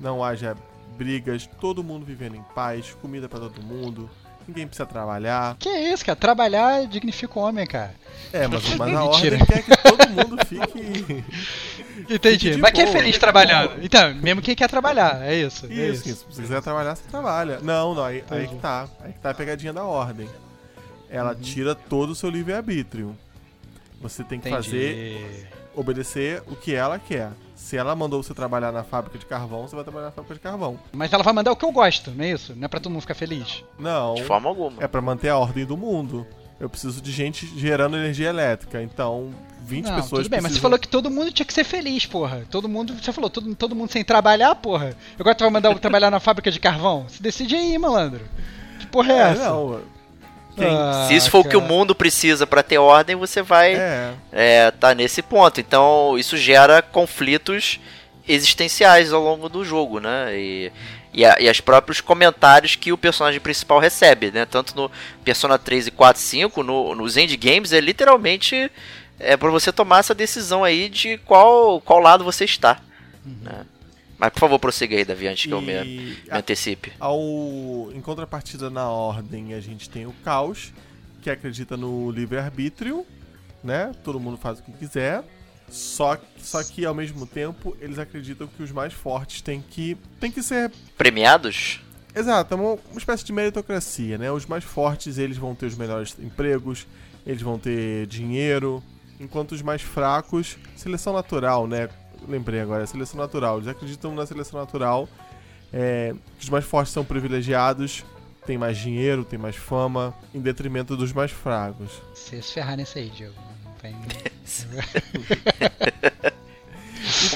não haja brigas, todo mundo vivendo em paz, comida para todo mundo, ninguém precisa trabalhar. Que isso, cara? Trabalhar dignifica o homem, cara. É, mas, mas a ordem quer que todo mundo fique. Entendi. Fique mas quem é feliz trabalhando? Então, mesmo quem quer trabalhar, é isso. Isso, é isso. isso. Se você quiser trabalhar, você trabalha. Não, não, aí, aí que tá. Aí que tá a pegadinha da ordem. Ela uhum. tira todo o seu livre-arbítrio. Você tem que Entendi. fazer. obedecer o que ela quer. Se ela mandou você trabalhar na fábrica de carvão, você vai trabalhar na fábrica de carvão. Mas ela vai mandar o que eu gosto, não é isso? Não é pra todo mundo ficar feliz. Não. De forma alguma. É pra manter a ordem do mundo. Eu preciso de gente gerando energia elétrica. Então, 20 não, pessoas. Tudo bem, precisam... mas você falou que todo mundo tinha que ser feliz, porra. Todo mundo. Você falou, todo, todo mundo sem trabalhar, porra. Agora tu vai mandar eu trabalhar na fábrica de carvão? Se decide aí, malandro. Que porra é, é essa? Não, ah, Se isso for o que o mundo precisa para ter ordem, você vai é. É, tá nesse ponto. Então isso gera conflitos existenciais ao longo do jogo, né? E, e, a, e as próprios comentários que o personagem principal recebe, né? Tanto no Persona 3 e 4 e 5, no, nos endgames, é literalmente é para você tomar essa decisão aí de qual, qual lado você está. Uhum. Né? Mas por favor, prossiga aí, Davi, antes que eu me, me antecipe. Ao, em contrapartida na ordem, a gente tem o caos, que acredita no livre-arbítrio, né? Todo mundo faz o que quiser. Só, só que ao mesmo tempo eles acreditam que os mais fortes têm que, têm que ser premiados. Exato, é uma, uma espécie de meritocracia, né? Os mais fortes eles vão ter os melhores empregos, eles vão ter dinheiro, enquanto os mais fracos, seleção natural, né? Lembrei agora, seleção natural. Eles acreditam na seleção natural. É, que os mais fortes são privilegiados, têm mais dinheiro, têm mais fama, em detrimento dos mais fracos. Você se ferrar nesse aí, Diego. Tem...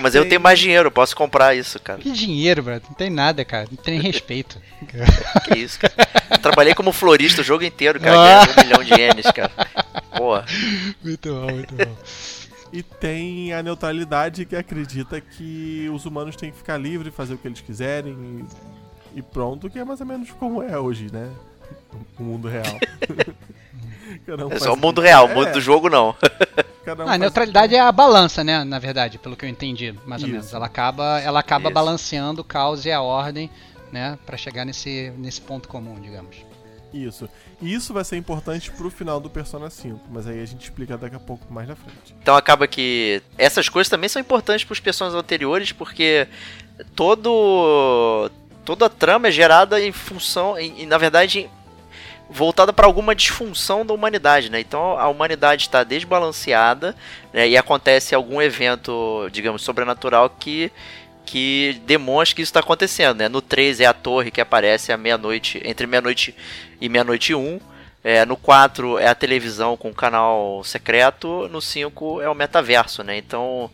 Mas eu tenho mais dinheiro, eu posso comprar isso, cara. Que dinheiro, bro? Não tem nada, cara. Não tem nem respeito. que isso, cara. Eu trabalhei como florista o jogo inteiro, cara. Ah. um milhão de ienes, cara. Porra. Muito bom, muito bom. E tem a neutralidade que acredita que os humanos têm que ficar livres, fazer o que eles quiserem e, pronto, que é mais ou menos como é hoje, né? O mundo real. um é só o mundo real, o mundo é. do jogo não. Um a neutralidade é a balança, né? Na verdade, pelo que eu entendi, mais ou Isso. menos. Ela acaba, ela acaba balanceando o caos e a ordem, né? Para chegar nesse, nesse ponto comum, digamos. Isso. E isso vai ser importante pro final do Persona 5, mas aí a gente explica daqui a pouco mais na frente. Então acaba que essas coisas também são importantes pros personagens anteriores, porque todo toda a trama é gerada em função, e na verdade voltada para alguma disfunção da humanidade, né? Então a humanidade está desbalanceada né? e acontece algum evento, digamos, sobrenatural que que demonstra que isso está acontecendo, né? No 3 é a torre que aparece à meia-noite, entre meia-noite e meia-noite e 1. É, no 4 é a televisão com o canal secreto. No 5 é o metaverso, né? Então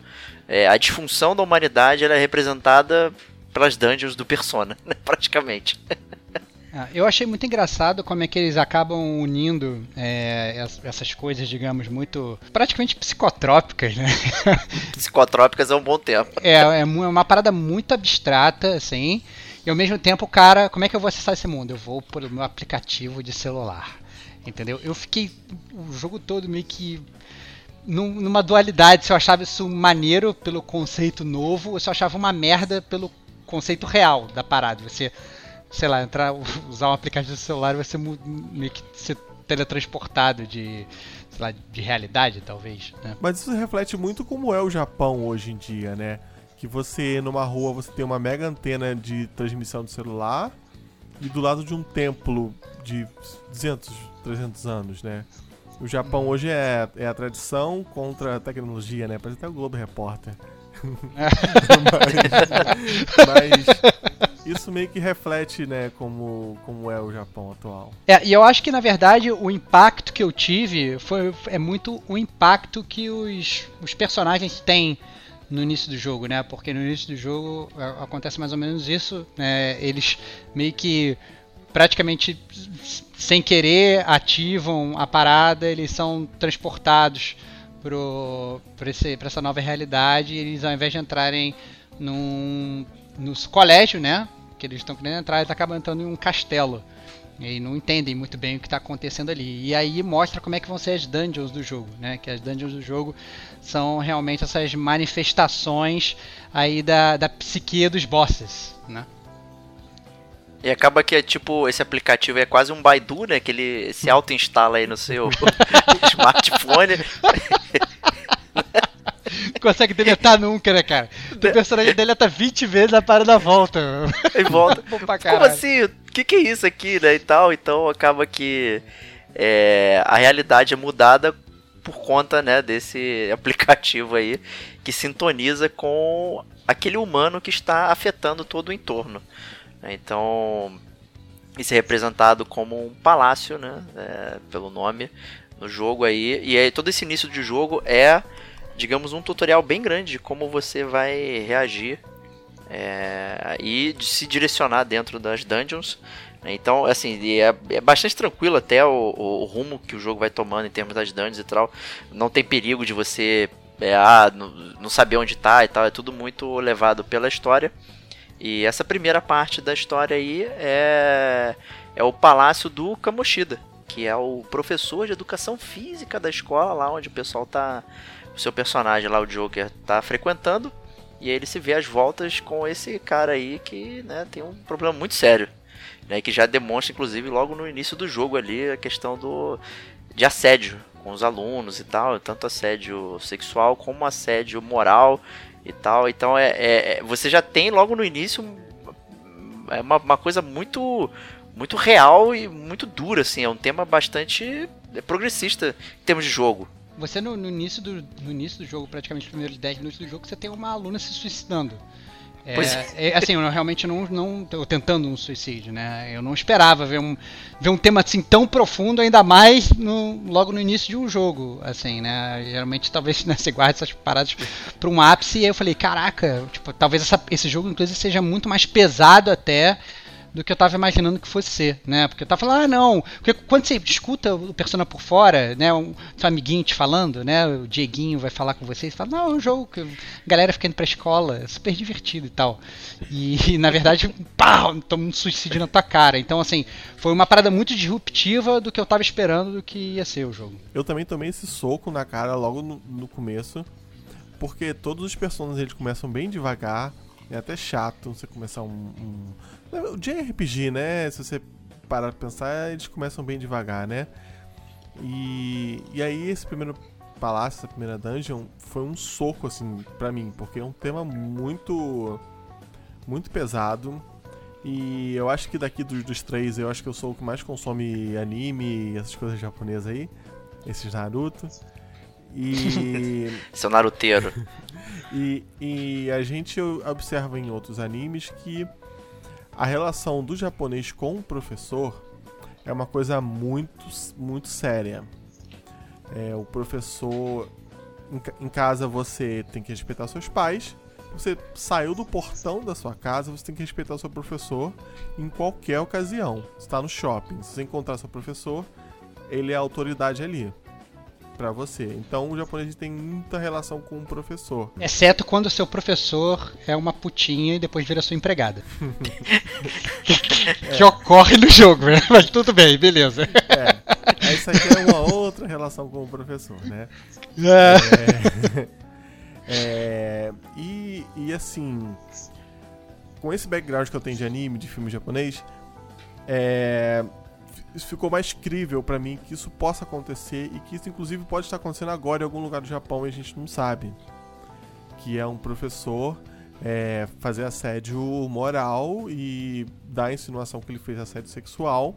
é, a disfunção da humanidade é representada pelas dungeons do Persona, né? praticamente. Ah, eu achei muito engraçado como é que eles acabam unindo é, essas coisas, digamos, muito. praticamente psicotrópicas, né? Psicotrópicas é um bom tempo. É, é uma parada muito abstrata, assim. E ao mesmo tempo, cara, como é que eu vou acessar esse mundo? Eu vou por meu aplicativo de celular. Entendeu? Eu fiquei o jogo todo meio que num, numa dualidade, se eu achava isso maneiro pelo conceito novo, ou se eu achava uma merda pelo conceito real da parada. Você, sei lá, entrar, usar um aplicativo do celular e você meio que ser teletransportado de, sei lá, de realidade, talvez. Né? Mas isso reflete muito como é o Japão hoje em dia, né? Que você, numa rua, você tem uma mega antena de transmissão do celular e do lado de um templo de 200, 300 anos, né? O Japão hoje é, é a tradição contra a tecnologia, né? Parece até o Globo Repórter. Mas, mas, isso meio que reflete, né, como, como é o Japão atual. É, e eu acho que na verdade o impacto que eu tive foi é muito o impacto que os, os personagens têm no início do jogo, né? Porque no início do jogo é, acontece mais ou menos isso, né? Eles meio que praticamente sem querer ativam a parada, eles são transportados para essa nova realidade. Eles, ao invés de entrarem num, nos colégio, né? Que eles estão querendo entrar, eles acabam entrando em um castelo. E não entendem muito bem o que está acontecendo ali. E aí mostra como é que vão ser as dungeons do jogo, né? Que as dungeons do jogo são realmente essas manifestações aí da, da psique dos bosses, né? E acaba que é tipo, esse aplicativo é quase um Baidu, né? Que ele se auto-instala aí no seu smartphone. Consegue deletar nunca, né, cara? O personagem deleta 20 vezes a parada volta. E volta. Como assim? O que, que é isso aqui, né? E tal. Então acaba que é, a realidade é mudada por conta né, desse aplicativo aí que sintoniza com aquele humano que está afetando todo o entorno. Então, isso é representado como um palácio, né? É, pelo nome no jogo aí. E aí, todo esse início de jogo é, digamos, um tutorial bem grande de como você vai reagir é, e se direcionar dentro das dungeons. Então, assim, é, é bastante tranquilo até o, o, rumo que o jogo vai tomando em termos das dungeons e tal. Não tem perigo de você é, ah, não, não saber onde está e tal. É tudo muito levado pela história. E essa primeira parte da história aí é, é o palácio do Kamoshida, que é o professor de educação física da escola, lá onde o pessoal tá. O seu personagem lá, o Joker, tá frequentando. E aí ele se vê às voltas com esse cara aí que né, tem um problema muito sério. Né, que já demonstra, inclusive, logo no início do jogo ali, a questão do de assédio com os alunos e tal, tanto assédio sexual como assédio moral e tal. Então é, é, é, você já tem logo no início é uma, uma, coisa muito muito real e muito dura assim. É um tema bastante progressista em termos de jogo. Você no, no início do no início do jogo, praticamente nos primeiros 10 minutos do jogo, você tem uma aluna se suicidando. É, é. assim, eu realmente não, não tô tentando um suicídio, né? Eu não esperava ver um, ver um tema assim tão profundo, ainda mais no, logo no início de um jogo, assim, né? Geralmente talvez né, você guarda essas paradas para um ápice e aí eu falei, caraca, tipo, talvez essa, esse jogo inclusive seja muito mais pesado até do que eu tava imaginando que fosse ser, né? Porque eu tava falando, ah, não. Porque quando você escuta o Persona por fora, né? Um seu amiguinho te falando, né? O Dieguinho vai falar com você e fala, não, é um jogo que a galera fica indo pra escola, é super divertido e tal. E, na verdade, pá, toma um suicídio na tua cara. Então, assim, foi uma parada muito disruptiva do que eu tava esperando do que ia ser o jogo. Eu também tomei esse soco na cara logo no, no começo, porque todos os personagens eles começam bem devagar. É até chato você começar um, um o JRPG, né? Se você parar pra pensar, eles começam bem devagar, né? E, e aí esse primeiro palácio, essa primeira dungeon, foi um soco, assim, pra mim, porque é um tema muito. muito pesado. E eu acho que daqui dos, dos três, eu acho que eu sou o que mais consome anime e essas coisas japonesas aí. Esses Naruto. E. Seu naruteiro. e, e a gente observa em outros animes que a relação do japonês com o professor é uma coisa muito, muito séria. É, o professor. Em, em casa você tem que respeitar seus pais. Você saiu do portão da sua casa, você tem que respeitar o seu professor em qualquer ocasião. Está no shopping, se você encontrar seu professor, ele é autoridade ali para você. Então o japonês tem muita relação com o professor. Exceto quando o seu professor é uma putinha e depois vira sua empregada. que, que ocorre no jogo, né? Mas tudo bem, beleza. É. Isso aqui é uma outra relação com o professor, né? É. é, e, e assim, com esse background que eu tenho de anime, de filme japonês, é, ficou mais crível para mim que isso possa acontecer e que isso inclusive pode estar acontecendo agora em algum lugar do Japão e a gente não sabe. Que é um professor é, fazer assédio moral e dar a insinuação que ele fez assédio sexual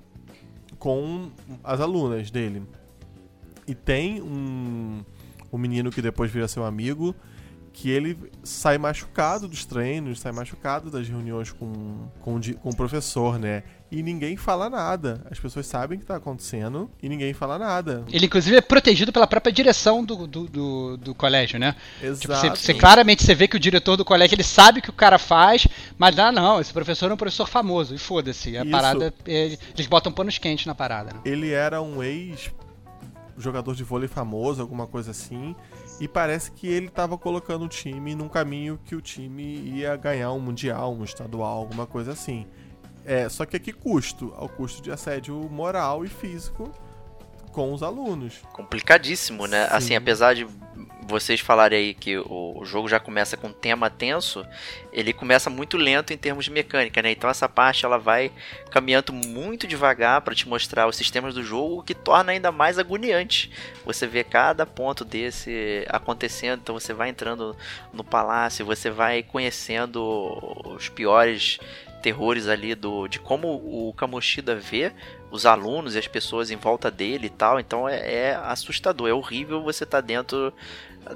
com as alunas dele. E tem um, um menino que depois vira seu amigo que ele sai machucado dos treinos, sai machucado das reuniões com, com, com o professor, né? E ninguém fala nada. As pessoas sabem o que está acontecendo e ninguém fala nada. Ele, inclusive, é protegido pela própria direção do, do, do, do colégio, né? Exato. Tipo, você, você, claramente você vê que o diretor do colégio ele sabe o que o cara faz, mas ah, não, esse professor é um professor famoso. E foda-se. A Isso. parada. Eles botam panos quentes na parada. Né? Ele era um ex jogador de vôlei famoso, alguma coisa assim. E parece que ele estava colocando o time num caminho que o time ia ganhar um mundial, um estadual, alguma coisa assim. É, só que a que custo? Ao custo de assédio moral e físico com os alunos. Complicadíssimo, né? Sim. Assim, apesar de vocês falarem aí que o, jogo já começa com tema tenso, ele começa muito lento em termos de mecânica, né? Então essa parte ela vai caminhando muito devagar para te mostrar os sistemas do jogo, o que torna ainda mais agoniante. Você vê cada ponto desse acontecendo, então você vai entrando no palácio, você vai conhecendo os piores terrores ali do de como o Kamoshida vê os alunos e as pessoas em volta dele e tal. Então é, é assustador, é horrível você estar tá dentro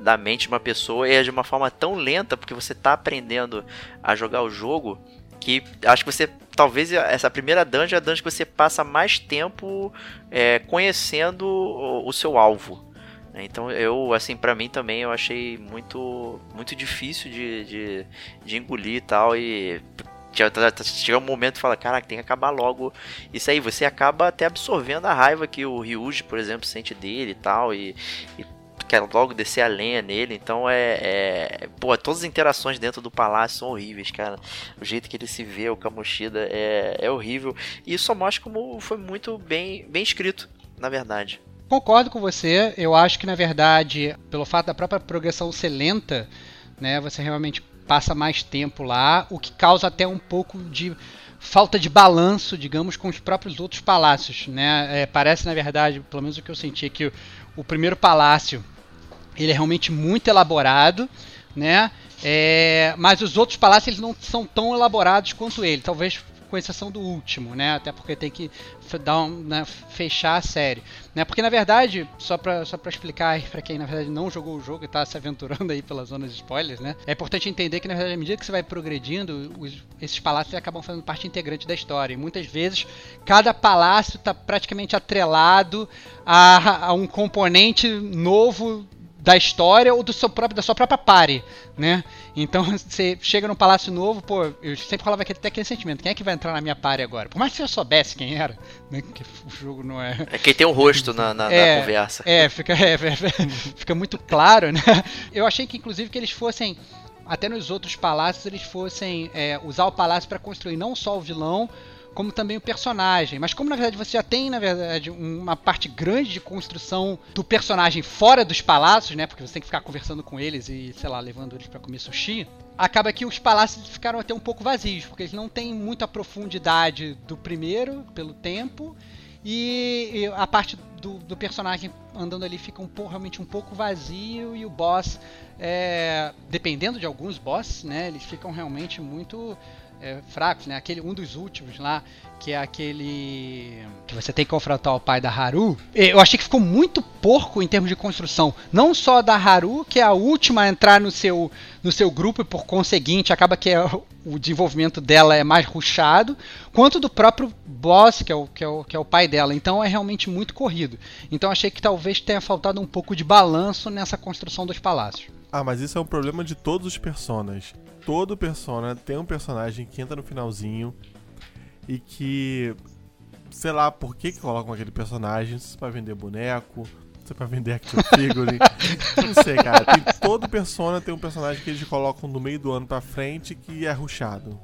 da mente de uma pessoa e é de uma forma tão lenta porque você está aprendendo a jogar o jogo que acho que você talvez essa primeira dungeon é a dungeon que você passa mais tempo é, conhecendo o, o, seu alvo. Então eu assim para mim também eu achei muito muito difícil de, de, de engolir e tal e chega um momento e fala, caraca, tem que acabar logo isso aí. Você acaba até absorvendo a raiva que o Ryuji, por exemplo, sente dele e tal, e, e quer logo descer a lenha nele. Então é, é. Pô, todas as interações dentro do palácio são horríveis, cara. O jeito que ele se vê, o Kamoshida, é, é horrível. E isso só mostra como foi muito bem, bem escrito, na verdade. Concordo com você. Eu acho que, na verdade, pelo fato da própria progressão ser lenta, né, você realmente passa mais tempo lá, o que causa até um pouco de falta de balanço, digamos, com os próprios outros palácios, né? É, parece, na verdade, pelo menos o que eu senti, é que o, o primeiro palácio ele é realmente muito elaborado, né? É, mas os outros palácios eles não são tão elaborados quanto ele. Talvez com exceção do último, né? Até porque tem que dar um, né, fechar a série, né? Porque na verdade, só para só explicar para quem na verdade não jogou o jogo e tá se aventurando aí pelas zonas de spoilers, né? É importante entender que na verdade à medida que você vai progredindo, os, esses palácios acabam fazendo parte integrante da história. E muitas vezes cada palácio está praticamente atrelado a, a um componente novo da história ou do seu próprio, da sua própria pare, né? Então você chega num palácio novo, pô, eu sempre falava que até aquele sentimento, quem é que vai entrar na minha pare agora? Por mais que eu soubesse quem era, né? Que o jogo não é. É quem tem um rosto na, na, é, na conversa. É, fica, é, é, fica muito claro, né? Eu achei que inclusive que eles fossem até nos outros palácios eles fossem é, usar o palácio para construir não só o vilão, como também o personagem. Mas como na verdade você já tem, na verdade, uma parte grande de construção do personagem fora dos palácios, né? Porque você tem que ficar conversando com eles e, sei lá, levando eles para comer sushi. Acaba que os palácios ficaram até um pouco vazios, porque eles não têm muita profundidade do primeiro, pelo tempo, e, a parte do, do, personagem andando ali fica um pouco, realmente um pouco vazio e o boss, é, dependendo de alguns bosses, né, eles ficam realmente muito é, fracos, né? Aquele, um dos últimos lá, que é aquele que você tem que confrontar o pai da Haru. Eu achei que ficou muito porco em termos de construção. Não só da Haru, que é a última a entrar no seu, no seu grupo e por conseguinte acaba que é, o desenvolvimento dela é mais ruchado, quanto do próprio boss, que é, o, que, é o, que é o pai dela. Então é realmente muito corrido. Então achei que talvez tenha faltado um pouco de balanço nessa construção dos palácios. Ah, mas isso é um problema de todos os personagens todo Persona tem um personagem que entra no finalzinho e que. Sei lá por que, que colocam aquele personagem. Se é pra vender boneco, se é pra vender action figure. não sei, cara. Tem, todo Persona tem um personagem que eles colocam no meio do ano pra frente que é ruxado.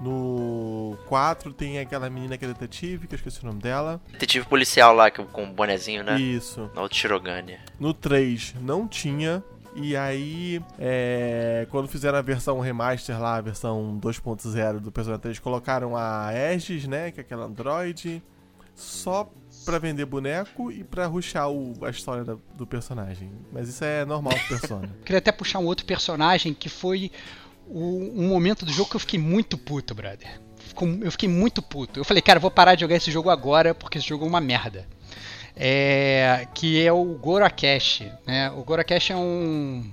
No 4 tem aquela menina que é detetive, que eu esqueci o nome dela. Detetive policial lá com o bonezinho, né? Isso. No Shirogane. No 3 não tinha. E aí, é, quando fizeram a versão remaster lá, a versão 2.0 do Persona 3, colocaram a Aegis, né? Que é aquela android, só pra vender boneco e pra ruxar o- a história da- do personagem. Mas isso é normal pro Persona. Queria até puxar um outro personagem que foi o- um momento do jogo que eu fiquei muito puto, brother. Eu fiquei muito puto. Eu falei, cara, eu vou parar de jogar esse jogo agora porque esse jogo é uma merda. É, que é o Gorakesh, né? O Gorakesh é um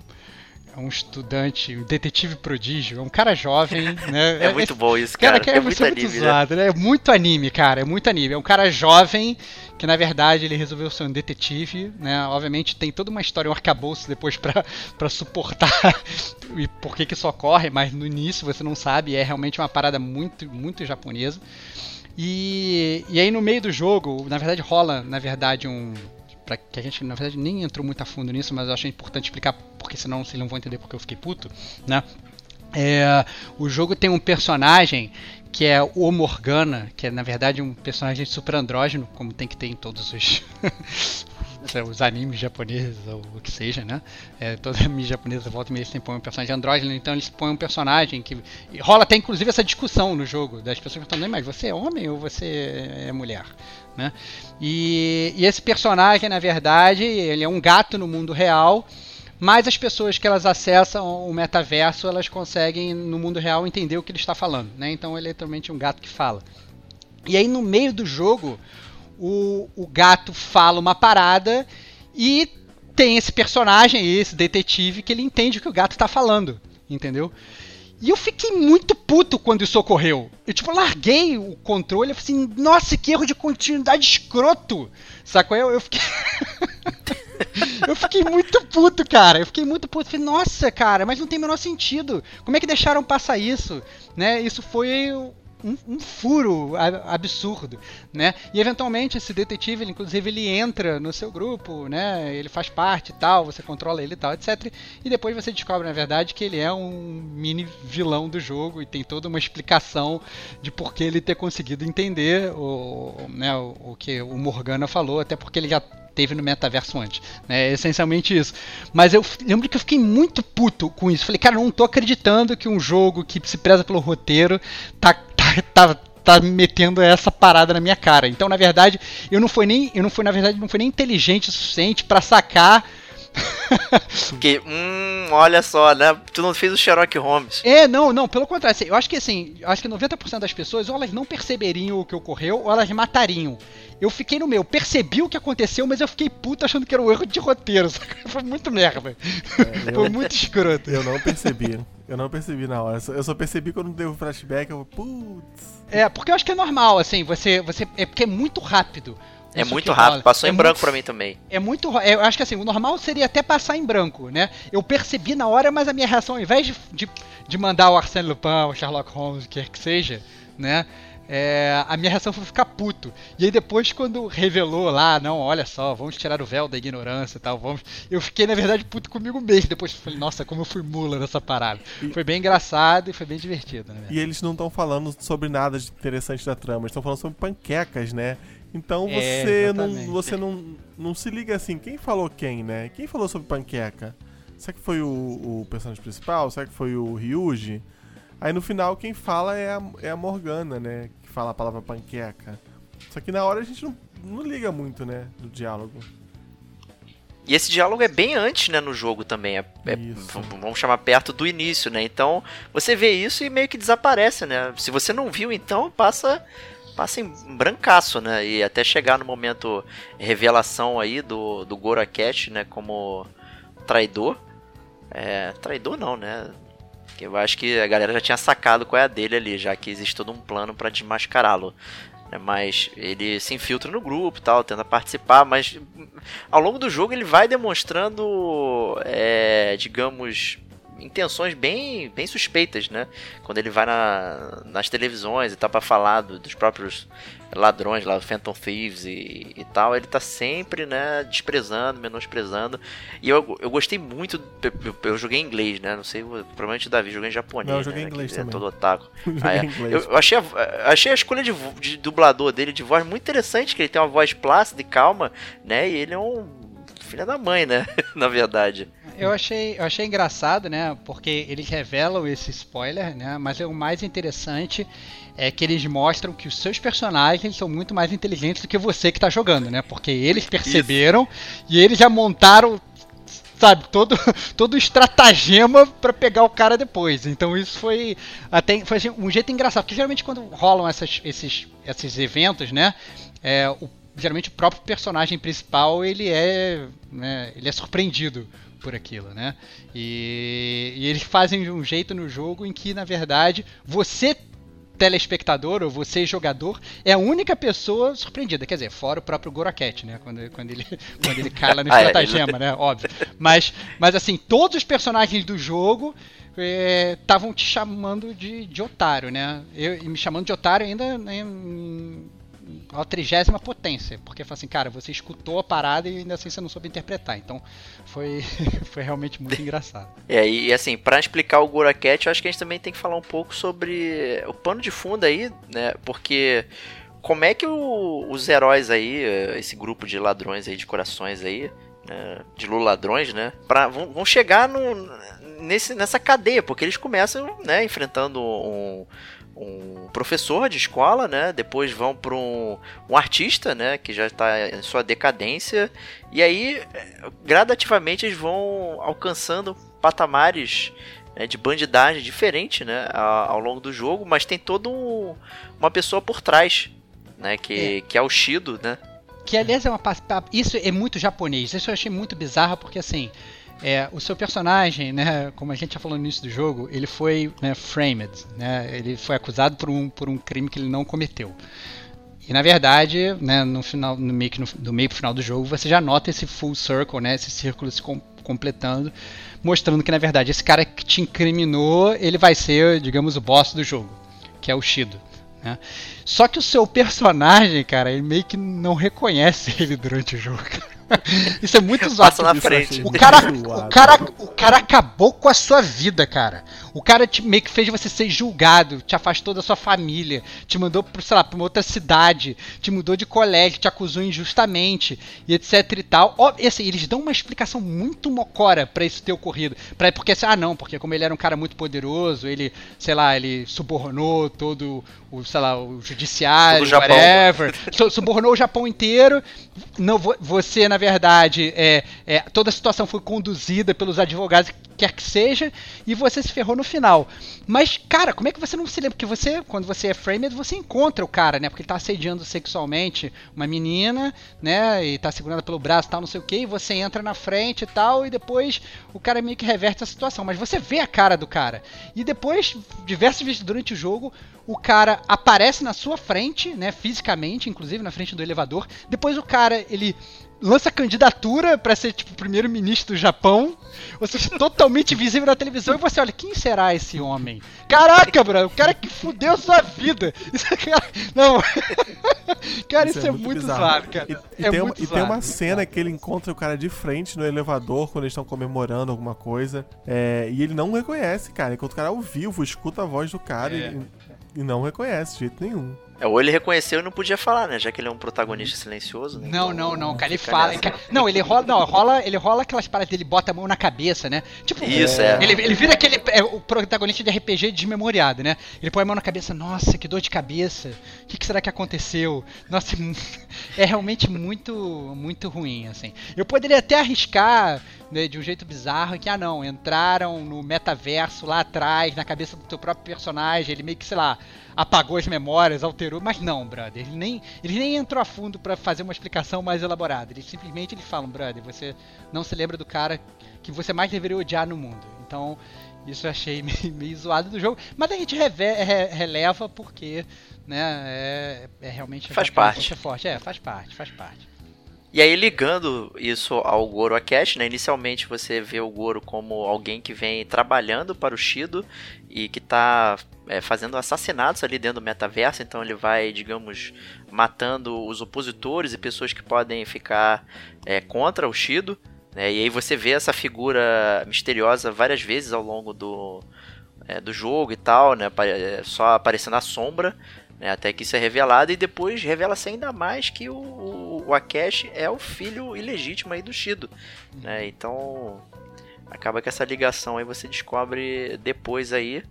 é um estudante, um detetive prodígio, é um cara jovem, né? É muito bom isso, Cara, cara. É, é, muito muito anime, né? zoado, né? É muito anime, cara. É muito anime. É um cara jovem que, na verdade, ele resolveu ser um detetive, né? Obviamente tem toda uma história, um arcabouço depois pra, pra suportar e por que que isso ocorre, mas no início você não sabe. É realmente uma parada muito, muito japonesa. E, e aí no meio do jogo, na verdade rola, na verdade, um para que a gente na verdade nem entrou muito a fundo nisso, mas eu achei importante explicar porque senão vocês não vão entender porque eu fiquei puto, né? É, o jogo tem um personagem que é o Morgana, que é na verdade um personagem super andrógeno, como tem que ter em todos os os animes japoneses ou o que seja, né? É, toda anime japonesa volta e meia sempre põem um personagem andrógeno, então eles põem um personagem que e rola até inclusive essa discussão no jogo das pessoas perguntando, mas você é homem ou você é mulher, né? E, e esse personagem, na verdade, ele é um gato no mundo real mas as pessoas que elas acessam o metaverso, elas conseguem no mundo real entender o que ele está falando, né? Então ele é literalmente um gato que fala. E aí no meio do jogo, o, o gato fala uma parada e tem esse personagem, esse detetive, que ele entende o que o gato está falando, entendeu? E eu fiquei muito puto quando isso ocorreu. Eu, tipo, larguei o controle e falei assim, nossa, que erro de continuidade escroto. Sacou? Eu, eu fiquei... eu fiquei muito puto, cara. Eu fiquei muito puto. Falei, nossa, cara, mas não tem o menor sentido. Como é que deixaram passar isso? Né? Isso foi um, um furo absurdo, né? E eventualmente esse detetive, ele, inclusive, ele entra no seu grupo, né? Ele faz parte e tal, você controla ele e tal, etc. E depois você descobre, na verdade, que ele é um mini vilão do jogo e tem toda uma explicação de por que ele ter conseguido entender o, né, o, o que o Morgana falou, até porque ele já teve no metaverso antes, né? É essencialmente isso. Mas eu lembro que eu fiquei muito puto com isso. Falei, cara, não tô acreditando que um jogo que se preza pelo roteiro tá, tá, tá, metendo essa parada na minha cara. Então, na verdade, eu não fui nem, eu não fui, na verdade, não fui nem inteligente o suficiente pra sacar Porque, hum, olha só, né? Tu não fez o Sherlock Holmes. É, não, não, pelo contrário. assim, Eu acho que assim, acho que 90% das pessoas ou elas não perceberiam o que ocorreu ou elas matariam. Eu fiquei no meu, percebi o que aconteceu, mas eu fiquei puto achando que era um erro de roteiro. Foi muito merda. É, Foi eu, muito escroto. eu não percebi. Eu não percebi na hora. Eu só- Eu só percebi quando deu o flashback. Eu, putz. É, porque eu acho que é normal, assim, você. você é porque é muito rápido. É isso muito rápido, rola. passou É em branco pra mim também. É muito. ro- Eu acho que assim, o normal seria até passar em branco, né? Eu percebi na hora, mas a minha reação, ao invés de, de, de mandar o Arsène Lupin, o Sherlock Holmes, o que quer que seja, né? é, a minha reação foi ficar puto. E aí depois, quando revelou lá, não, olha só, vamos tirar o véu da ignorância e tal, vamos. Eu fiquei, na verdade, puto comigo mesmo. Depois falei, nossa, como eu fui mula nessa parada. E- Foi bem engraçado e foi bem divertido, né? E eles não estão falando sobre nada de interessante da trama, eles estão falando sobre panquecas, né? Então É, você, exatamente. não, você não, não se liga assim, quem falou quem, né? Quem falou sobre panqueca? Será que foi o, o personagem principal? Será que foi o Ryuji? Aí no final quem fala é a, é a Morgana, né? Que fala a palavra panqueca. Só que na hora a gente não, não liga muito, né? Do diálogo. E esse diálogo é bem antes, né, no jogo também. É, é- vamos chamar perto do início, né? Então, você vê isso e meio que desaparece, né? Se você não viu, então passa passa em brancaço, né? E até chegar no momento revelação aí do, do Goraket, né, como traidor. É, traidor não, né? Que eu acho que a galera já tinha sacado qual é a dele ali, já que existe todo um plano pra desmascará-lo. né? Mas ele se infiltra no grupo tal, tenta participar, mas ao longo do jogo ele vai demonstrando, é, digamos, intenções bem, bem suspeitas, né? Quando ele vai na, nas televisões e tá pra falar do, dos próprios ladrões lá, Phantom Thieves e, e, tal, ele tá sempre, né, desprezando, menosprezando. E eu, eu gostei muito, eu, eu joguei em inglês, né? Não sei, provavelmente o Davi jogou em japonês. Não, eu joguei né, em inglês é também. É todo otaku. ah, é. eu, eu, achei, a, achei a escolha de, de dublador dele de voz muito interessante, que ele tem uma voz plácida e calma, né? E ele é um filho da mãe, né? Na verdade. Eu achei, eu achei engraçado, né? Porque eles revelam esse spoiler, né? Mas é o mais interessante é que eles mostram que os seus personagens são muito mais inteligentes do que você que está jogando, né? Porque eles perceberam Isso. e eles já montaram sabe, todo, todo o estratagema para pegar o cara depois. Então isso foi até foi assim, um jeito engraçado, porque geralmente quando rolam essas, esses, esses eventos, né, é, o, geralmente o próprio personagem principal ele é, né, ele é surpreendido por aquilo, né? E, e eles fazem de um jeito no jogo em que, na verdade, você telespectador ou você jogador é a única pessoa surpreendida. Quer dizer, fora o próprio Goraket, né? Quando, quando, ele, quando ele cai lá no ah, é, estratagema, né? Óbvio. Mas, mas assim, todos os personagens do jogo estavam é, te chamando de, de otário, né? Eu, me chamando de otário ainda né, a trigésima potência, porque foi assim, cara, você escutou a parada e ainda assim você não soube interpretar. Então foi, foi realmente muito engraçado. É, e assim, para explicar o Goraket, eu acho que a gente também tem que falar um pouco sobre o pano de fundo aí, né? Porque como é que o, os heróis aí, esse grupo de ladrões aí, de corações aí, né, de ladrões, né? Pra, vão, vão chegar no, nesse, nessa cadeia, porque eles começam, né, enfrentando um, um professor de escola, né? Depois vão para um, um artista, né? Que já está em sua decadência. E aí, gradativamente, eles vão alcançando patamares né, de bandidagem diferente, né? Ao, ao, longo do jogo, mas tem todo um, uma pessoa por trás, né? Que é, que é o Shido, né? Que aliás é uma isso é muito japonês. Isso eu achei muito bizarro porque assim é, o seu personagem, né, como a gente já falou no início do jogo, ele foi né, framed, né, ele foi acusado por um, por um crime que ele não cometeu. E na verdade, né, no final, no meio, no, do meio pro final do jogo, você já nota esse full circle, né, esse círculo se com, completando, mostrando que na verdade esse cara que te incriminou, ele vai ser, digamos, o boss do jogo, que é o Shido. Né? Só que o seu personagem, cara, ele meio que não reconhece ele durante o jogo. Isso é muito zoado. Passa na frente. O cara, o, cara, o cara acabou com a sua vida, cara. O cara te, meio que fez você ser julgado, te afastou da sua família, te mandou, pra, sei lá, pra uma outra cidade, te mudou de colégio, te acusou injustamente, e etc e tal. Ó, e assim, eles dão uma explicação muito mocora para isso ter ocorrido. Pra, porque assim, ah não, porque como ele era um cara muito poderoso, ele, sei lá, ele subornou todo o, sei lá, o judiciário, o whatever. subornou o Japão inteiro. Não, você, na verdade, é, é, toda a situação foi conduzida pelos advogados quer que seja, e você se ferrou no final. Mas, cara, como é que você não se lembra? Porque você, quando você é framed, você encontra o cara, né? Porque ele tá assediando sexualmente uma menina, né? E tá segurando pelo braço e tal, não sei o que, e você entra na frente e tal, e depois o cara meio que reverte a situação. Mas você vê a cara do cara. E depois, diversas vezes durante o jogo, o cara aparece na sua frente, né? Fisicamente, inclusive na frente do elevador. Depois o cara, ele lança candidatura para ser tipo primeiro-ministro do Japão, ou seja, totalmente visível na televisão e você olha, quem será esse homem? Caraca, bro, o cara que fudeu sua vida. Isso, cara, não. cara, isso, isso é, é, muito, zoado, cara. E, e, é tem, uma, e tem uma cena que ele encontra o cara de frente no elevador quando eles estão comemorando alguma coisa. É, e ele não reconhece, cara. Enquanto o cara ao vivo escuta a voz do cara é. e, e não reconhece de jeito nenhum. É, ou ele reconheceu e não podia falar, né? Já que ele é um protagonista silencioso. Né? Não, então, não, não, cara, ele fala. não, ele rola, não, rola, ele rola aquelas paradas dele, bota a mão na cabeça, né? Tipo, Isso, é. Ele, ele vira aquele. É, o protagonista de RPG desmemoriado, né? Ele põe a mão na cabeça, nossa, que dor de cabeça. O que, que será que aconteceu? Nossa, é realmente muito, muito ruim, assim. Eu poderia até arriscar né, de um jeito bizarro que, ah não, entraram no metaverso lá atrás, na cabeça do teu próprio personagem, ele meio que, sei lá, apagou as memórias, alterou, mas não, brother, ele nem, ele nem entrou a fundo para fazer uma explicação mais elaborada. Eles simplesmente eles falam, brother, você não se lembra do cara que você mais deveria odiar no mundo. Então, isso eu achei meio, meio zoado do jogo, mas a gente reve, re, releva porque, né, é, é realmente faz parte. É forte, é, faz parte, faz parte. E aí, ligando isso ao Goro Akeshi, né? Inicialmente você vê o Goro como alguém que vem trabalhando para o Shido e que está é, fazendo assassinatos ali dentro do metaverso. Então ele vai, digamos, matando os opositores e pessoas que podem ficar é, contra o Shido. Né? E aí você vê essa figura misteriosa várias vezes ao longo do, é, do jogo e tal, né? É, só aparecendo a sombra. Né, até que isso é revelado e depois revela-se ainda mais que o, o, o Akeshi é o filho ilegítimo aí do Shido. Né, então acaba que essa ligação aí você descobre depois aí.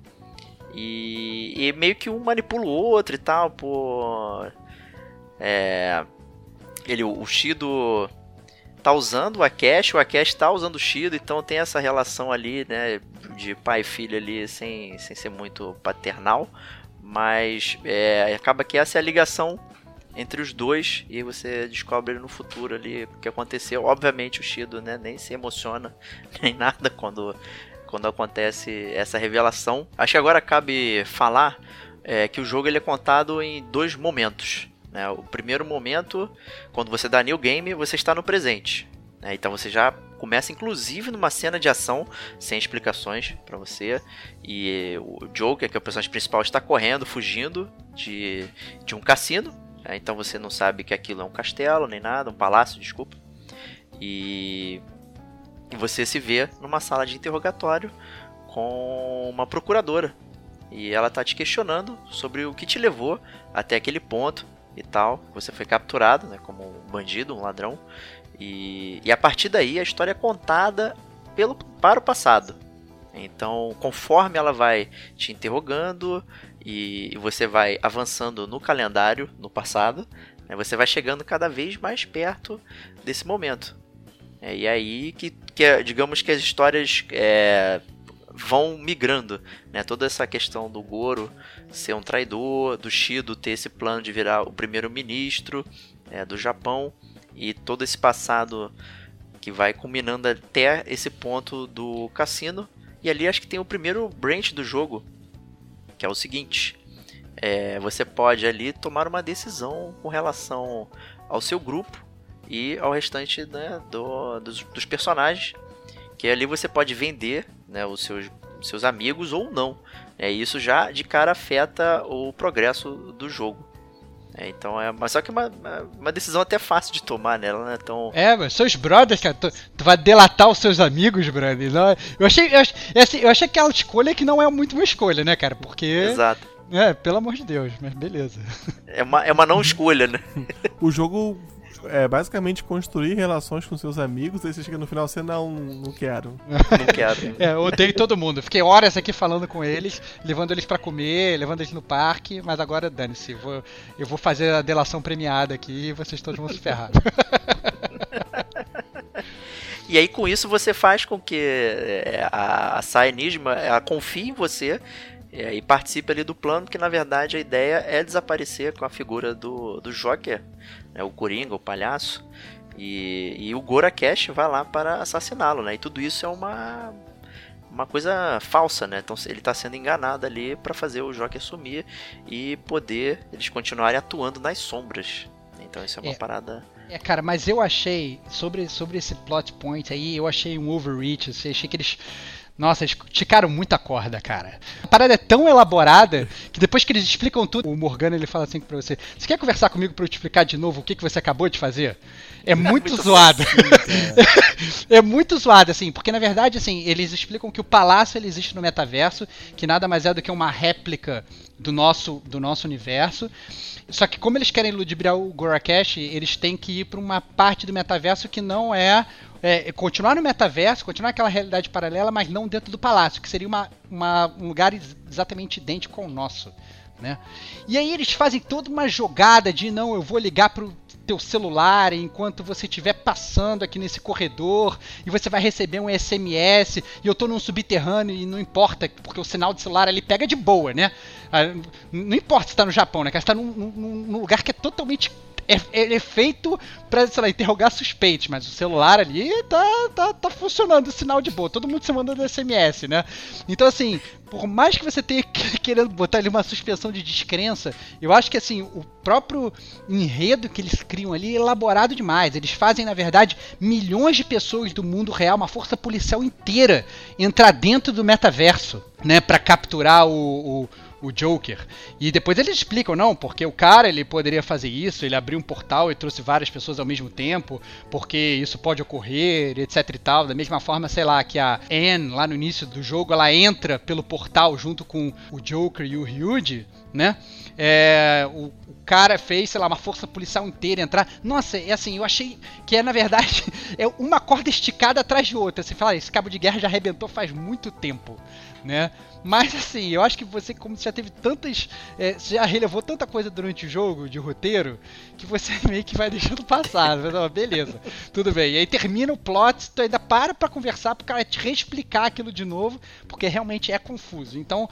E, e meio que um manipula o outro e tal, pô. É, ele, o Shido tá usando o Akeshi, o Akeshi tá usando o Shido, então tem essa relação ali, né, de pai e filho ali sem, sem ser muito paternal, mas é, acaba que essa é a ligação entre os dois e você descobre no futuro ali o que aconteceu. Obviamente o Shido né, nem se emociona nem nada quando, quando acontece essa revelação. Acho que agora cabe falar é, que o jogo ele é contado em dois momentos. Né? O primeiro momento, quando você dá new game, você está no presente. Né? Então você já começa inclusive numa cena de ação sem explicações para você e o Joker, que é o personagem principal, está correndo, fugindo de, de um cassino. Né? Então você não sabe que aquilo é um castelo nem nada, um palácio, desculpa. E, você se vê numa sala de interrogatório com uma procuradora e ela tá te questionando sobre o que te levou até aquele ponto e tal. Você foi capturado, né, como um bandido, um ladrão, e, e a partir daí a história é contada pelo, para o passado. Então, conforme ela vai te interrogando e, e você vai avançando no calendário, no passado, né, você vai chegando cada vez mais perto desse momento. É, e aí que, que, digamos que as histórias é, vão migrando, né? Toda essa questão do Goro ser um traidor, do Shido ter esse plano de virar o primeiro-ministro é, do Japão e todo esse passado que vai culminando até esse ponto do cassino. E ali acho que tem o primeiro branch do jogo, que é o seguinte: é, você pode ali tomar uma decisão com relação ao seu grupo e ao restante né, do, dos, dos, personagens. Que ali você pode vender né, os seus, seus amigos ou não. É, isso já de cara afeta o progresso do jogo. É, então é. Mas só que é uma, uma decisão até fácil de tomar, né? Ela não é tão. É, mas seus brothers, cara, tu, tu vai delatar os seus amigos, brother. Não, eu achei. Eu, assim, eu achei aquela escolha que não é muito uma escolha, né, cara? Porque. Exato. É, pelo amor de Deus, mas beleza. É uma, é uma não escolha, né? o jogo é basicamente construir relações com seus amigos, aí você chega no final você não, não quero. Não quero. é, eu odeio todo mundo. Fiquei horas aqui falando com eles, levando eles para comer, levando eles no parque, mas agora dane-se, vou, eu vou fazer a delação premiada aqui e vocês todos vão se ferrar. E aí com isso você faz com que é, a, a Sai ela confie em você e participe ali do plano, que na verdade a ideia é desaparecer com a figura do, do Joker né, o Coringa, o palhaço, e, e o Gorakesh vai lá para assassiná-lo, né? E tudo isso é uma uma coisa falsa, né? Então ele está sendo enganado ali para fazer o Joker sumir e poder eles continuarem atuando nas sombras. Então isso é uma é, parada. É, cara, mas eu achei sobre sobre esse plot point aí, eu achei um overreach, assim, achei que eles nossa, eles ticaram muita corda, cara. A parada é tão elaborada que depois que eles explicam tudo, o Morgana ele fala assim pra você: Você quer conversar comigo pra eu te explicar de novo o que, que você acabou de fazer? É muito, muito zoado. é muito zoado, assim, porque na verdade, assim, eles explicam que o palácio ele existe no metaverso, que nada mais é do que uma réplica do nosso, do nosso universo. Só que como eles querem ludibriar o Gorakesh, eles têm que ir para uma parte do metaverso que não é, é, continuar no metaverso, continuar aquela realidade paralela, mas não dentro do palácio, que seria uma, uma, um lugar exatamente idêntico ao nosso. Né? E aí eles fazem toda uma jogada de não, eu vou ligar pro teu celular enquanto você estiver passando aqui nesse corredor e você vai receber um SMS e eu tô num subterrâneo e não importa, porque o sinal de celular ali pega de boa, né? Ah, não importa se tá no Japão, né? Você tá num, num, num lugar que é totalmente é, é feito pra, sei lá, interrogar suspeitos, mas o celular ali tá, tá, tá funcionando sinal de boa. Todo mundo se mandando SMS, né? Então, assim, por mais que você tenha querendo botar ali uma suspensão de descrença, eu acho que, assim, o próprio enredo que eles criam ali é elaborado demais. Eles fazem, na verdade, milhões de pessoas do mundo real, uma força policial inteira, entrar dentro do metaverso, né, para capturar o, o o Joker. E depois eles explicam, não, porque o cara ele poderia fazer isso, ele abriu um portal e trouxe várias pessoas ao mesmo tempo, porque isso pode ocorrer, etc e tal. Da mesma forma, sei lá, que a Anne, lá no início do jogo, ela entra pelo portal junto com o Joker e o Ryuji, né? É, o, o, cara fez, sei lá, uma força policial inteira entrar. Nossa, é assim, eu achei que é, na verdade, é uma corda esticada atrás de outra. Você fala, esse cabo de guerra já arrebentou faz muito tempo, né? Mas assim, eu acho que você, como você já teve tantas. É, você já relevou tanta coisa durante o jogo de roteiro, que você meio que vai deixando passar. Mas, beleza, tudo bem. E aí termina o plot, tu ainda para pra conversar pro cara te reexplicar aquilo de novo, porque realmente é confuso. Então.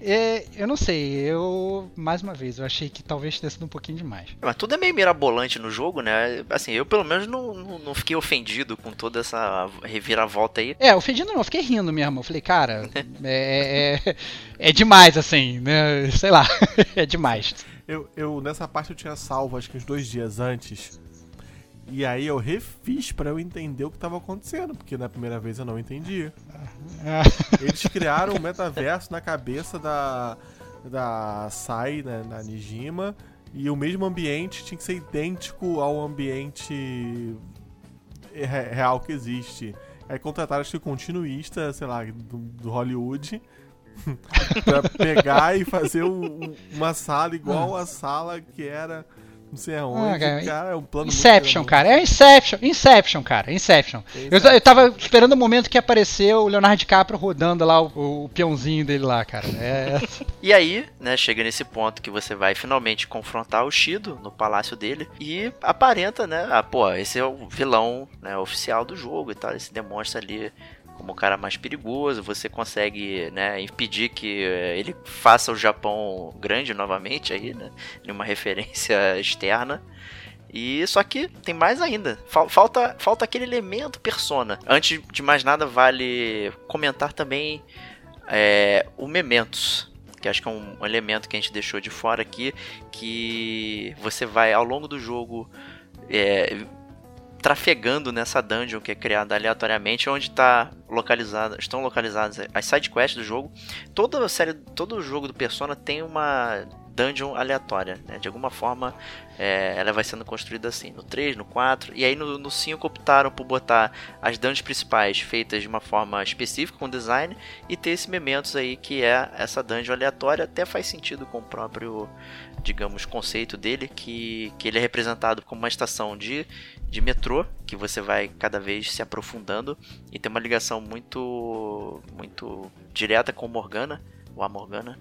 É, eu não sei, eu, mais uma vez, eu achei que talvez tenha sido um pouquinho demais. Mas tudo é meio mirabolante no jogo, né? Assim, eu pelo menos não, não, não fiquei ofendido com toda essa reviravolta aí. É, ofendido não, eu fiquei rindo mesmo. Eu falei, cara, é, é, é demais, assim, né? Sei lá, é demais. Eu, eu, nessa parte eu tinha salvo, acho que uns dois dias antes. E aí eu refiz para eu entender o que estava acontecendo, porque na primeira vez eu não entendia. Eles criaram um metaverso na cabeça da, da Sai, né, na Nijima, e o mesmo ambiente tinha que ser idêntico ao ambiente real que existe. Aí contrataram acho que continuista, sei lá, do, do Hollywood, pra pegar e fazer um, uma sala igual a sala que era não sei aonde. Ah, cara, cara, é um plano Inception, cara. É Inception. Inception, cara. Inception. Eu, eu tava esperando o momento que apareceu o Leonardo DiCaprio rodando lá o, o peãozinho dele lá, cara. É... e aí, né, chega nesse ponto que você vai finalmente confrontar o Shido no palácio dele e aparenta, né, ah, pô, esse é o vilão né, oficial do jogo e tal. Ele se demonstra ali como o cara mais perigoso, você consegue né, impedir que eh, ele faça o Japão grande novamente aí, né? Numa referência externa. E só que tem mais ainda. Falta, falta aquele elemento persona. Antes de mais nada, vale comentar também é, o Mementos. Que acho que é um, elemento que a gente deixou de fora aqui. Que você vai ao longo do jogo. É, trafegando nessa dungeon que é criada aleatoriamente, onde tá localizada, estão localizadas as side quests do jogo. Toda a série, todo o jogo do Persona tem uma dungeon aleatória, né? De alguma forma é, ela vai sendo construída assim, no 3, no 4, e aí no, no 5 optaram por botar as dungeons principais feitas de uma forma específica com design e ter esse mementos aí que é essa dungeon aleatória, até faz sentido com o próprio, digamos, conceito dele, que, que ele é representado como uma estação de de metrô que você vai cada vez se aprofundando e tem uma ligação muito muito direta com Morgana, o a Morgana,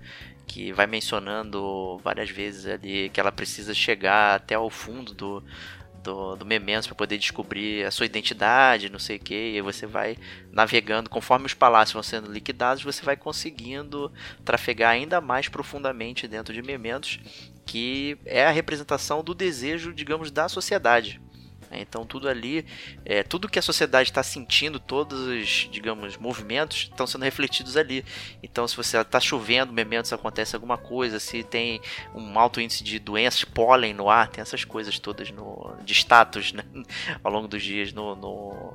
que vai mencionando várias vezes ali que ela precisa chegar até o fundo do do, do Mementos para poder descobrir a sua identidade, não sei o que, e você vai navegando, conforme os palácios vão sendo liquidados, você vai conseguindo trafegar ainda mais profundamente dentro de Mementos, que é a representação do desejo, digamos, da sociedade. Né? Então tudo ali, é, tudo que a sociedade está sentindo, todos os, digamos, movimentos estão sendo refletidos ali. Então se você está chovendo, momentos acontece alguma coisa, se tem um alto índice de doenças, pólen no ar, tem essas coisas todas no, de status, né? Ao longo dos dias no, no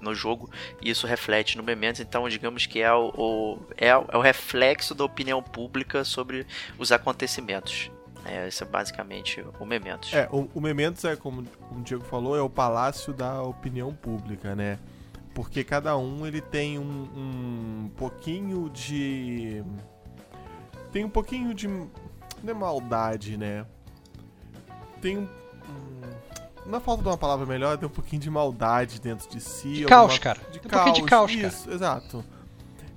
no jogo e isso reflete no Mementos. Então, digamos que é o, o é, é, o reflexo da opinião pública sobre os acontecimentos. É, esse é basicamente o Mementos. É, o, o Mementos é, como, como o Diego falou, é o palácio da opinião pública, né? Porque cada um ele tem um, um pouquinho de. Tem um pouquinho de. Não é maldade, né? Tem um. Na falta de uma palavra melhor, tem um pouquinho de maldade dentro de si. De caos, cara. De um caos, de caos, isso, cara. exato.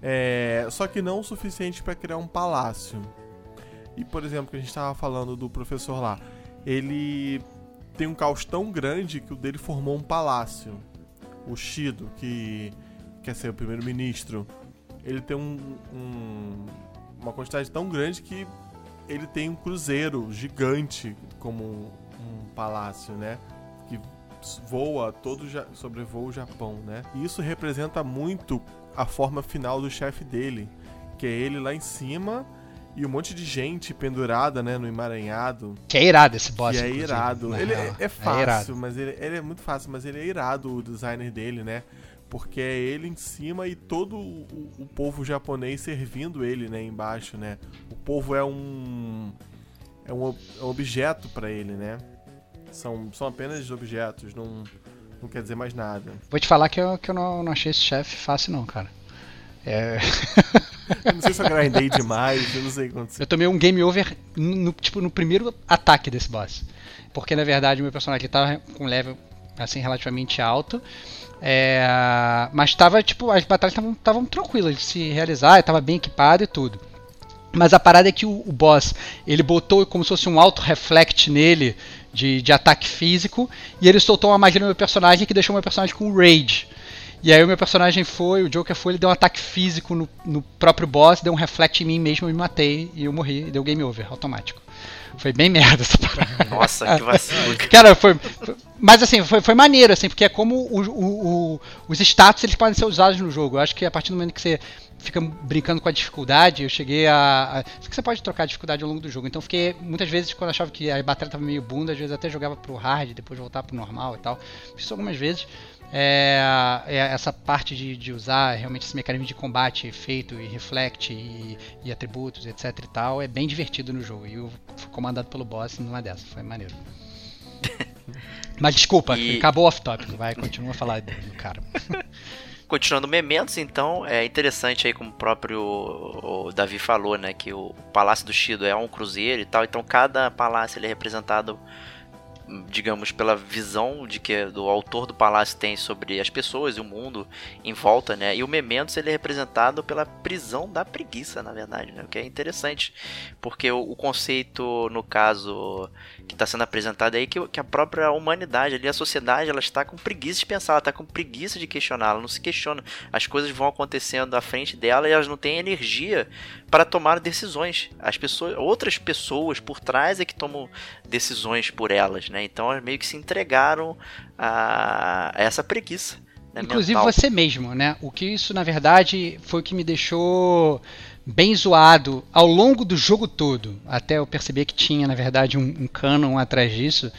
É, só que não o suficiente para criar um palácio. E, por exemplo, que a gente estava falando do professor lá, ele tem um caos tão grande que o dele formou um palácio. O Shido, que quer ser o primeiro-ministro, ele tem um, um, uma quantidade tão grande que ele tem um cruzeiro gigante como um palácio, né? Que voa todo sobrevoa o Japão, né? E isso representa muito a forma final do chefe dele, que é ele lá em cima e um monte de gente pendurada, né, no emaranhado. Que é irado esse boss. Que é irado. Ele é, é, fácil, é mas ele, ele, é muito fácil, mas ele é irado o designer dele, né? Porque é ele em cima e todo o, o povo japonês servindo ele, né, embaixo, né? O povo é um é um, é um objeto para ele, né? São, são apenas objetos, não, não quer dizer mais nada. Vou te falar que eu, que eu não, não achei esse chefe fácil não, cara. É... eu não sei se eu grindei demais, eu não sei o que aconteceu. Eu tomei um game over no, tipo, no primeiro ataque desse boss. Porque na verdade o meu personagem estava com um level assim relativamente alto. É, mas tava, tipo, as batalhas estavam tranquilas de se realizar, estava bem equipado e tudo. Mas a parada é que o, o, boss, ele botou como se fosse um auto-reflect nele de, de ataque físico, e ele soltou uma magia no meu personagem que deixou meu personagem com rage. E aí o meu personagem foi, o Joker foi, ele deu um ataque físico no, no próprio boss, deu um reflect em mim mesmo, eu me matei e eu morri, e deu game over automático. Foi bem merda essa parada. Nossa, que vacilo. Cara, foi. Mas assim, foi, foi maneiro, assim, porque é como o, o, o, os status eles podem ser usados no jogo. Eu acho que a partir do momento que você fica brincando com a dificuldade, eu cheguei a. a que você pode trocar a dificuldade ao longo do jogo. Então fiquei. Muitas vezes, quando achava que a batalha tava meio bunda, às vezes até jogava pro hard, depois voltava pro normal e tal. Fiz isso algumas vezes. É, é, essa parte de, de, usar realmente esse mecanismo de combate, efeito e reflect e, e, atributos, etc e tal, é bem divertido no jogo. E eu fui comandado pelo boss numa dessas, foi maneiro. Mas desculpa, e... acabou off-topic, vai, continua a falar do, do cara. Continuando Mementos, então, é interessante aí como o próprio o Davi falou, né, que o Palácio do Shido é um cruzeiro e tal, então cada palácio ele é representado digamos, pela visão de que do autor do palácio tem sobre as pessoas e o mundo em volta, né? E o Mementos ele é representado pela prisão da preguiça, na verdade, né? O que é interessante, porque o, o conceito, no caso que está sendo apresentado aí, que, que a própria humanidade ali, a sociedade, ela está com preguiça de pensar, ela está com preguiça de questionar, ela não se questiona. As coisas vão acontecendo à frente dela e elas não têm energia para tomar decisões. As pessoas, outras pessoas por trás é que tomam decisões por elas, né? Então elas meio que se entregaram a, a essa preguiça. Né, Inclusive mental. você mesmo, né? O que isso na verdade foi o que me deixou bem zoado ao longo do jogo todo, até eu perceber que tinha, na verdade, um, um canon atrás disso.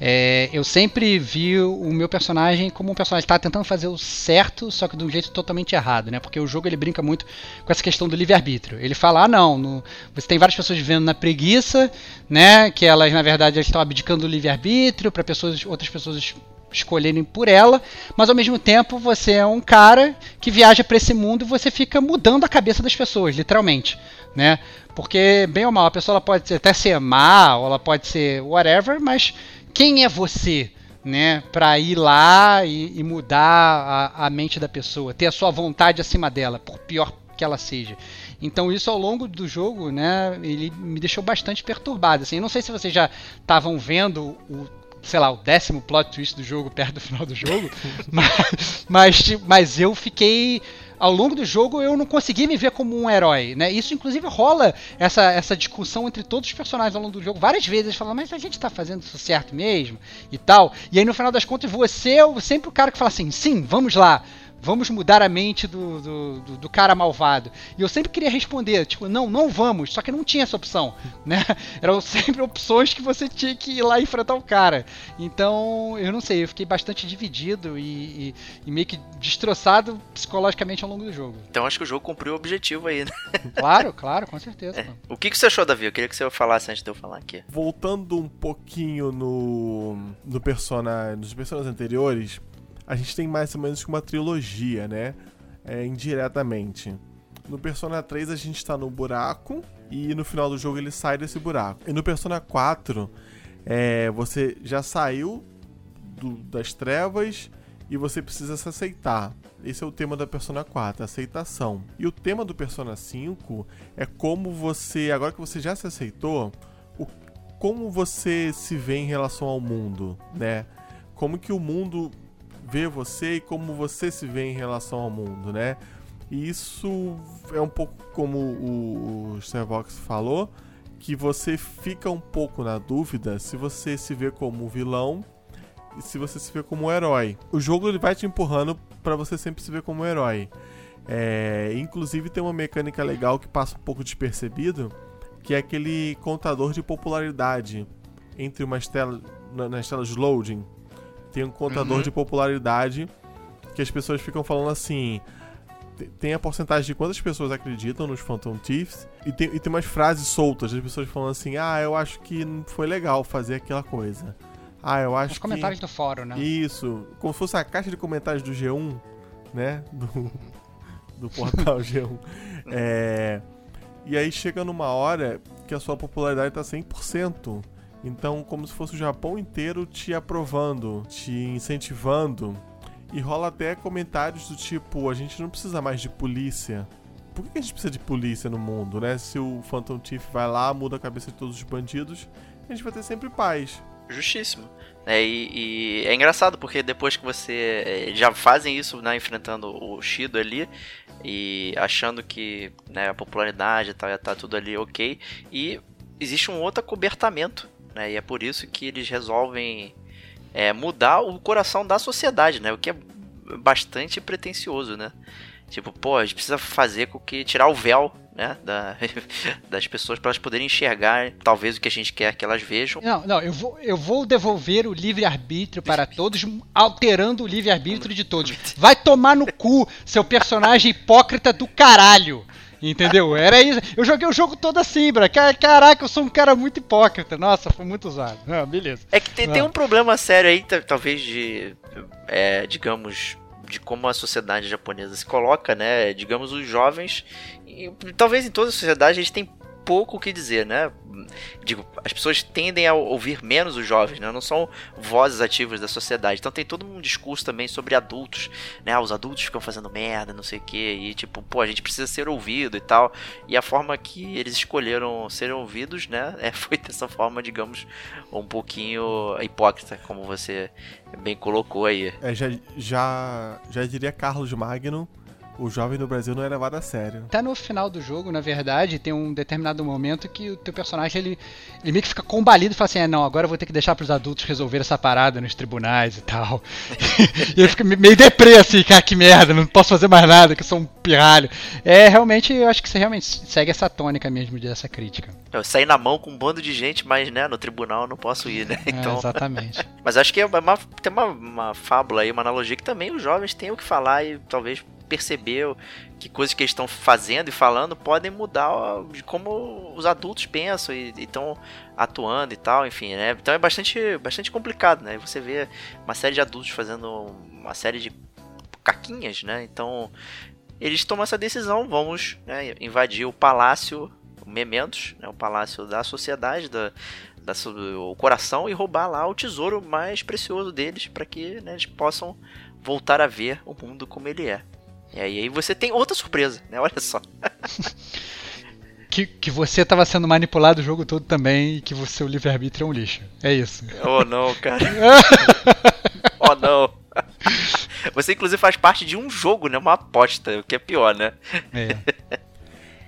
É, eu sempre vi o meu personagem como um personagem que está tentando fazer o certo, só que de um jeito totalmente errado, né? Porque o jogo ele brinca muito com essa questão do livre-arbítrio. Ele fala, ah, não, no, você tem várias pessoas vivendo na preguiça, né? Que elas, na verdade, estão abdicando do livre-arbítrio para pessoas, outras pessoas escolherem por ela, mas ao mesmo tempo você é um cara que viaja para esse mundo e você fica mudando a cabeça das pessoas, literalmente, né? Porque bem ou mal a pessoa pode até ser má, ou ela pode ser whatever, mas quem é você, né, para ir lá e, e mudar a, a, mente da pessoa, ter a sua vontade acima dela, por pior que ela seja. Então isso ao longo do jogo, né, ele me deixou bastante perturbado. Assim, eu não sei se vocês já estavam vendo o sei lá, o décimo plot twist do jogo perto do final do jogo. mas, mas, mas eu fiquei. Ao longo do jogo eu não consegui me ver como um herói, né? Isso inclusive rola essa, essa discussão entre todos os personagens ao longo do jogo. Várias vezes falam, mas a gente tá fazendo isso certo mesmo e tal. E aí no final das contas você é sempre o cara que fala assim, sim, vamos lá vamos mudar a mente do, do, do, do, cara malvado. E eu sempre queria responder, tipo, não, não vamos, só que não tinha essa opção, né? Eram sempre opções que você tinha que ir lá enfrentar o cara. Então, eu não sei, eu fiquei bastante dividido e, e, e meio que destroçado psicologicamente ao longo do jogo. Então acho que o jogo cumpriu o objetivo aí, né? Claro, claro, com certeza. É. O que, que você achou, Davi? Eu queria que você falasse antes de eu falar aqui. Voltando um pouquinho no, no persona, nos personagens anteriores, a gente tem mais ou menos que uma trilogia, né? É, indiretamente. No Persona 3 a gente tá no buraco e no final do jogo ele sai desse buraco. E no Persona 4 é, você já saiu do, das trevas e você precisa se aceitar. Esse é o tema da Persona 4, aceitação. E o tema do Persona 5 é como você, agora que você já se aceitou, o, como você se vê em relação ao mundo, né? Como que o mundo vê você e como você se vê em relação ao mundo, né? E isso é um pouco como o, Starbucks falou, que você fica um pouco na dúvida se você se vê como vilão e se você se vê como herói. O jogo ele vai te empurrando para você sempre se ver como herói. É, inclusive tem uma mecânica legal que passa um pouco despercebido, que é aquele contador de popularidade entre umas telas nas telas de loading. Tem um contador Uhum. de popularidade que as pessoas ficam falando assim. te- Tem a porcentagem de quantas pessoas acreditam nos Phantom Thieves e tem, e tem umas frases soltas, as pessoas falando assim: Ah, eu acho que não foi legal fazer aquela coisa. Ah, eu acho Os que. comentários do fórum, né? Isso, como se fosse a caixa de comentários do G1, né? Do, do portal G1. É, e aí chega numa hora que a sua popularidade tá 100%. Então, como se fosse o Japão inteiro te aprovando, te incentivando. E rola até comentários do tipo: a gente não precisa mais de polícia. Por que a gente precisa de polícia no mundo, né? Se o Phantom Thief vai lá, muda a cabeça de todos os bandidos, a gente vai ter sempre paz. Justíssimo. É, e, e é engraçado porque depois que você. é, Já fazem isso, né? Enfrentando o Shido ali. E achando que né, a popularidade já tá tudo ali ok. E existe um outro acobertamento. Né, e é por isso que eles resolvem é, mudar o coração da sociedade, né? O que é bastante pretencioso, né? Tipo, pô, a gente precisa fazer com que tirar o véu, né, da, das pessoas para elas poderem enxergar talvez o que a gente quer que elas vejam. Não, não, eu vou, eu vou devolver o livre-arbítrio para todos, alterando o livre-arbítrio de todos. Vai tomar no cu, seu personagem hipócrita do caralho. Entendeu? Era isso. Eu joguei o jogo todo assim. Ca- Caraca, eu sou um cara muito hipócrita. Nossa, foi muito usado. Ah, beleza. É que tem, tem Ah. um problema sério aí, ta- talvez de, é, digamos, de como a sociedade japonesa se coloca, né? Digamos, os jovens, e, talvez em toda a sociedade eles têm pouco o que dizer, né? Digo, as pessoas tendem a ouvir menos os jovens, né? Não são vozes ativas da sociedade. Então tem todo um discurso também sobre adultos, né? Os adultos ficam fazendo merda, não sei o quê, e tipo, pô, a gente precisa ser ouvido e tal. E a forma que eles escolheram serem ouvidos, né? É, foi dessa forma, digamos, um pouquinho hipócrita, como você bem colocou aí. É, já, já, já diria Carlos Magno, o jovem no Brasil não é levado a sério. Até no final do jogo, na verdade, tem um determinado momento que o teu personagem ele, ele meio que fica combalido e fala assim: é, não, agora eu vou ter que deixar pros adultos resolver essa parada nos tribunais e tal. e ele fica meio deprê assim, cara, que merda, não posso fazer mais nada, que eu sou um pirralho. É, realmente, eu acho que você realmente segue essa tônica mesmo dessa crítica. Eu saí na mão com um bando de gente, mas né, no tribunal eu não posso ir, né? É, Então, exatamente. Mas acho que é uma, tem uma, uma fábula aí, uma analogia que também os jovens têm o que falar e talvez perceber o- que coisas que eles estão fazendo e falando podem mudar de como os adultos pensam e estão atuando e tal, enfim, né? Então é bastante, bastante complicado, né? Você vê uma série de adultos fazendo uma série de caquinhas, né? Então eles tomam essa decisão, vamos né, invadir o palácio Mementos, né, o palácio da sociedade, da, da o coração e roubar lá o tesouro mais precioso deles para que né, eles possam voltar a ver o mundo como ele é. E aí, você tem outra surpresa, né? Olha só. Que, que você tava sendo manipulado o jogo todo também e que o seu livre-arbítrio é um lixo. É isso. Oh não, cara. oh não. Você inclusive faz parte de um jogo, né? Uma aposta, o que é pior, né? É.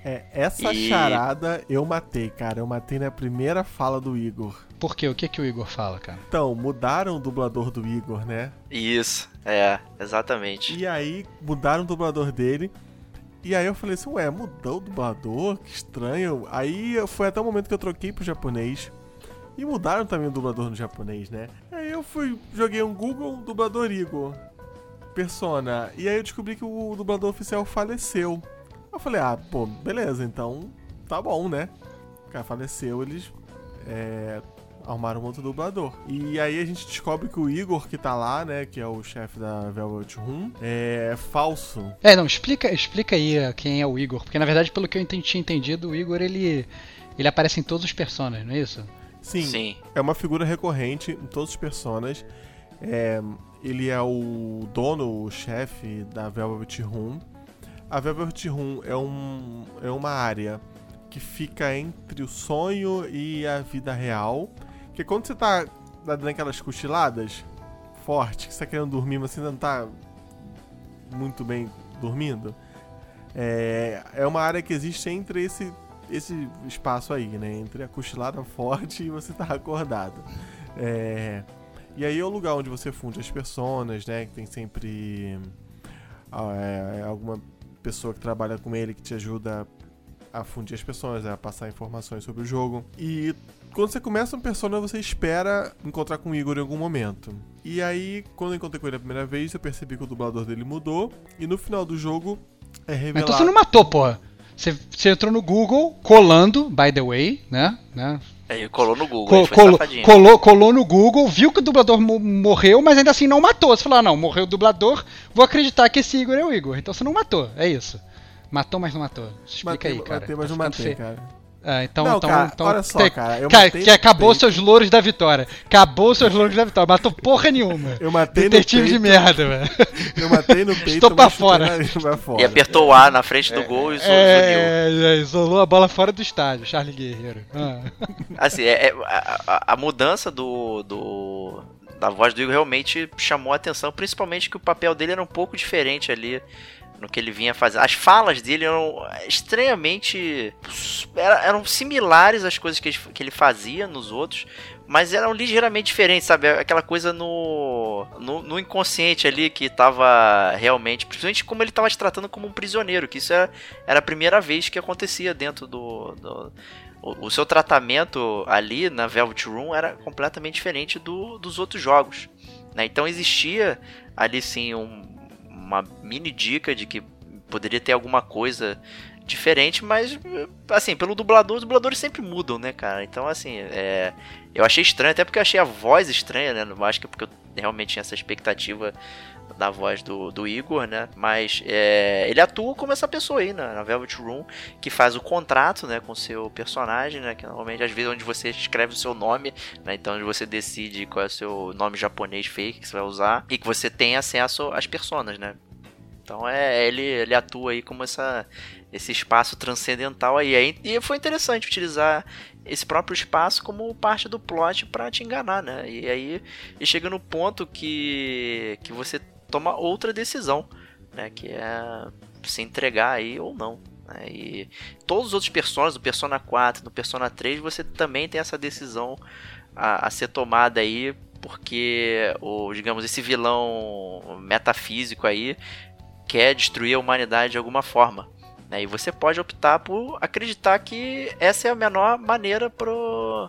É, essa E- charada eu matei, cara. Eu matei na primeira fala do Igor. Por quê? O que, que o Igor fala, cara? Então, mudaram o dublador do Igor, né? Isso, é, exatamente. E aí, mudaram o dublador dele. E aí eu falei assim, ué, mudou o dublador? Que estranho. Aí foi até o momento que eu troquei pro japonês. E mudaram também o dublador no japonês, né? Aí eu fui, joguei um Google, dublador Igor. Persona. E aí eu descobri que o dublador oficial faleceu. Eu falei, ah, pô, beleza, então tá bom, né? O cara faleceu, eles é, arrumaram um outro dublador. E aí a gente descobre que o Igor que tá lá, né, que é o chefe da Velvet Room, é falso. É, não, explica, explica aí uh, quem é o Igor, porque na verdade, pelo que eu enten- tinha entendido, o Igor ele, ele aparece em todos os personagens, não é isso? Sim, Sim. é uma figura recorrente em todos os personagens. É, ele é o dono, o chefe da Velvet Room. A Velvet Room é, um, é uma área que fica entre o sonho e a vida real. Que quando você tá dando aquelas cochiladas forte, que você tá querendo dormir, mas você ainda não tá muito bem dormindo, é, é uma área que existe entre esse esse espaço aí, né? Entre a cochilada forte e você tá acordado. É, e aí é o lugar onde você funde as personas, né? Que tem sempre é, alguma pessoa que trabalha com ele que te ajuda a fundir as pessoas, a passar informações sobre o jogo. E quando você começa um persona, você espera encontrar com o Igor em algum momento. E aí, quando eu encontrei com ele a primeira vez, eu percebi que o dublador dele mudou. E no final do jogo é revelado. Mas então você não matou, porra. Você, você entrou no Google, colando, by the way, né? né? É, colou no Google. colou, colou, colou, no Google, viu que o dublador morreu, mas ainda assim não matou. Você falou, ah, não, morreu o dublador, vou acreditar que esse Igor é o Igor. Então você não matou, é isso. Matou, mas não matou. Explica matei, aí, cara. Matei, mas tá não matei, cara. Ah, então, não, então, cara, então, olha só, cara. Eu cara, que acabou seus louros da vitória. Acabou seus louros da vitória. Matou porra nenhuma. Eu matei Detetive no peito. de merda, velho. Eu matei no peito. Estou pra fora. fora. E apertou o A na frente do é, gol e isolou. É, é, isolou a bola fora do estádio, Charlie Guerreiro. Ah. Assim, é, é a, a, mudança do, do da voz do Igor realmente chamou a atenção, principalmente que o papel dele era um pouco diferente ali no que ele vinha fazendo. As falas dele eram estranhamente. eram similares às coisas que ele, fazia nos outros, mas eram ligeiramente diferentes, sabe? Aquela coisa no, no, no, inconsciente ali que tava realmente. Principalmente como ele tava te tratando como um prisioneiro, que isso era, era a primeira vez que acontecia dentro do. do o, o seu tratamento ali na Velvet Room era completamente diferente do, dos outros jogos. Né? Então existia ali sim um, uma mini dica de que poderia ter alguma coisa diferente, mas assim, pelo dublador, os dubladores sempre mudam, né, cara? Então, assim, é, eu achei estranho, até porque eu achei a voz estranha, né? Não acho que é porque eu realmente tinha essa expectativa da voz do, do Igor, né? Mas é, ele atua como essa pessoa aí na, na, Velvet Room, que faz o contrato, né, com seu personagem, né? Que normalmente às vezes onde você escreve o seu nome, né? Então onde você decide qual é o seu nome japonês fake que você vai usar e que você tem acesso às personas, né? Então é ele, ele atua aí como essa, esse espaço transcendental aí. E foi interessante utilizar esse próprio espaço como parte do plot para te enganar, né? E aí e chega no ponto que, que você toma outra decisão, né? Que é se entregar aí ou não. Né? E todos os outros personagens, do Persona 4, do Persona 3, você também tem essa decisão a, a ser tomada aí porque o digamos esse vilão metafísico aí quer destruir a humanidade de alguma forma. Né? E você pode optar por acreditar que essa é a menor maneira pro,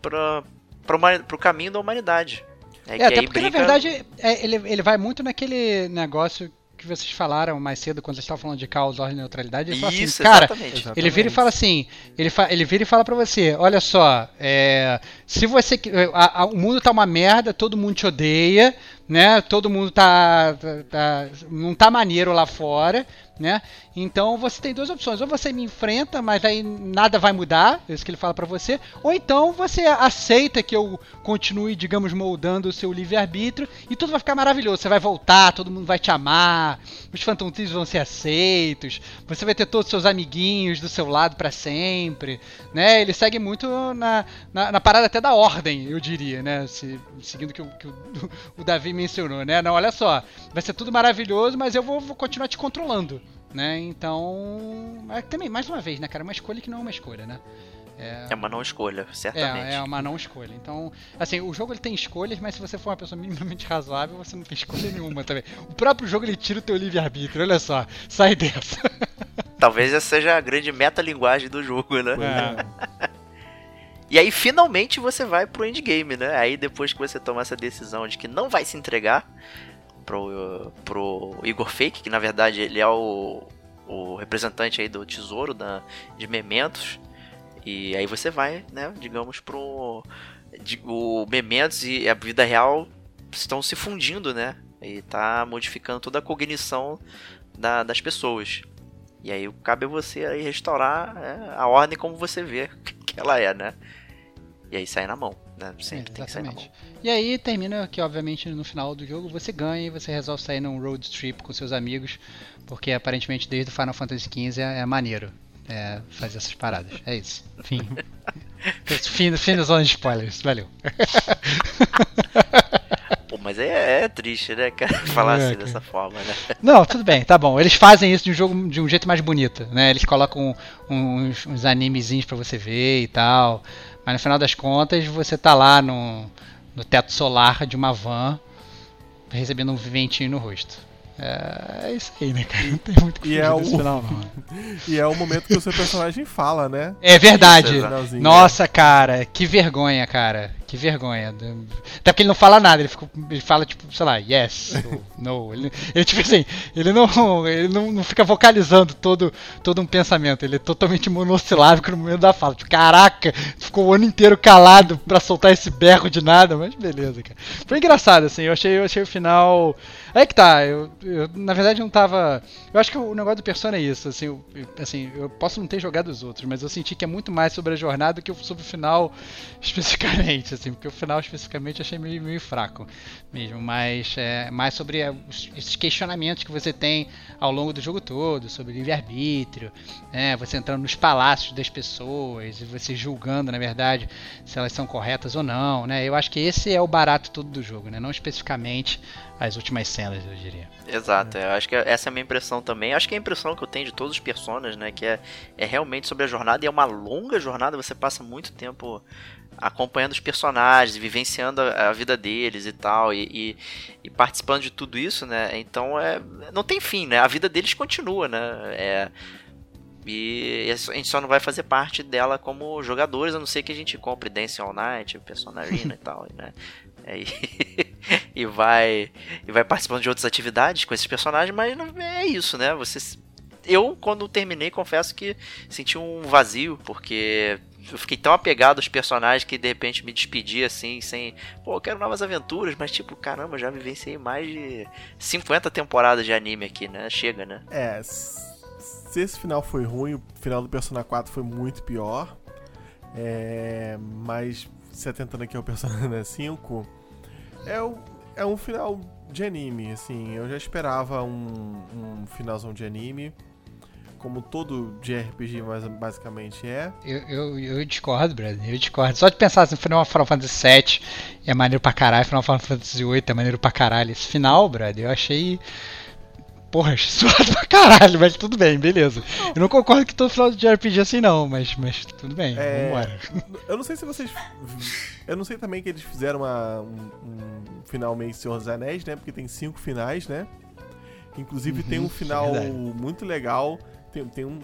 pro, pro, pro caminho da humanidade. É, é até porque brinca... na verdade é, ele, ele vai muito naquele negócio que vocês falaram mais cedo quando vocês estavam falando de caos, ordem e neutralidade. Ele Isso, fala assim, cara, exatamente. ele vira e fala assim, ele, fa ele vira e fala para você, olha só, é, se você, a, a, o mundo tá uma merda, todo mundo te odeia, né? Todo mundo tá, tá, tá não tá maneiro lá fora, né? Então você tem duas opções: ou você me enfrenta, mas aí nada vai mudar, é isso que ele fala para você, ou então você aceita que eu continue, digamos, moldando o seu livre-arbítrio e tudo vai ficar maravilhoso. Você vai voltar, todo mundo vai te amar, os Phantom Thieves vão ser aceitos, você vai ter todos os seus amiguinhos do seu lado para sempre, né? Ele segue muito na, na, na, parada até da ordem, eu diria, né? Se, seguindo que, o, que o, o Davi mencionou, né? Não, olha só, vai ser tudo maravilhoso, mas eu vou, vou continuar te controlando né? Então, é, também, mais uma vez, né, cara? É uma escolha que não é uma escolha, né? É, é uma não escolha, certamente. É, é uma não escolha. Então, assim, o jogo ele tem escolhas, mas se você for uma pessoa minimamente razoável, você não tem escolha nenhuma também. O próprio jogo ele tira o teu livre-arbítrio, olha só, sai dessa. Talvez essa seja a grande metalinguagem do jogo, né? É. E aí, finalmente, você vai pro endgame, né? Aí, depois que você toma essa decisão de que não vai se entregar, pro, pro Igor Fake, que na verdade ele é o, o representante aí do tesouro da, de Mementos. E aí você vai, né, digamos, pro. De, o Mementos e a vida real estão se fundindo, né? E tá modificando toda a cognição da, das pessoas. E aí cabe a você aí restaurar né, a ordem como você vê que ela é, né? E aí sai na mão, né? Sempre é, tem que sair na mão. E aí termina que, obviamente, no final do jogo você ganha e você resolve sair num road trip com seus amigos, porque aparentemente desde o Final Fantasy XV é, é maneiro é, fazer essas paradas. É isso. Fim. fim, fim da zona de spoilers. Valeu. Pô, mas é, é triste, né, cara? Falar é, assim cara. dessa forma, né? Não, tudo bem, tá bom. Eles fazem isso de um jogo de um jeito mais bonito, né? Eles colocam uns, uns animezinhos para você ver e tal. Mas no final das contas, você tá lá no, no teto solar de uma van recebendo um ventinho no rosto. É, é isso aí, né, cara? Não tem muito que e é o... final, não. e é o momento que o seu personagem fala, né? É verdade. Nossa, cara, que vergonha, cara. Que vergonha. Até porque ele não fala nada, ele, fica, ele fala, tipo, sei lá, yes, no. Ele, ele tipo assim, ele não, ele não, não fica vocalizando todo, todo um pensamento, ele é totalmente monossilábico no momento da fala. Tipo, caraca, ficou o ano inteiro calado pra soltar esse berro de nada, mas beleza, cara. Foi engraçado, assim, eu achei, eu achei o final. Aí que tá, eu, eu na verdade não tava. Eu acho que o negócio do Persona é isso, assim eu, assim, eu posso não ter jogado os outros, mas eu senti que é muito mais sobre a jornada do que sobre o final especificamente assim, porque o final especificamente achei meio, meio fraco mesmo, mas é mais sobre é, esses questionamentos que você tem ao longo do jogo todo, sobre livre-arbítrio, né, você entrando nos palácios das pessoas e você julgando, na verdade, se elas são corretas ou não, né, eu acho que esse é o barato todo do jogo, né, não especificamente as últimas cenas, eu diria. Exato, eu acho que essa é a minha impressão também. Acho que é a impressão que eu tenho de todos os personagens, né? Que é, é realmente sobre a jornada e é uma longa jornada, você passa muito tempo acompanhando os personagens, vivenciando a, a vida deles e tal, e, e, e, participando de tudo isso, né? Então é, não tem fim, né? A vida deles continua, né? É, e a gente só não vai fazer parte dela como jogadores, a não ser que a gente compre Dance All Night, Persona Arena e tal, né? É, e, e, vai e vai participando de outras atividades com esses personagens, mas não, é isso, né? Você eu quando terminei confesso que senti um vazio porque eu fiquei tão apegado aos personagens que de repente me despedi assim, sem. Pô, eu quero novas aventuras, mas tipo, caramba, já vivenciei mais de 50 temporadas de anime aqui, né? Chega, né? É. Se esse final foi ruim, o final do Persona 4 foi muito pior. É, mas se atentando aqui ao Persona 5, é, o, é um final de anime, assim. Eu já esperava um, um finalzão de anime como todo de RPG mais, basicamente é. Eu, eu, eu discordo, Brad, eu discordo. Só de pensar assim, Final Fantasy VII é maneiro pra caralho, Final Fantasy VIII é maneiro pra caralho. Esse final, Brad, eu achei. Porra, suado pra caralho, mas tudo bem, beleza. Eu não concordo que todo final de RPG é assim não, mas, mas tudo bem, é... vambora. Eu não sei se vocês. Eu não sei também que eles fizeram uma, um, um final meio Senhor dos Anéis, né? Porque tem cinco finais, né? Inclusive uhum, tem um uhum, final é muito legal tem, tem um,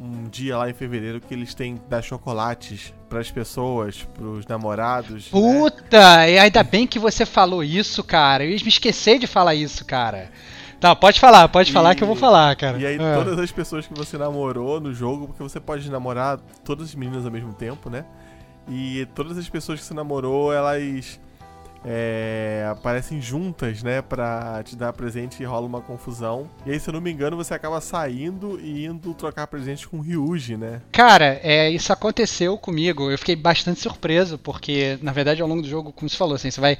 um dia lá em fevereiro que eles têm dar chocolates para as pessoas, para os namorados. Né? Puta! Né? E ainda bem que você falou isso, cara. Eu me esqueci de falar isso, cara. Tá, pode falar, pode e, falar que eu vou falar, cara. E aí, é. todas as pessoas que você namorou no jogo, porque você pode namorar todas as meninas ao mesmo tempo, né? E todas as pessoas que você namorou, elas é, aparecem juntas, né, pra te dar presente e rola uma confusão. E aí, se eu não me engano, você acaba saindo e indo trocar presente com o Ryuji, né? Cara, é, isso aconteceu comigo. Eu fiquei bastante surpreso, porque, na verdade, ao longo do jogo, como você falou, assim, você vai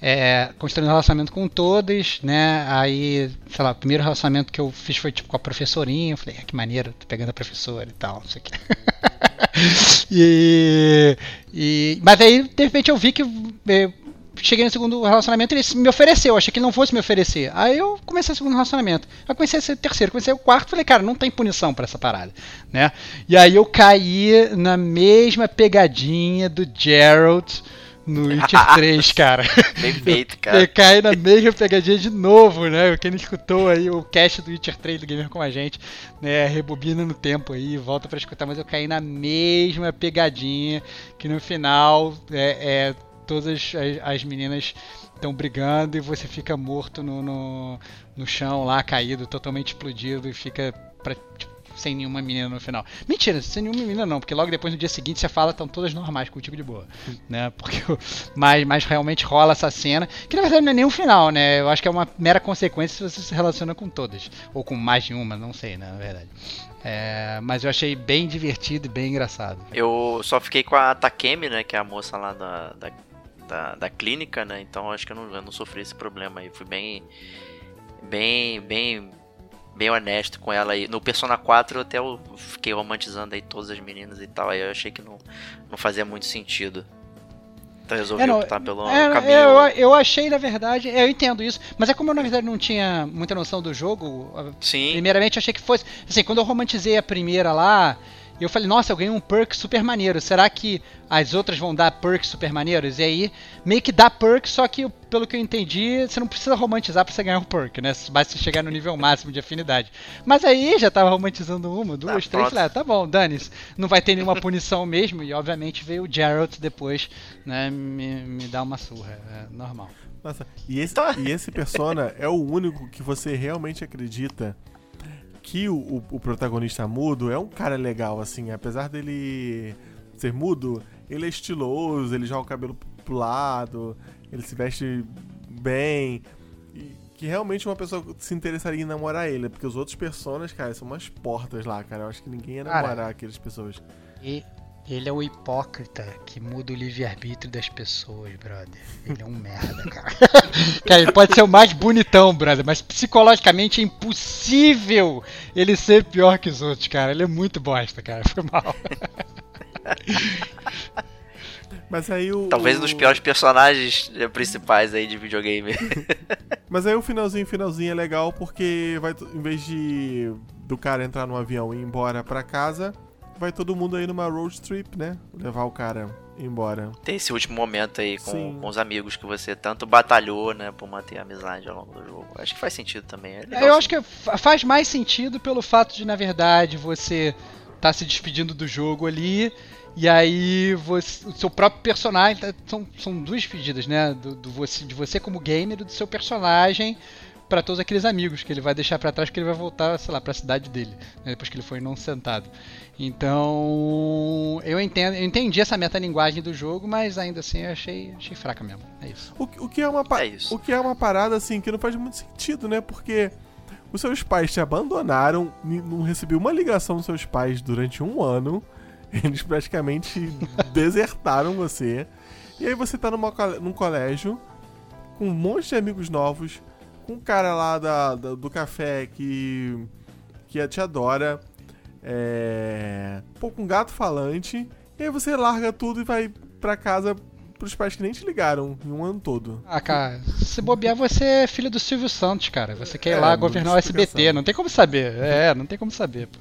é, construindo um relacionamento com todos, né? Aí, sei lá, o primeiro relacionamento que eu fiz foi tipo com a professorinha. Eu falei, ah, que maneiro, tô pegando a professora e tal, não sei o que. e, e, mas aí, de repente, eu vi que é, cheguei no segundo relacionamento, ele me ofereceu, achei que ele não fosse me oferecer. Aí eu comecei o segundo relacionamento. Aí comecei o terceiro, comecei o quarto, falei, cara, não tem punição para essa parada, né? E aí eu caí na mesma pegadinha do Gerald no Witcher 3, cara. Bem feito, cara. Eu caí na mesma pegadinha de novo, né? Quem não escutou aí o cast do Witcher 3 do Gamer com a gente, né? Rebobina no tempo aí, volta para escutar, mas eu caí na mesma pegadinha que no final é, é todas as, as meninas estão brigando e você fica morto no, no, no, chão lá, caído, totalmente explodido e fica pra, tipo, sem nenhuma menina no final. Mentira, sem nenhuma menina não, porque logo depois no dia seguinte você fala estão todas normais, contigo de boa, né? Porque mas, mas realmente rola essa cena, que na verdade não é nem um final, né? Eu acho que é uma mera consequência se você se relaciona com todas ou com mais de uma, não sei, né, na verdade. É, mas eu achei bem divertido e bem engraçado. Eu só fiquei com a Takemi, né, que é a moça lá da, da da, da clínica, né? Então acho que eu não, eu não sofri esse problema aí. Fui bem. Bem. Bem. Bem honesto com ela aí. No Persona 4 eu até eu fiquei romantizando aí todas as meninas e tal. Aí eu achei que não, não fazia muito sentido. Então resolveu É, não, optar pelo é, caminho. eu, eu achei, na verdade, eu entendo isso, mas é como eu, na verdade, não tinha muita noção do jogo. Sim. Primeiramente, eu achei que fosse. Assim, quando eu romantizei a primeira lá, eu falei, nossa, eu ganhei um perk super maneiro. Será que as outras vão dar perks super maneiros? E aí, meio que dá perk, só que, pelo que eu entendi, você não precisa romantizar pra você ganhar um perk, né? Basta você chegar no nível máximo de afinidade. Mas aí já tava romantizando uma, duas, Tá, três. Falei, ah, tá bom, dane-se. Não vai ter nenhuma punição mesmo. E obviamente veio o Geralt depois, né? Me, me dar uma surra. É normal. Nossa, e esse, e esse Persona é o único que você realmente acredita que o, o, protagonista mudo é um cara legal, assim. Apesar dele ser mudo, ele é estiloso, ele joga o cabelo pro lado, ele se veste bem. E que realmente uma pessoa se interessaria em namorar ele, porque os outros personas, cara, são umas portas lá, cara. Eu acho que ninguém ia Cara. namorar aquelas pessoas. E ele é o hipócrita que muda o livre-arbítrio das pessoas, brother. Ele é um merda, cara. cara, ele pode ser o mais bonitão, brother, mas psicologicamente é impossível ele ser pior que os outros, cara. Ele é muito bosta, cara. Foi mal. Mas aí o. Talvez um dos piores personagens eh, principais aí de videogame. Mas aí o finalzinho, finalzinho é legal porque vai, em vez de do cara entrar no avião e ir embora pra casa, vai todo mundo aí numa road trip, né? Levar o cara embora. Tem esse último momento aí com, com os amigos que você tanto batalhou, né, por manter a amizade ao longo do jogo. Acho que faz sentido também. É legal, Eu sim. acho que fa- faz mais sentido pelo fato de, na verdade, você tá se despedindo do jogo ali. E aí você, o seu próprio personagem. tá- São, são duas despedidas, né? Do, do você, de você como gamer e do seu personagem para todos aqueles amigos que ele vai deixar pra trás, porque ele vai voltar, sei lá, pra cidade dele, né, depois que ele foi não sentado. Então, eu entendo, eu entendi essa metalinguagem do jogo, mas ainda assim eu achei, achei fraca mesmo. É isso. O, que- o que é uma É isso. o que é uma parada assim que não faz muito sentido, né? Porque os seus pais te abandonaram, não recebeu uma ligação dos seus pais durante um ano. Eles praticamente desertaram você. E aí você tá numa, num colégio com um monte de amigos novos, com um cara lá da, da- do café que, que te adora, é, pô, com um gato falante, e aí você larga tudo e vai pra casa pros pais que nem te ligaram em um ano todo. Ah, cara, se bobear, você é filho do Silvio Santos, cara. Você quer ir É, lá governar o SBT, não tem como saber. É, não tem como saber. pô.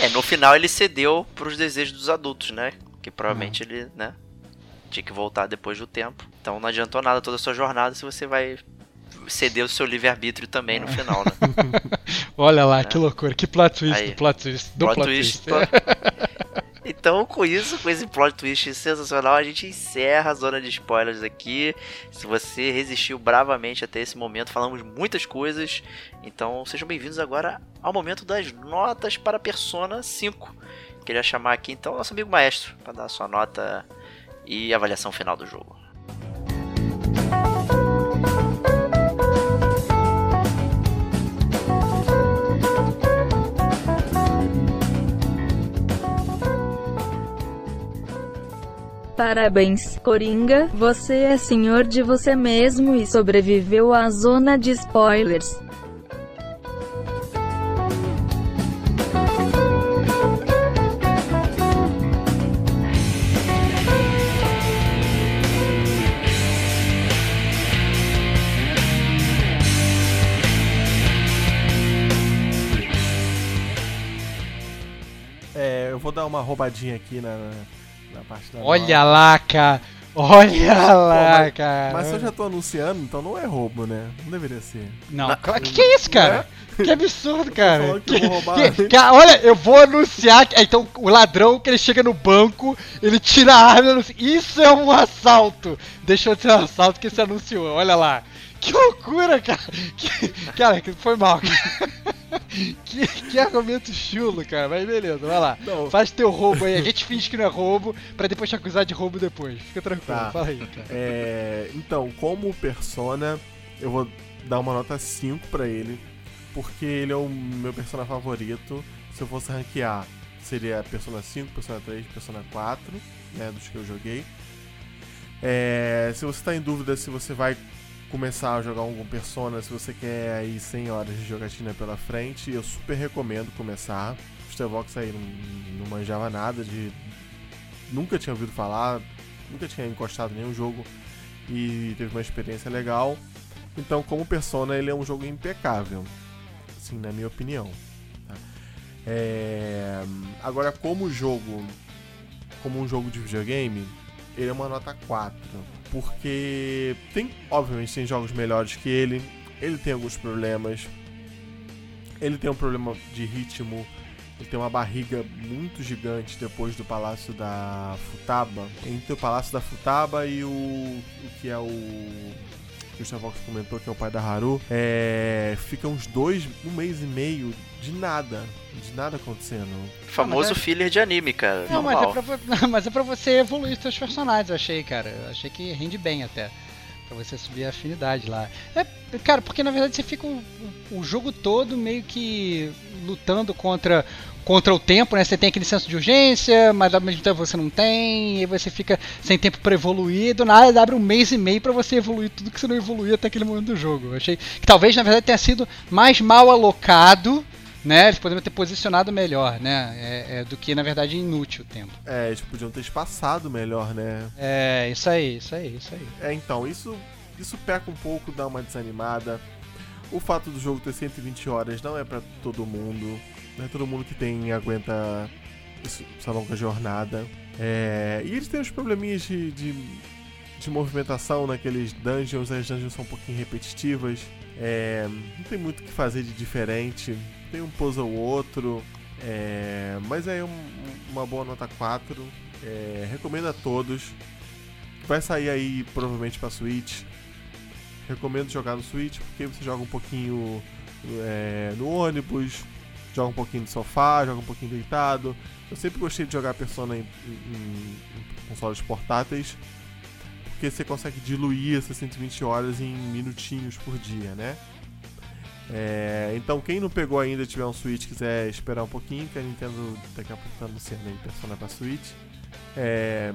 É, no final ele cedeu pros desejos dos adultos, né? Que provavelmente Uhum. ele, né? Tinha que voltar depois do tempo. Então não adiantou nada toda a sua jornada se você vai ceder o seu livre-arbítrio também no final, né? Olha lá, que loucura, que plot twist, Aí. plot twist, do Plot plot, twist, twist. Então, com isso, com esse plot twist sensacional, a gente encerra a zona de spoilers aqui. Se você resistiu bravamente até esse momento, falamos muitas coisas. Então, sejam bem-vindos agora ao momento das notas para Persona 5. Queria chamar aqui então o nosso amigo maestro para dar a sua nota e avaliação final do jogo. Parabéns, Coringa, você é senhor de você mesmo e sobreviveu à zona de spoilers. É, eu vou dar uma roubadinha aqui na, parte da Olha nota. lá, cara. Olha lá, mas- cara. Mas se eu já tô anunciando, então não é roubo, né? Não deveria ser. Não, claro, que que é isso, cara? Que absurdo, cara. que eu vou roubar. que- que- olha, eu vou anunciar. que- Então, o ladrão, que ele chega no banco, ele tira a arma e anuncia. Isso é um assalto. Deixou de ser um assalto que você anunciou. Olha lá. Que loucura, cara. Que, cara, foi mal. Que, que argumento chulo, cara. Mas beleza, vai lá. Não. Faz teu roubo aí. A gente finge que não é roubo, pra depois te acusar de roubo depois. Fica tranquilo. Tá. Fala aí, cara. É, então, como Persona, eu vou dar uma nota 5 pra ele, porque ele é o meu Persona favorito. Se eu fosse ranquear, seria Persona 5, Persona 3, Persona 4, né, dos que eu joguei. É, se você tá em dúvida se você vai começar a jogar algum Persona, se você quer aí 100 horas de jogatina pela frente, eu super recomendo começar. O Stevox aí não, não manjava nada de... Nunca tinha ouvido falar, nunca tinha encostado nenhum jogo e teve uma experiência legal. Então, como Persona, ele é um jogo impecável, assim, na minha opinião. Tá? É... Agora, como jogo, como um jogo de videogame, ele é uma nota 4, porque tem, obviamente, tem jogos melhores que ele. Ele tem alguns problemas. Ele tem um problema de ritmo ele tem uma barriga muito gigante depois do Palácio da Futaba. Entre o Palácio da Futaba e o, o que é o que o Stavox comentou, que é o pai da Haru, é, fica uns dois, um mês e meio de nada. De nada acontecendo. Famoso é... filler de anime, cara. Não, mas é, pra, mas é pra você evoluir seus personagens, eu achei, cara. Eu achei que rende bem até. Pra você subir a afinidade lá. É, cara, porque na verdade você fica o, o jogo todo meio que lutando contra contra o tempo, né? Você tem aquele senso de urgência, mas ao mesmo tempo você não tem, e você fica sem tempo para evoluir, do nada abre um mês e meio para você evoluir tudo que você não evoluía até aquele momento do jogo. Eu achei que talvez na verdade tenha sido mais mal alocado, né? Eles poderiam ter posicionado melhor, né? É, é, do que na verdade inútil o tempo. É, eles podiam ter espaçado melhor, né? É, isso aí, isso aí, isso aí. É, então, isso, isso peca um pouco, dá uma desanimada. O fato do jogo ter 120 horas não é para todo mundo. Não é todo mundo que tem aguenta essa longa jornada. É, e eles têm uns probleminhas de, de, de, movimentação naqueles dungeons. As dungeons são um pouquinho repetitivas. É, não tem muito o que fazer de diferente. Tem um puzzle ou outro. É, mas é um, uma boa nota 4. É, recomendo a todos. Vai sair aí provavelmente para Switch. Recomendo jogar no Switch porque você joga um pouquinho é, no ônibus, joga um pouquinho no sofá, joga um pouquinho deitado. Eu sempre gostei de jogar Persona em, em, em consoles portáteis, porque você consegue diluir essas 120 horas em minutinhos por dia, né? É, então quem não pegou ainda tiver um Switch quiser esperar um pouquinho, que a Nintendo daqui a pouco tá anunciando aí Persona pra Switch. É,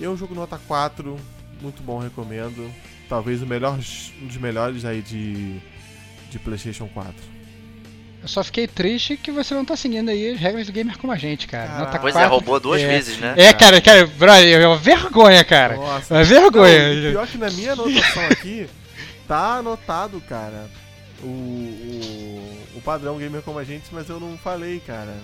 é um jogo nota 4, muito bom, recomendo. Talvez o melhor, um dos melhores aí de, de Playstation 4. Eu só fiquei triste que você não tá seguindo aí as regras do gamer como a gente, cara. Nota pois 4, é, roubou duas é, vezes, né? É, cara, cara, brother, é uma vergonha, cara. Nossa. É uma vergonha. Não, pior que na minha anotação aqui, tá anotado, cara, o, o, o padrão gamer como a gente, mas eu não falei, cara.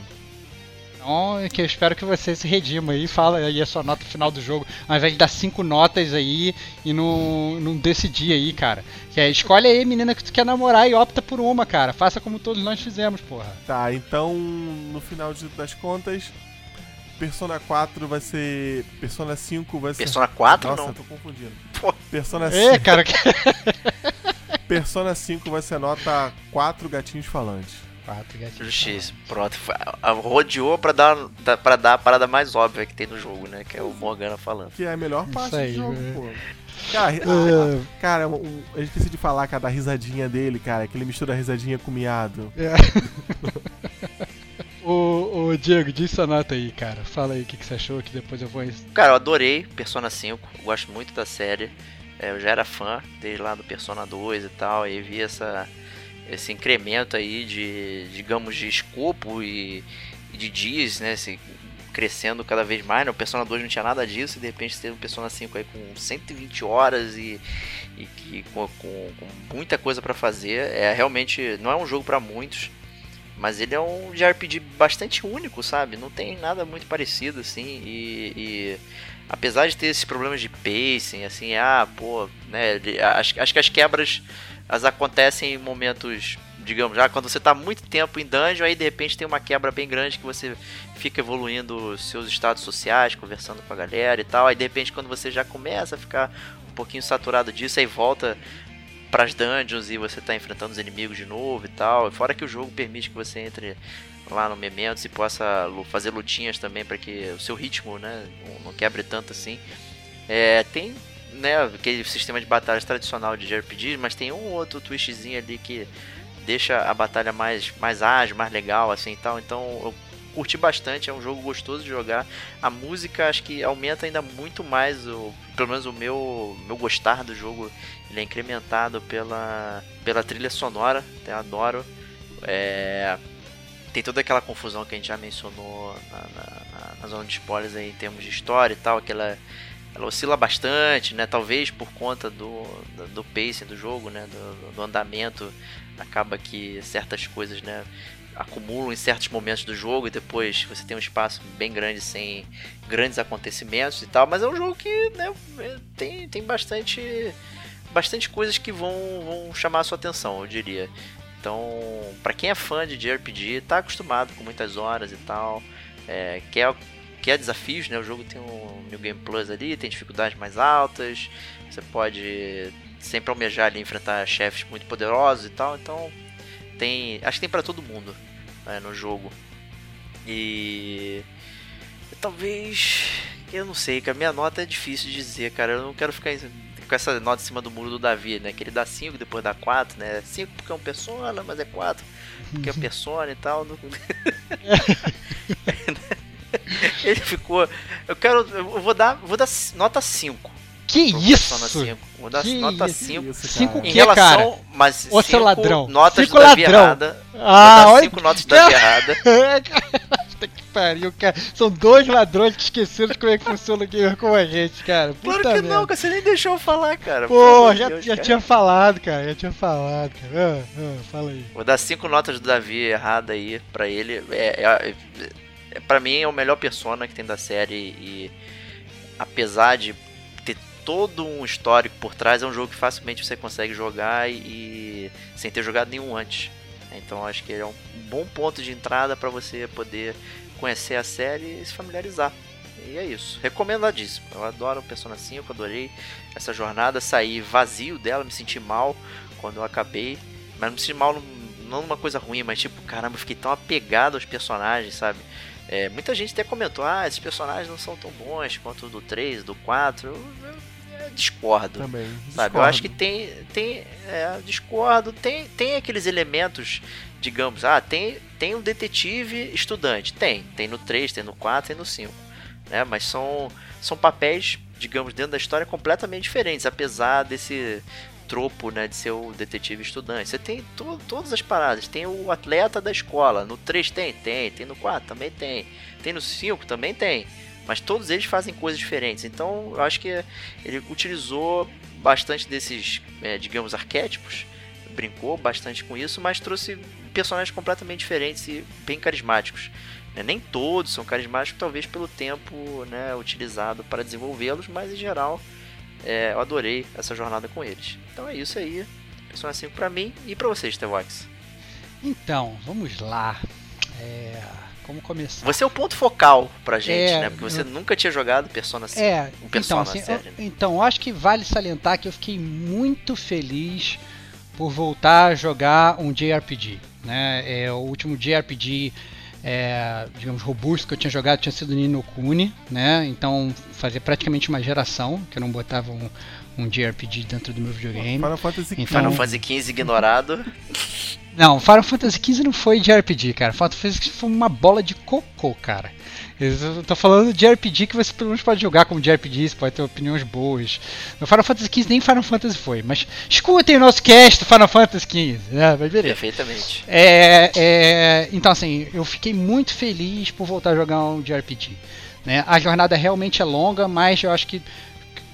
Então, é que eu espero que você se redima aí, fala aí a sua nota final do jogo, ao invés de dar cinco notas aí e não, não decidir aí, cara. Que é, escolhe aí, menina, que tu quer namorar e opta por uma, cara. Faça como todos nós fizemos, porra. Tá, então, no final das contas, Persona 4 vai ser. Persona 5 vai ser. Persona 4 Nossa, não? tô confundindo. Pô. Persona 5. É, cara. Persona 5 vai ser nota 4 gatinhos falantes. 4 gatilhos. X, pronto. Rodeou pra dar, pra dar a parada mais óbvia que tem no jogo, né? Que é o Morgana falando. Que é a melhor parte aí, do jogo, é. pô. Cara, uh... cara um, eu esqueci de falar, cara, da risadinha dele, cara, que ele mistura a risadinha com miado. É. ô, ô, Diego, diz sua nota aí, cara. Fala aí o que, que você achou, que depois eu vou. Cara, eu adorei Persona 5, gosto muito da série. É, eu já era fã desde lá do Persona 2 e tal, e vi essa esse incremento aí de, digamos, de escopo e, de dias, né? Esse, crescendo cada vez mais, né? O Persona 2 não tinha nada disso, e de repente tem um Persona 5 aí com 120 horas e, e, e com, com, com, muita coisa para fazer. É realmente, não é um jogo para muitos, mas ele é um JRPG bastante único, sabe? Não tem nada muito parecido, assim, e, e apesar de ter esses problemas de pacing, assim, ah, pô, né, acho, acho que as quebras elas acontecem em momentos, digamos, já quando você está muito tempo em dungeon, aí de repente tem uma quebra bem grande que você fica evoluindo seus estados sociais, conversando com a galera e tal. Aí de repente quando você já começa a ficar um pouquinho saturado disso, aí volta para as dungeons e você está enfrentando os inimigos de novo e tal. Fora que o jogo permite que você entre lá no Mementos e possa fazer lutinhas também para que o seu ritmo, né, não quebre tanto assim. É, tem né, aquele sistema de batalhas tradicional de RPG, mas tem um outro twistzinho ali que deixa a batalha mais, mais ágil, mais legal, assim e tal. Então eu curti bastante, é um jogo gostoso de jogar. A música acho que aumenta ainda muito mais, o, pelo menos o meu, meu gostar do jogo. Ele é incrementado pela, pela trilha sonora, até adoro. É, tem toda aquela confusão que a gente já mencionou na, na, na, na zona de spoilers aí, em termos de história e tal, aquela ela oscila bastante, né? Talvez por conta do, do, do pacing do jogo, né? Do, do, andamento, acaba que certas coisas, né? Acumulam em certos momentos do jogo e depois você tem um espaço bem grande sem grandes acontecimentos e tal. Mas é um jogo que, né? Tem, tem bastante, bastante coisas que vão, vão chamar a sua atenção, eu diria. Então, para quem é fã de JRPG, tá acostumado com muitas horas e tal, é, quer que é desafios, né? O jogo tem um New Game Plus ali, tem dificuldades mais altas, você pode sempre almejar ali enfrentar chefes muito poderosos e tal, então tem, acho que tem para todo mundo né, no jogo. E talvez, eu não sei, que a minha nota é difícil de dizer, cara, eu não quero ficar com essa nota em cima do muro do Davi, né? Que ele dá 5, depois dá 4, né? 5 porque é um persona, mas é 4 porque é um persona e tal. Ele ficou. Eu quero. Eu vou dar. Vou dar nota 5. Que isso? 5. Vou dar que nota 5. 5 que, relação, cara? Mas Ô, seu ladrão. Notas cinco da errada. Ah, vou dar 5 notas da errada. Puta que pariu, cara. São dois ladrões que esqueceram de como é que funciona o gamer com a gente, cara. Puta claro que merda. não, cara. Você nem deixou eu falar, cara. Pô, já, Deus, já cara. tinha falado, cara. Já tinha falado, cara. Ah, ah, fala aí. Vou dar 5 notas do Davi errada aí pra ele. É, é, é, pra mim é o melhor persona que tem da série e apesar de ter todo um histórico por trás, é um jogo que facilmente você consegue jogar e, sem ter jogado nenhum antes. Então acho que ele é um bom ponto de entrada para você poder conhecer a série e se familiarizar. E é isso, recomendadíssimo. Eu adoro o Persona 5, adorei essa jornada, saí vazio dela, me senti mal quando eu acabei, mas não me senti mal não numa coisa ruim, mas tipo, caramba, eu fiquei tão apegado aos personagens, sabe? É, muita gente até comentou, ah, esses personagens não são tão bons quanto o do 3, do 4. Eu, eu, eu discordo. Também. Sabe? Discordo. Eu acho que tem. tem é, discordo. Tem, tem aqueles elementos, digamos, ah, tem, tem um detetive estudante. Tem. Tem no 3, tem no 4, tem no 5. Né? Mas são, são papéis, digamos, dentro da história completamente diferentes, apesar desse tropo, né, de ser o detetive estudante. Você tem to todas as paradas. Tem o atleta da escola. No 3 tem? Tem. Tem no 4? Também tem. Tem no 5? Também tem. Mas todos eles fazem coisas diferentes. Então, eu acho que ele utilizou bastante desses, é, digamos, arquétipos. Brincou bastante com isso, mas trouxe personagens completamente diferentes e bem carismáticos. Né? Nem todos são carismáticos, talvez pelo tempo né, utilizado para desenvolvê-los, mas em geral é, eu adorei essa jornada com eles. Então é isso aí. Persona 5 pra mim e pra vocês, Tevox. Então, vamos lá. É, como começar? Você é o ponto focal pra gente, É, né? Porque você eu- nunca tinha jogado Persona 5. É, um Persona então, assim, série, eu, né? então, acho que vale salientar que eu fiquei muito feliz por voltar a jogar um JRPG. Né? É, o último JRPG, é, digamos, robusto que eu tinha jogado tinha sido Nino Kuni, né? Então fazia praticamente uma geração que eu não botava um, um JRPG dentro do meu videogame. Final Fantasy Então- XV. Final Fantasy XV ignorado. Não, Final Fantasy XV não foi de RPG, cara. Final Fantasy XV foi uma bola de cocô, cara. Eu tô falando de RPG que você pelo menos pode jogar como de RPG, você pode ter opiniões boas. No Final Fantasy XV nem Final Fantasy foi, mas escutem o nosso cast do Final Fantasy XV, né? Mas beleza. Perfeitamente. É, é, então, assim, eu fiquei muito feliz por voltar a jogar um de RPG. Né? A jornada realmente é longa, mas eu acho que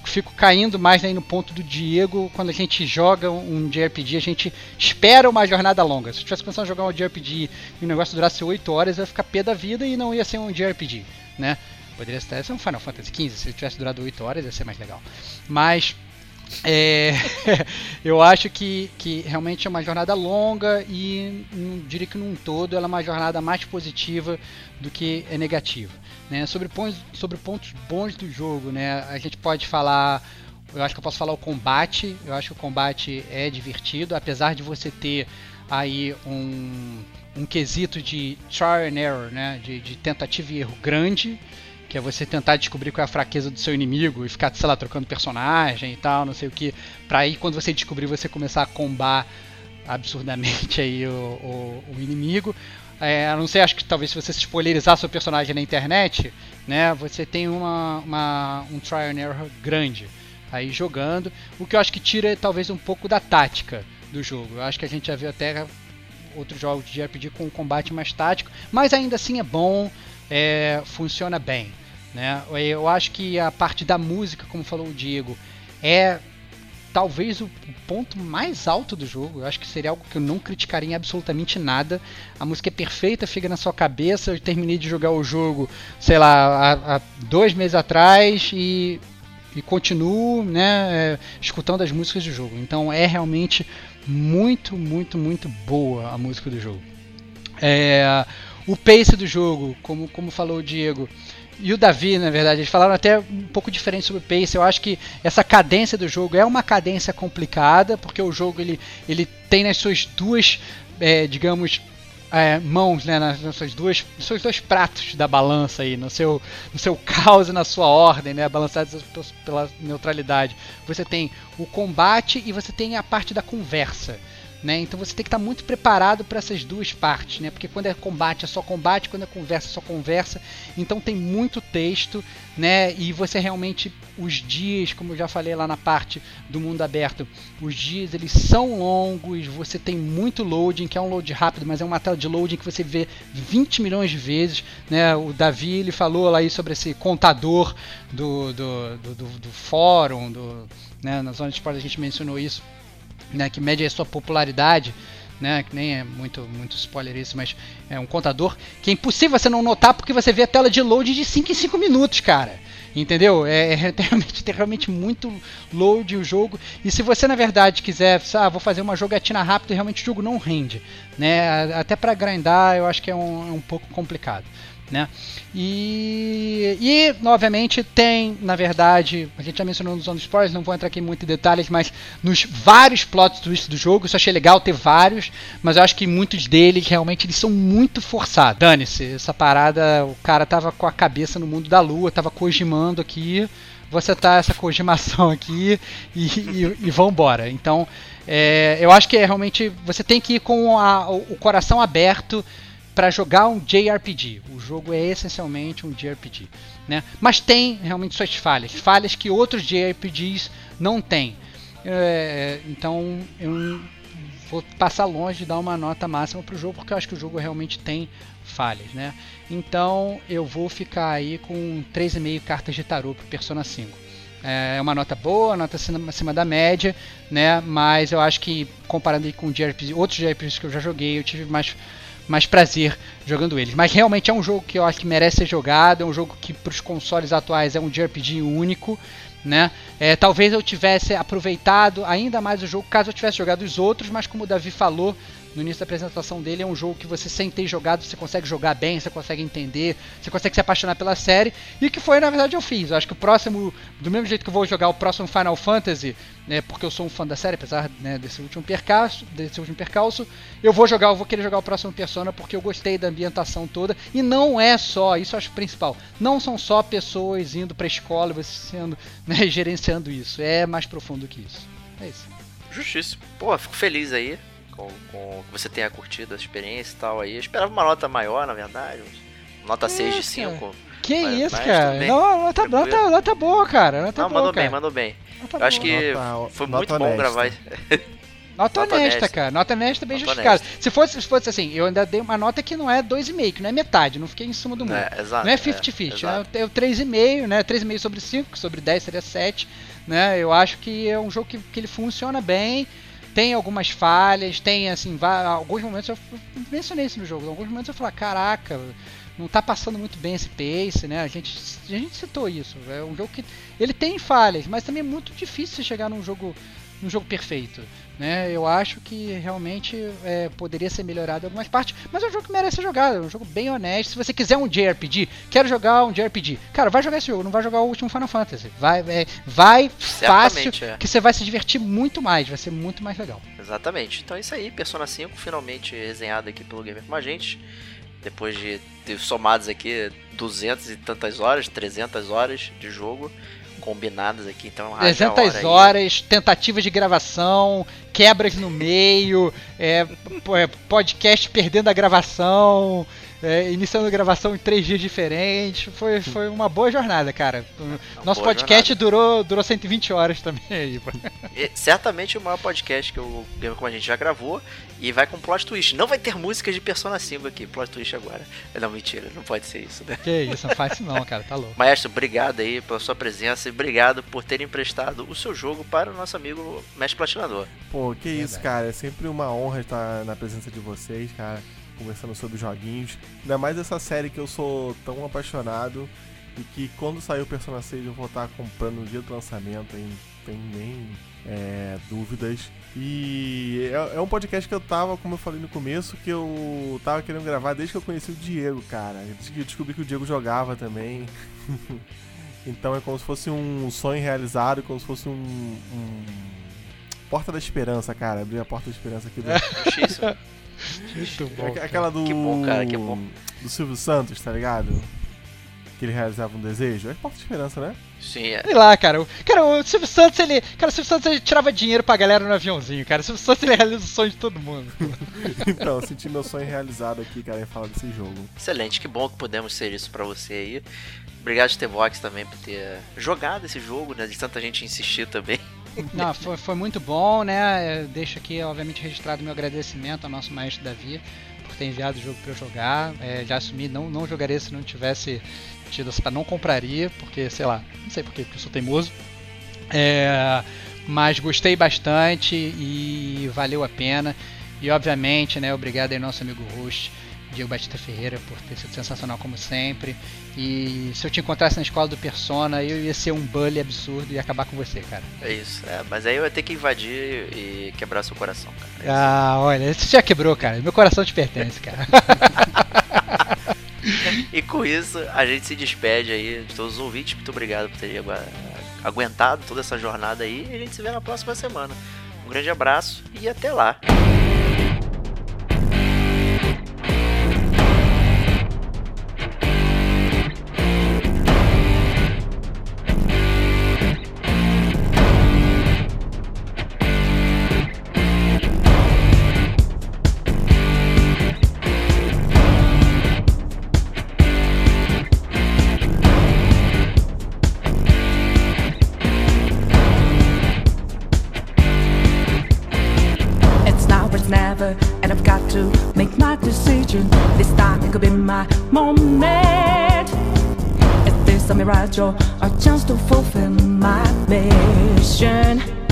fico caindo mais aí no ponto do Diego. Quando a gente joga um JRPG, a gente espera uma jornada longa. Se eu tivesse pensando em jogar um JRPG e o negócio durasse 8 horas, eu ia ficar pé da vida e não ia ser um JRPG, né? Poderia ser um Final Fantasy XV, se tivesse durado 8 horas ia ser mais legal. Mas é, eu acho que, que realmente é uma jornada longa e não diria que num todo ela é uma jornada mais positiva do que é negativa. Né? Sobre, pontos, sobre pontos bons do jogo, né? a gente pode falar. Eu acho que eu posso falar o combate. Eu acho que o combate é divertido, apesar de você ter aí um, um quesito de trial and error, né? de, de tentativa e erro grande que é você tentar descobrir qual é a fraqueza do seu inimigo e ficar, sei lá, trocando personagem e tal, não sei o que, pra aí quando você descobrir você começar a combar absurdamente aí o, o, o inimigo. É, a não sei, acho que talvez se você spoilerizar seu personagem na internet, né, você tem uma, uma, um trial and error grande aí jogando, o que eu acho que tira talvez um pouco da tática do jogo. Eu acho que a gente já viu até outros jogos de RPG com um combate mais tático, mas ainda assim é bom, é, funciona bem. Né? Eu acho que a parte da música, como falou o Diego, é talvez o ponto mais alto do jogo. Eu acho que seria algo que eu não criticaria em absolutamente nada. A música é perfeita, fica na sua cabeça. Eu terminei de jogar o jogo, sei lá, há, há dois meses atrás e, e continuo né, é, escutando as músicas do jogo. Então é realmente muito, muito, muito boa a música do jogo. É, o pace do jogo, como, como falou o Diego, e o Davi, na verdade, eles falaram até um pouco diferente sobre o pace. Eu acho que essa cadência do jogo é uma cadência complicada, porque o jogo ele, ele tem nas suas duas, é, digamos, é, mãos, né, nas, nas suas duas, nos seus dois pratos da balança aí, no seu, no seu caos e na sua ordem, né, balançados pela neutralidade. Você tem o combate e você tem a parte da conversa. Né? Então você tem que estar muito preparado para essas duas partes, né? Porque quando é combate é só combate, quando é conversa é só conversa. Então tem muito texto, né? E você realmente os dias, como eu já falei lá na parte do mundo aberto, os dias eles são longos, você tem muito loading, que é um load rápido, mas é uma tela de loading que você vê 20 milhões de vezes, né? O Davi ele falou lá aí sobre esse contador do, do, do, do, do fórum, do, né? Na zona de esporte a gente mencionou isso né, que mede a sua popularidade, né, que nem é muito, muito spoiler isso, mas é um contador que é impossível você não notar porque você vê a tela de load de 5 em 5 minutos, cara. Entendeu? É, é realmente, tem realmente muito load o jogo. E se você, na verdade, quiser, ah, vou fazer uma jogatina rápida, realmente o jogo não rende. Né? Até para grindar, eu acho que é um, é um pouco complicado né? E, e, obviamente, tem, na verdade, a gente já mencionou nos Zone Spoilers, não vou entrar aqui muito em detalhes, mas nos vários plot twists do jogo, isso achei legal ter vários, mas eu acho que muitos deles realmente eles são muito forçados. Dane-se, essa parada, o cara tava com a cabeça no mundo da lua, tava cojimando aqui, você tá essa cogimação aqui e, e, e vambora. Então, é, eu acho que é, realmente você tem que ir com a, o coração aberto para jogar um JRPG. O jogo é essencialmente um JRPG, né? Mas tem realmente suas falhas, falhas que outros JRPGs não têm. É, então eu vou passar longe de dar uma nota máxima para o jogo porque eu acho que o jogo realmente tem falhas, né? Então eu vou ficar aí com 3,5 cartas de tarô para Persona 5 é uma nota boa, nota acima, acima da média, né? Mas eu acho que comparando com JRPG, outros JRPGs que eu já joguei, eu tive mais mais prazer jogando eles. Mas realmente é um jogo que eu acho que merece ser jogado, é um jogo que para os consoles atuais é um JRPG único, né? É, talvez eu tivesse aproveitado ainda mais o jogo caso eu tivesse jogado os outros, mas como o Davi falou, no início da apresentação dele, é um jogo que você sem ter jogado, você consegue jogar bem, você consegue entender, você consegue se apaixonar pela série, e que foi, na verdade, eu fiz. Eu acho que o próximo, do mesmo jeito que eu vou jogar o próximo Final Fantasy, né, porque eu sou um fã da série, apesar né, desse último percalço, desse último percalço, eu vou jogar, eu vou querer jogar o próximo Persona porque eu gostei da ambientação toda, e não é só, isso eu acho principal, não são só pessoas indo pra escola você sendo, né, gerenciando isso, é mais profundo que isso. É isso. Justíssimo. Pô, fico feliz aí com, com que você tenha curtido a experiência e tal aí. Eu esperava uma nota maior, na verdade. Nota é, 6 de 5. Que mas, isso, mas cara? Não, nota, nota, nota boa, cara. Nota não, boa, mandou cara. bem, mandou bem. Nota eu boa. acho que nota, foi muito honesta. bom gravar. Nota, nota honesta, honesta, cara. Nota honesta bem justificada. Se fosse, se fosse assim, eu ainda dei uma nota que não é 2,5, que não é metade, não fiquei em cima do mundo. É, exato, não é 50-50, é, é, é 3,5, né? 3,5 sobre 5, sobre 10 seria 7. Né? Eu acho que é um jogo que, que ele funciona bem tem algumas falhas, tem assim, alguns momentos eu mencionei isso no jogo, alguns momentos eu falo, caraca, não tá passando muito bem esse pace, né? A gente, a gente citou isso. É um jogo que ele tem falhas, mas também é muito difícil chegar num jogo, num jogo perfeito. Né? Eu acho que realmente é, poderia ser melhorado em algumas partes, mas é um jogo que merece ser jogado, é um jogo bem honesto. Se você quiser um JRPG, quero jogar um JRPG, cara, vai jogar esse jogo, não vai jogar o último Final Fantasy. Vai, é, vai fácil, é. que você vai se divertir muito mais, vai ser muito mais legal. Exatamente. Então é isso aí, Persona 5 finalmente resenhado aqui pelo Gamer com a gente. Depois de ter somados aqui 200 e tantas horas, 300 horas de jogo combinadas aqui, então 300 horas, tentativas de gravação, quebras no meio, é, é, podcast perdendo a gravação, é, iniciando gravação em três dias diferentes. Foi, foi uma boa jornada, cara. Nosso podcast durou, durou 120 horas também aí. E, certamente o maior podcast que o Game Como a gente já gravou. E vai com plot twist. Não vai ter músicas de Persona 5 aqui, plot twist agora. Não, mentira, não pode ser isso, né? Que isso, não faz isso não, cara, tá louco. Maestro, obrigado aí pela sua presença e obrigado por ter emprestado o seu jogo para o nosso amigo Mestre Platinador. Pô, que isso, cara. É sempre uma honra estar na presença de vocês, cara conversando sobre joguinhos. Ainda mais essa série que eu sou tão apaixonado e que quando sair o Persona 6 eu vou estar comprando no dia do lançamento, hein? tem nem é, dúvidas. E é, é, um podcast que eu tava, como eu falei no começo, que eu tava querendo gravar desde que eu conheci o Diego, cara. Desde que eu descobri que o Diego jogava também. então é como se fosse um sonho realizado, como se fosse um, um... Porta da Esperança, cara. Abrir a Porta da Esperança aqui do. Muito bom. Aquela do. Que bom, cara, que bom. Do Silvio Santos, tá ligado? Que ele realizava um desejo. É Porta de Esperança, né? Sim, é. Sei lá, cara. O, cara, o Silvio Santos, ele. Cara, o Silvio Santos ele tirava dinheiro pra galera no aviãozinho, cara. O Silvio Santos ele realiza o sonho de todo mundo. então, senti meu sonho realizado aqui, cara, em falar desse jogo. Excelente, que bom que pudemos ser isso pra você aí. Obrigado, Stevox, também por ter jogado esse jogo, né? De tanta gente insistir também. Não, foi, foi muito bom, né? Eu deixo aqui, obviamente, registrado meu agradecimento ao nosso maestro Davi por ter enviado o jogo para eu jogar. É, já assumi, não, não jogaria se não tivesse tido essa. Não compraria, porque, sei lá, não sei porquê, porque eu sou teimoso. É, mas gostei bastante e valeu a pena. E, obviamente, né, obrigado aí nosso amigo Rush Diego Batista Ferreira por ter sido sensacional como sempre. E se eu te encontrasse na escola do Persona, eu ia ser um bully absurdo e acabar com você, cara. É isso, é, mas aí eu ia ter que invadir e quebrar seu coração, cara. É ah, olha, você já quebrou, cara. Meu coração te pertence, cara. e com isso, a gente se despede aí de todos os ouvintes. Muito obrigado por terem aguentado toda essa jornada aí. E a gente se vê na próxima semana. Um grande abraço e até lá. Moment. Is this a mirage or a chance to fulfill my mission?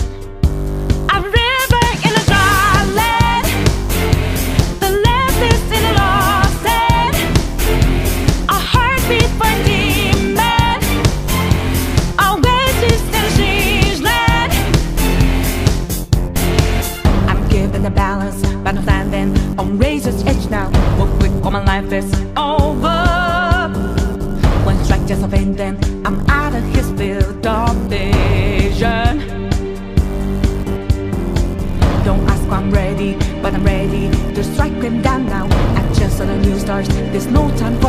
stars. There's no time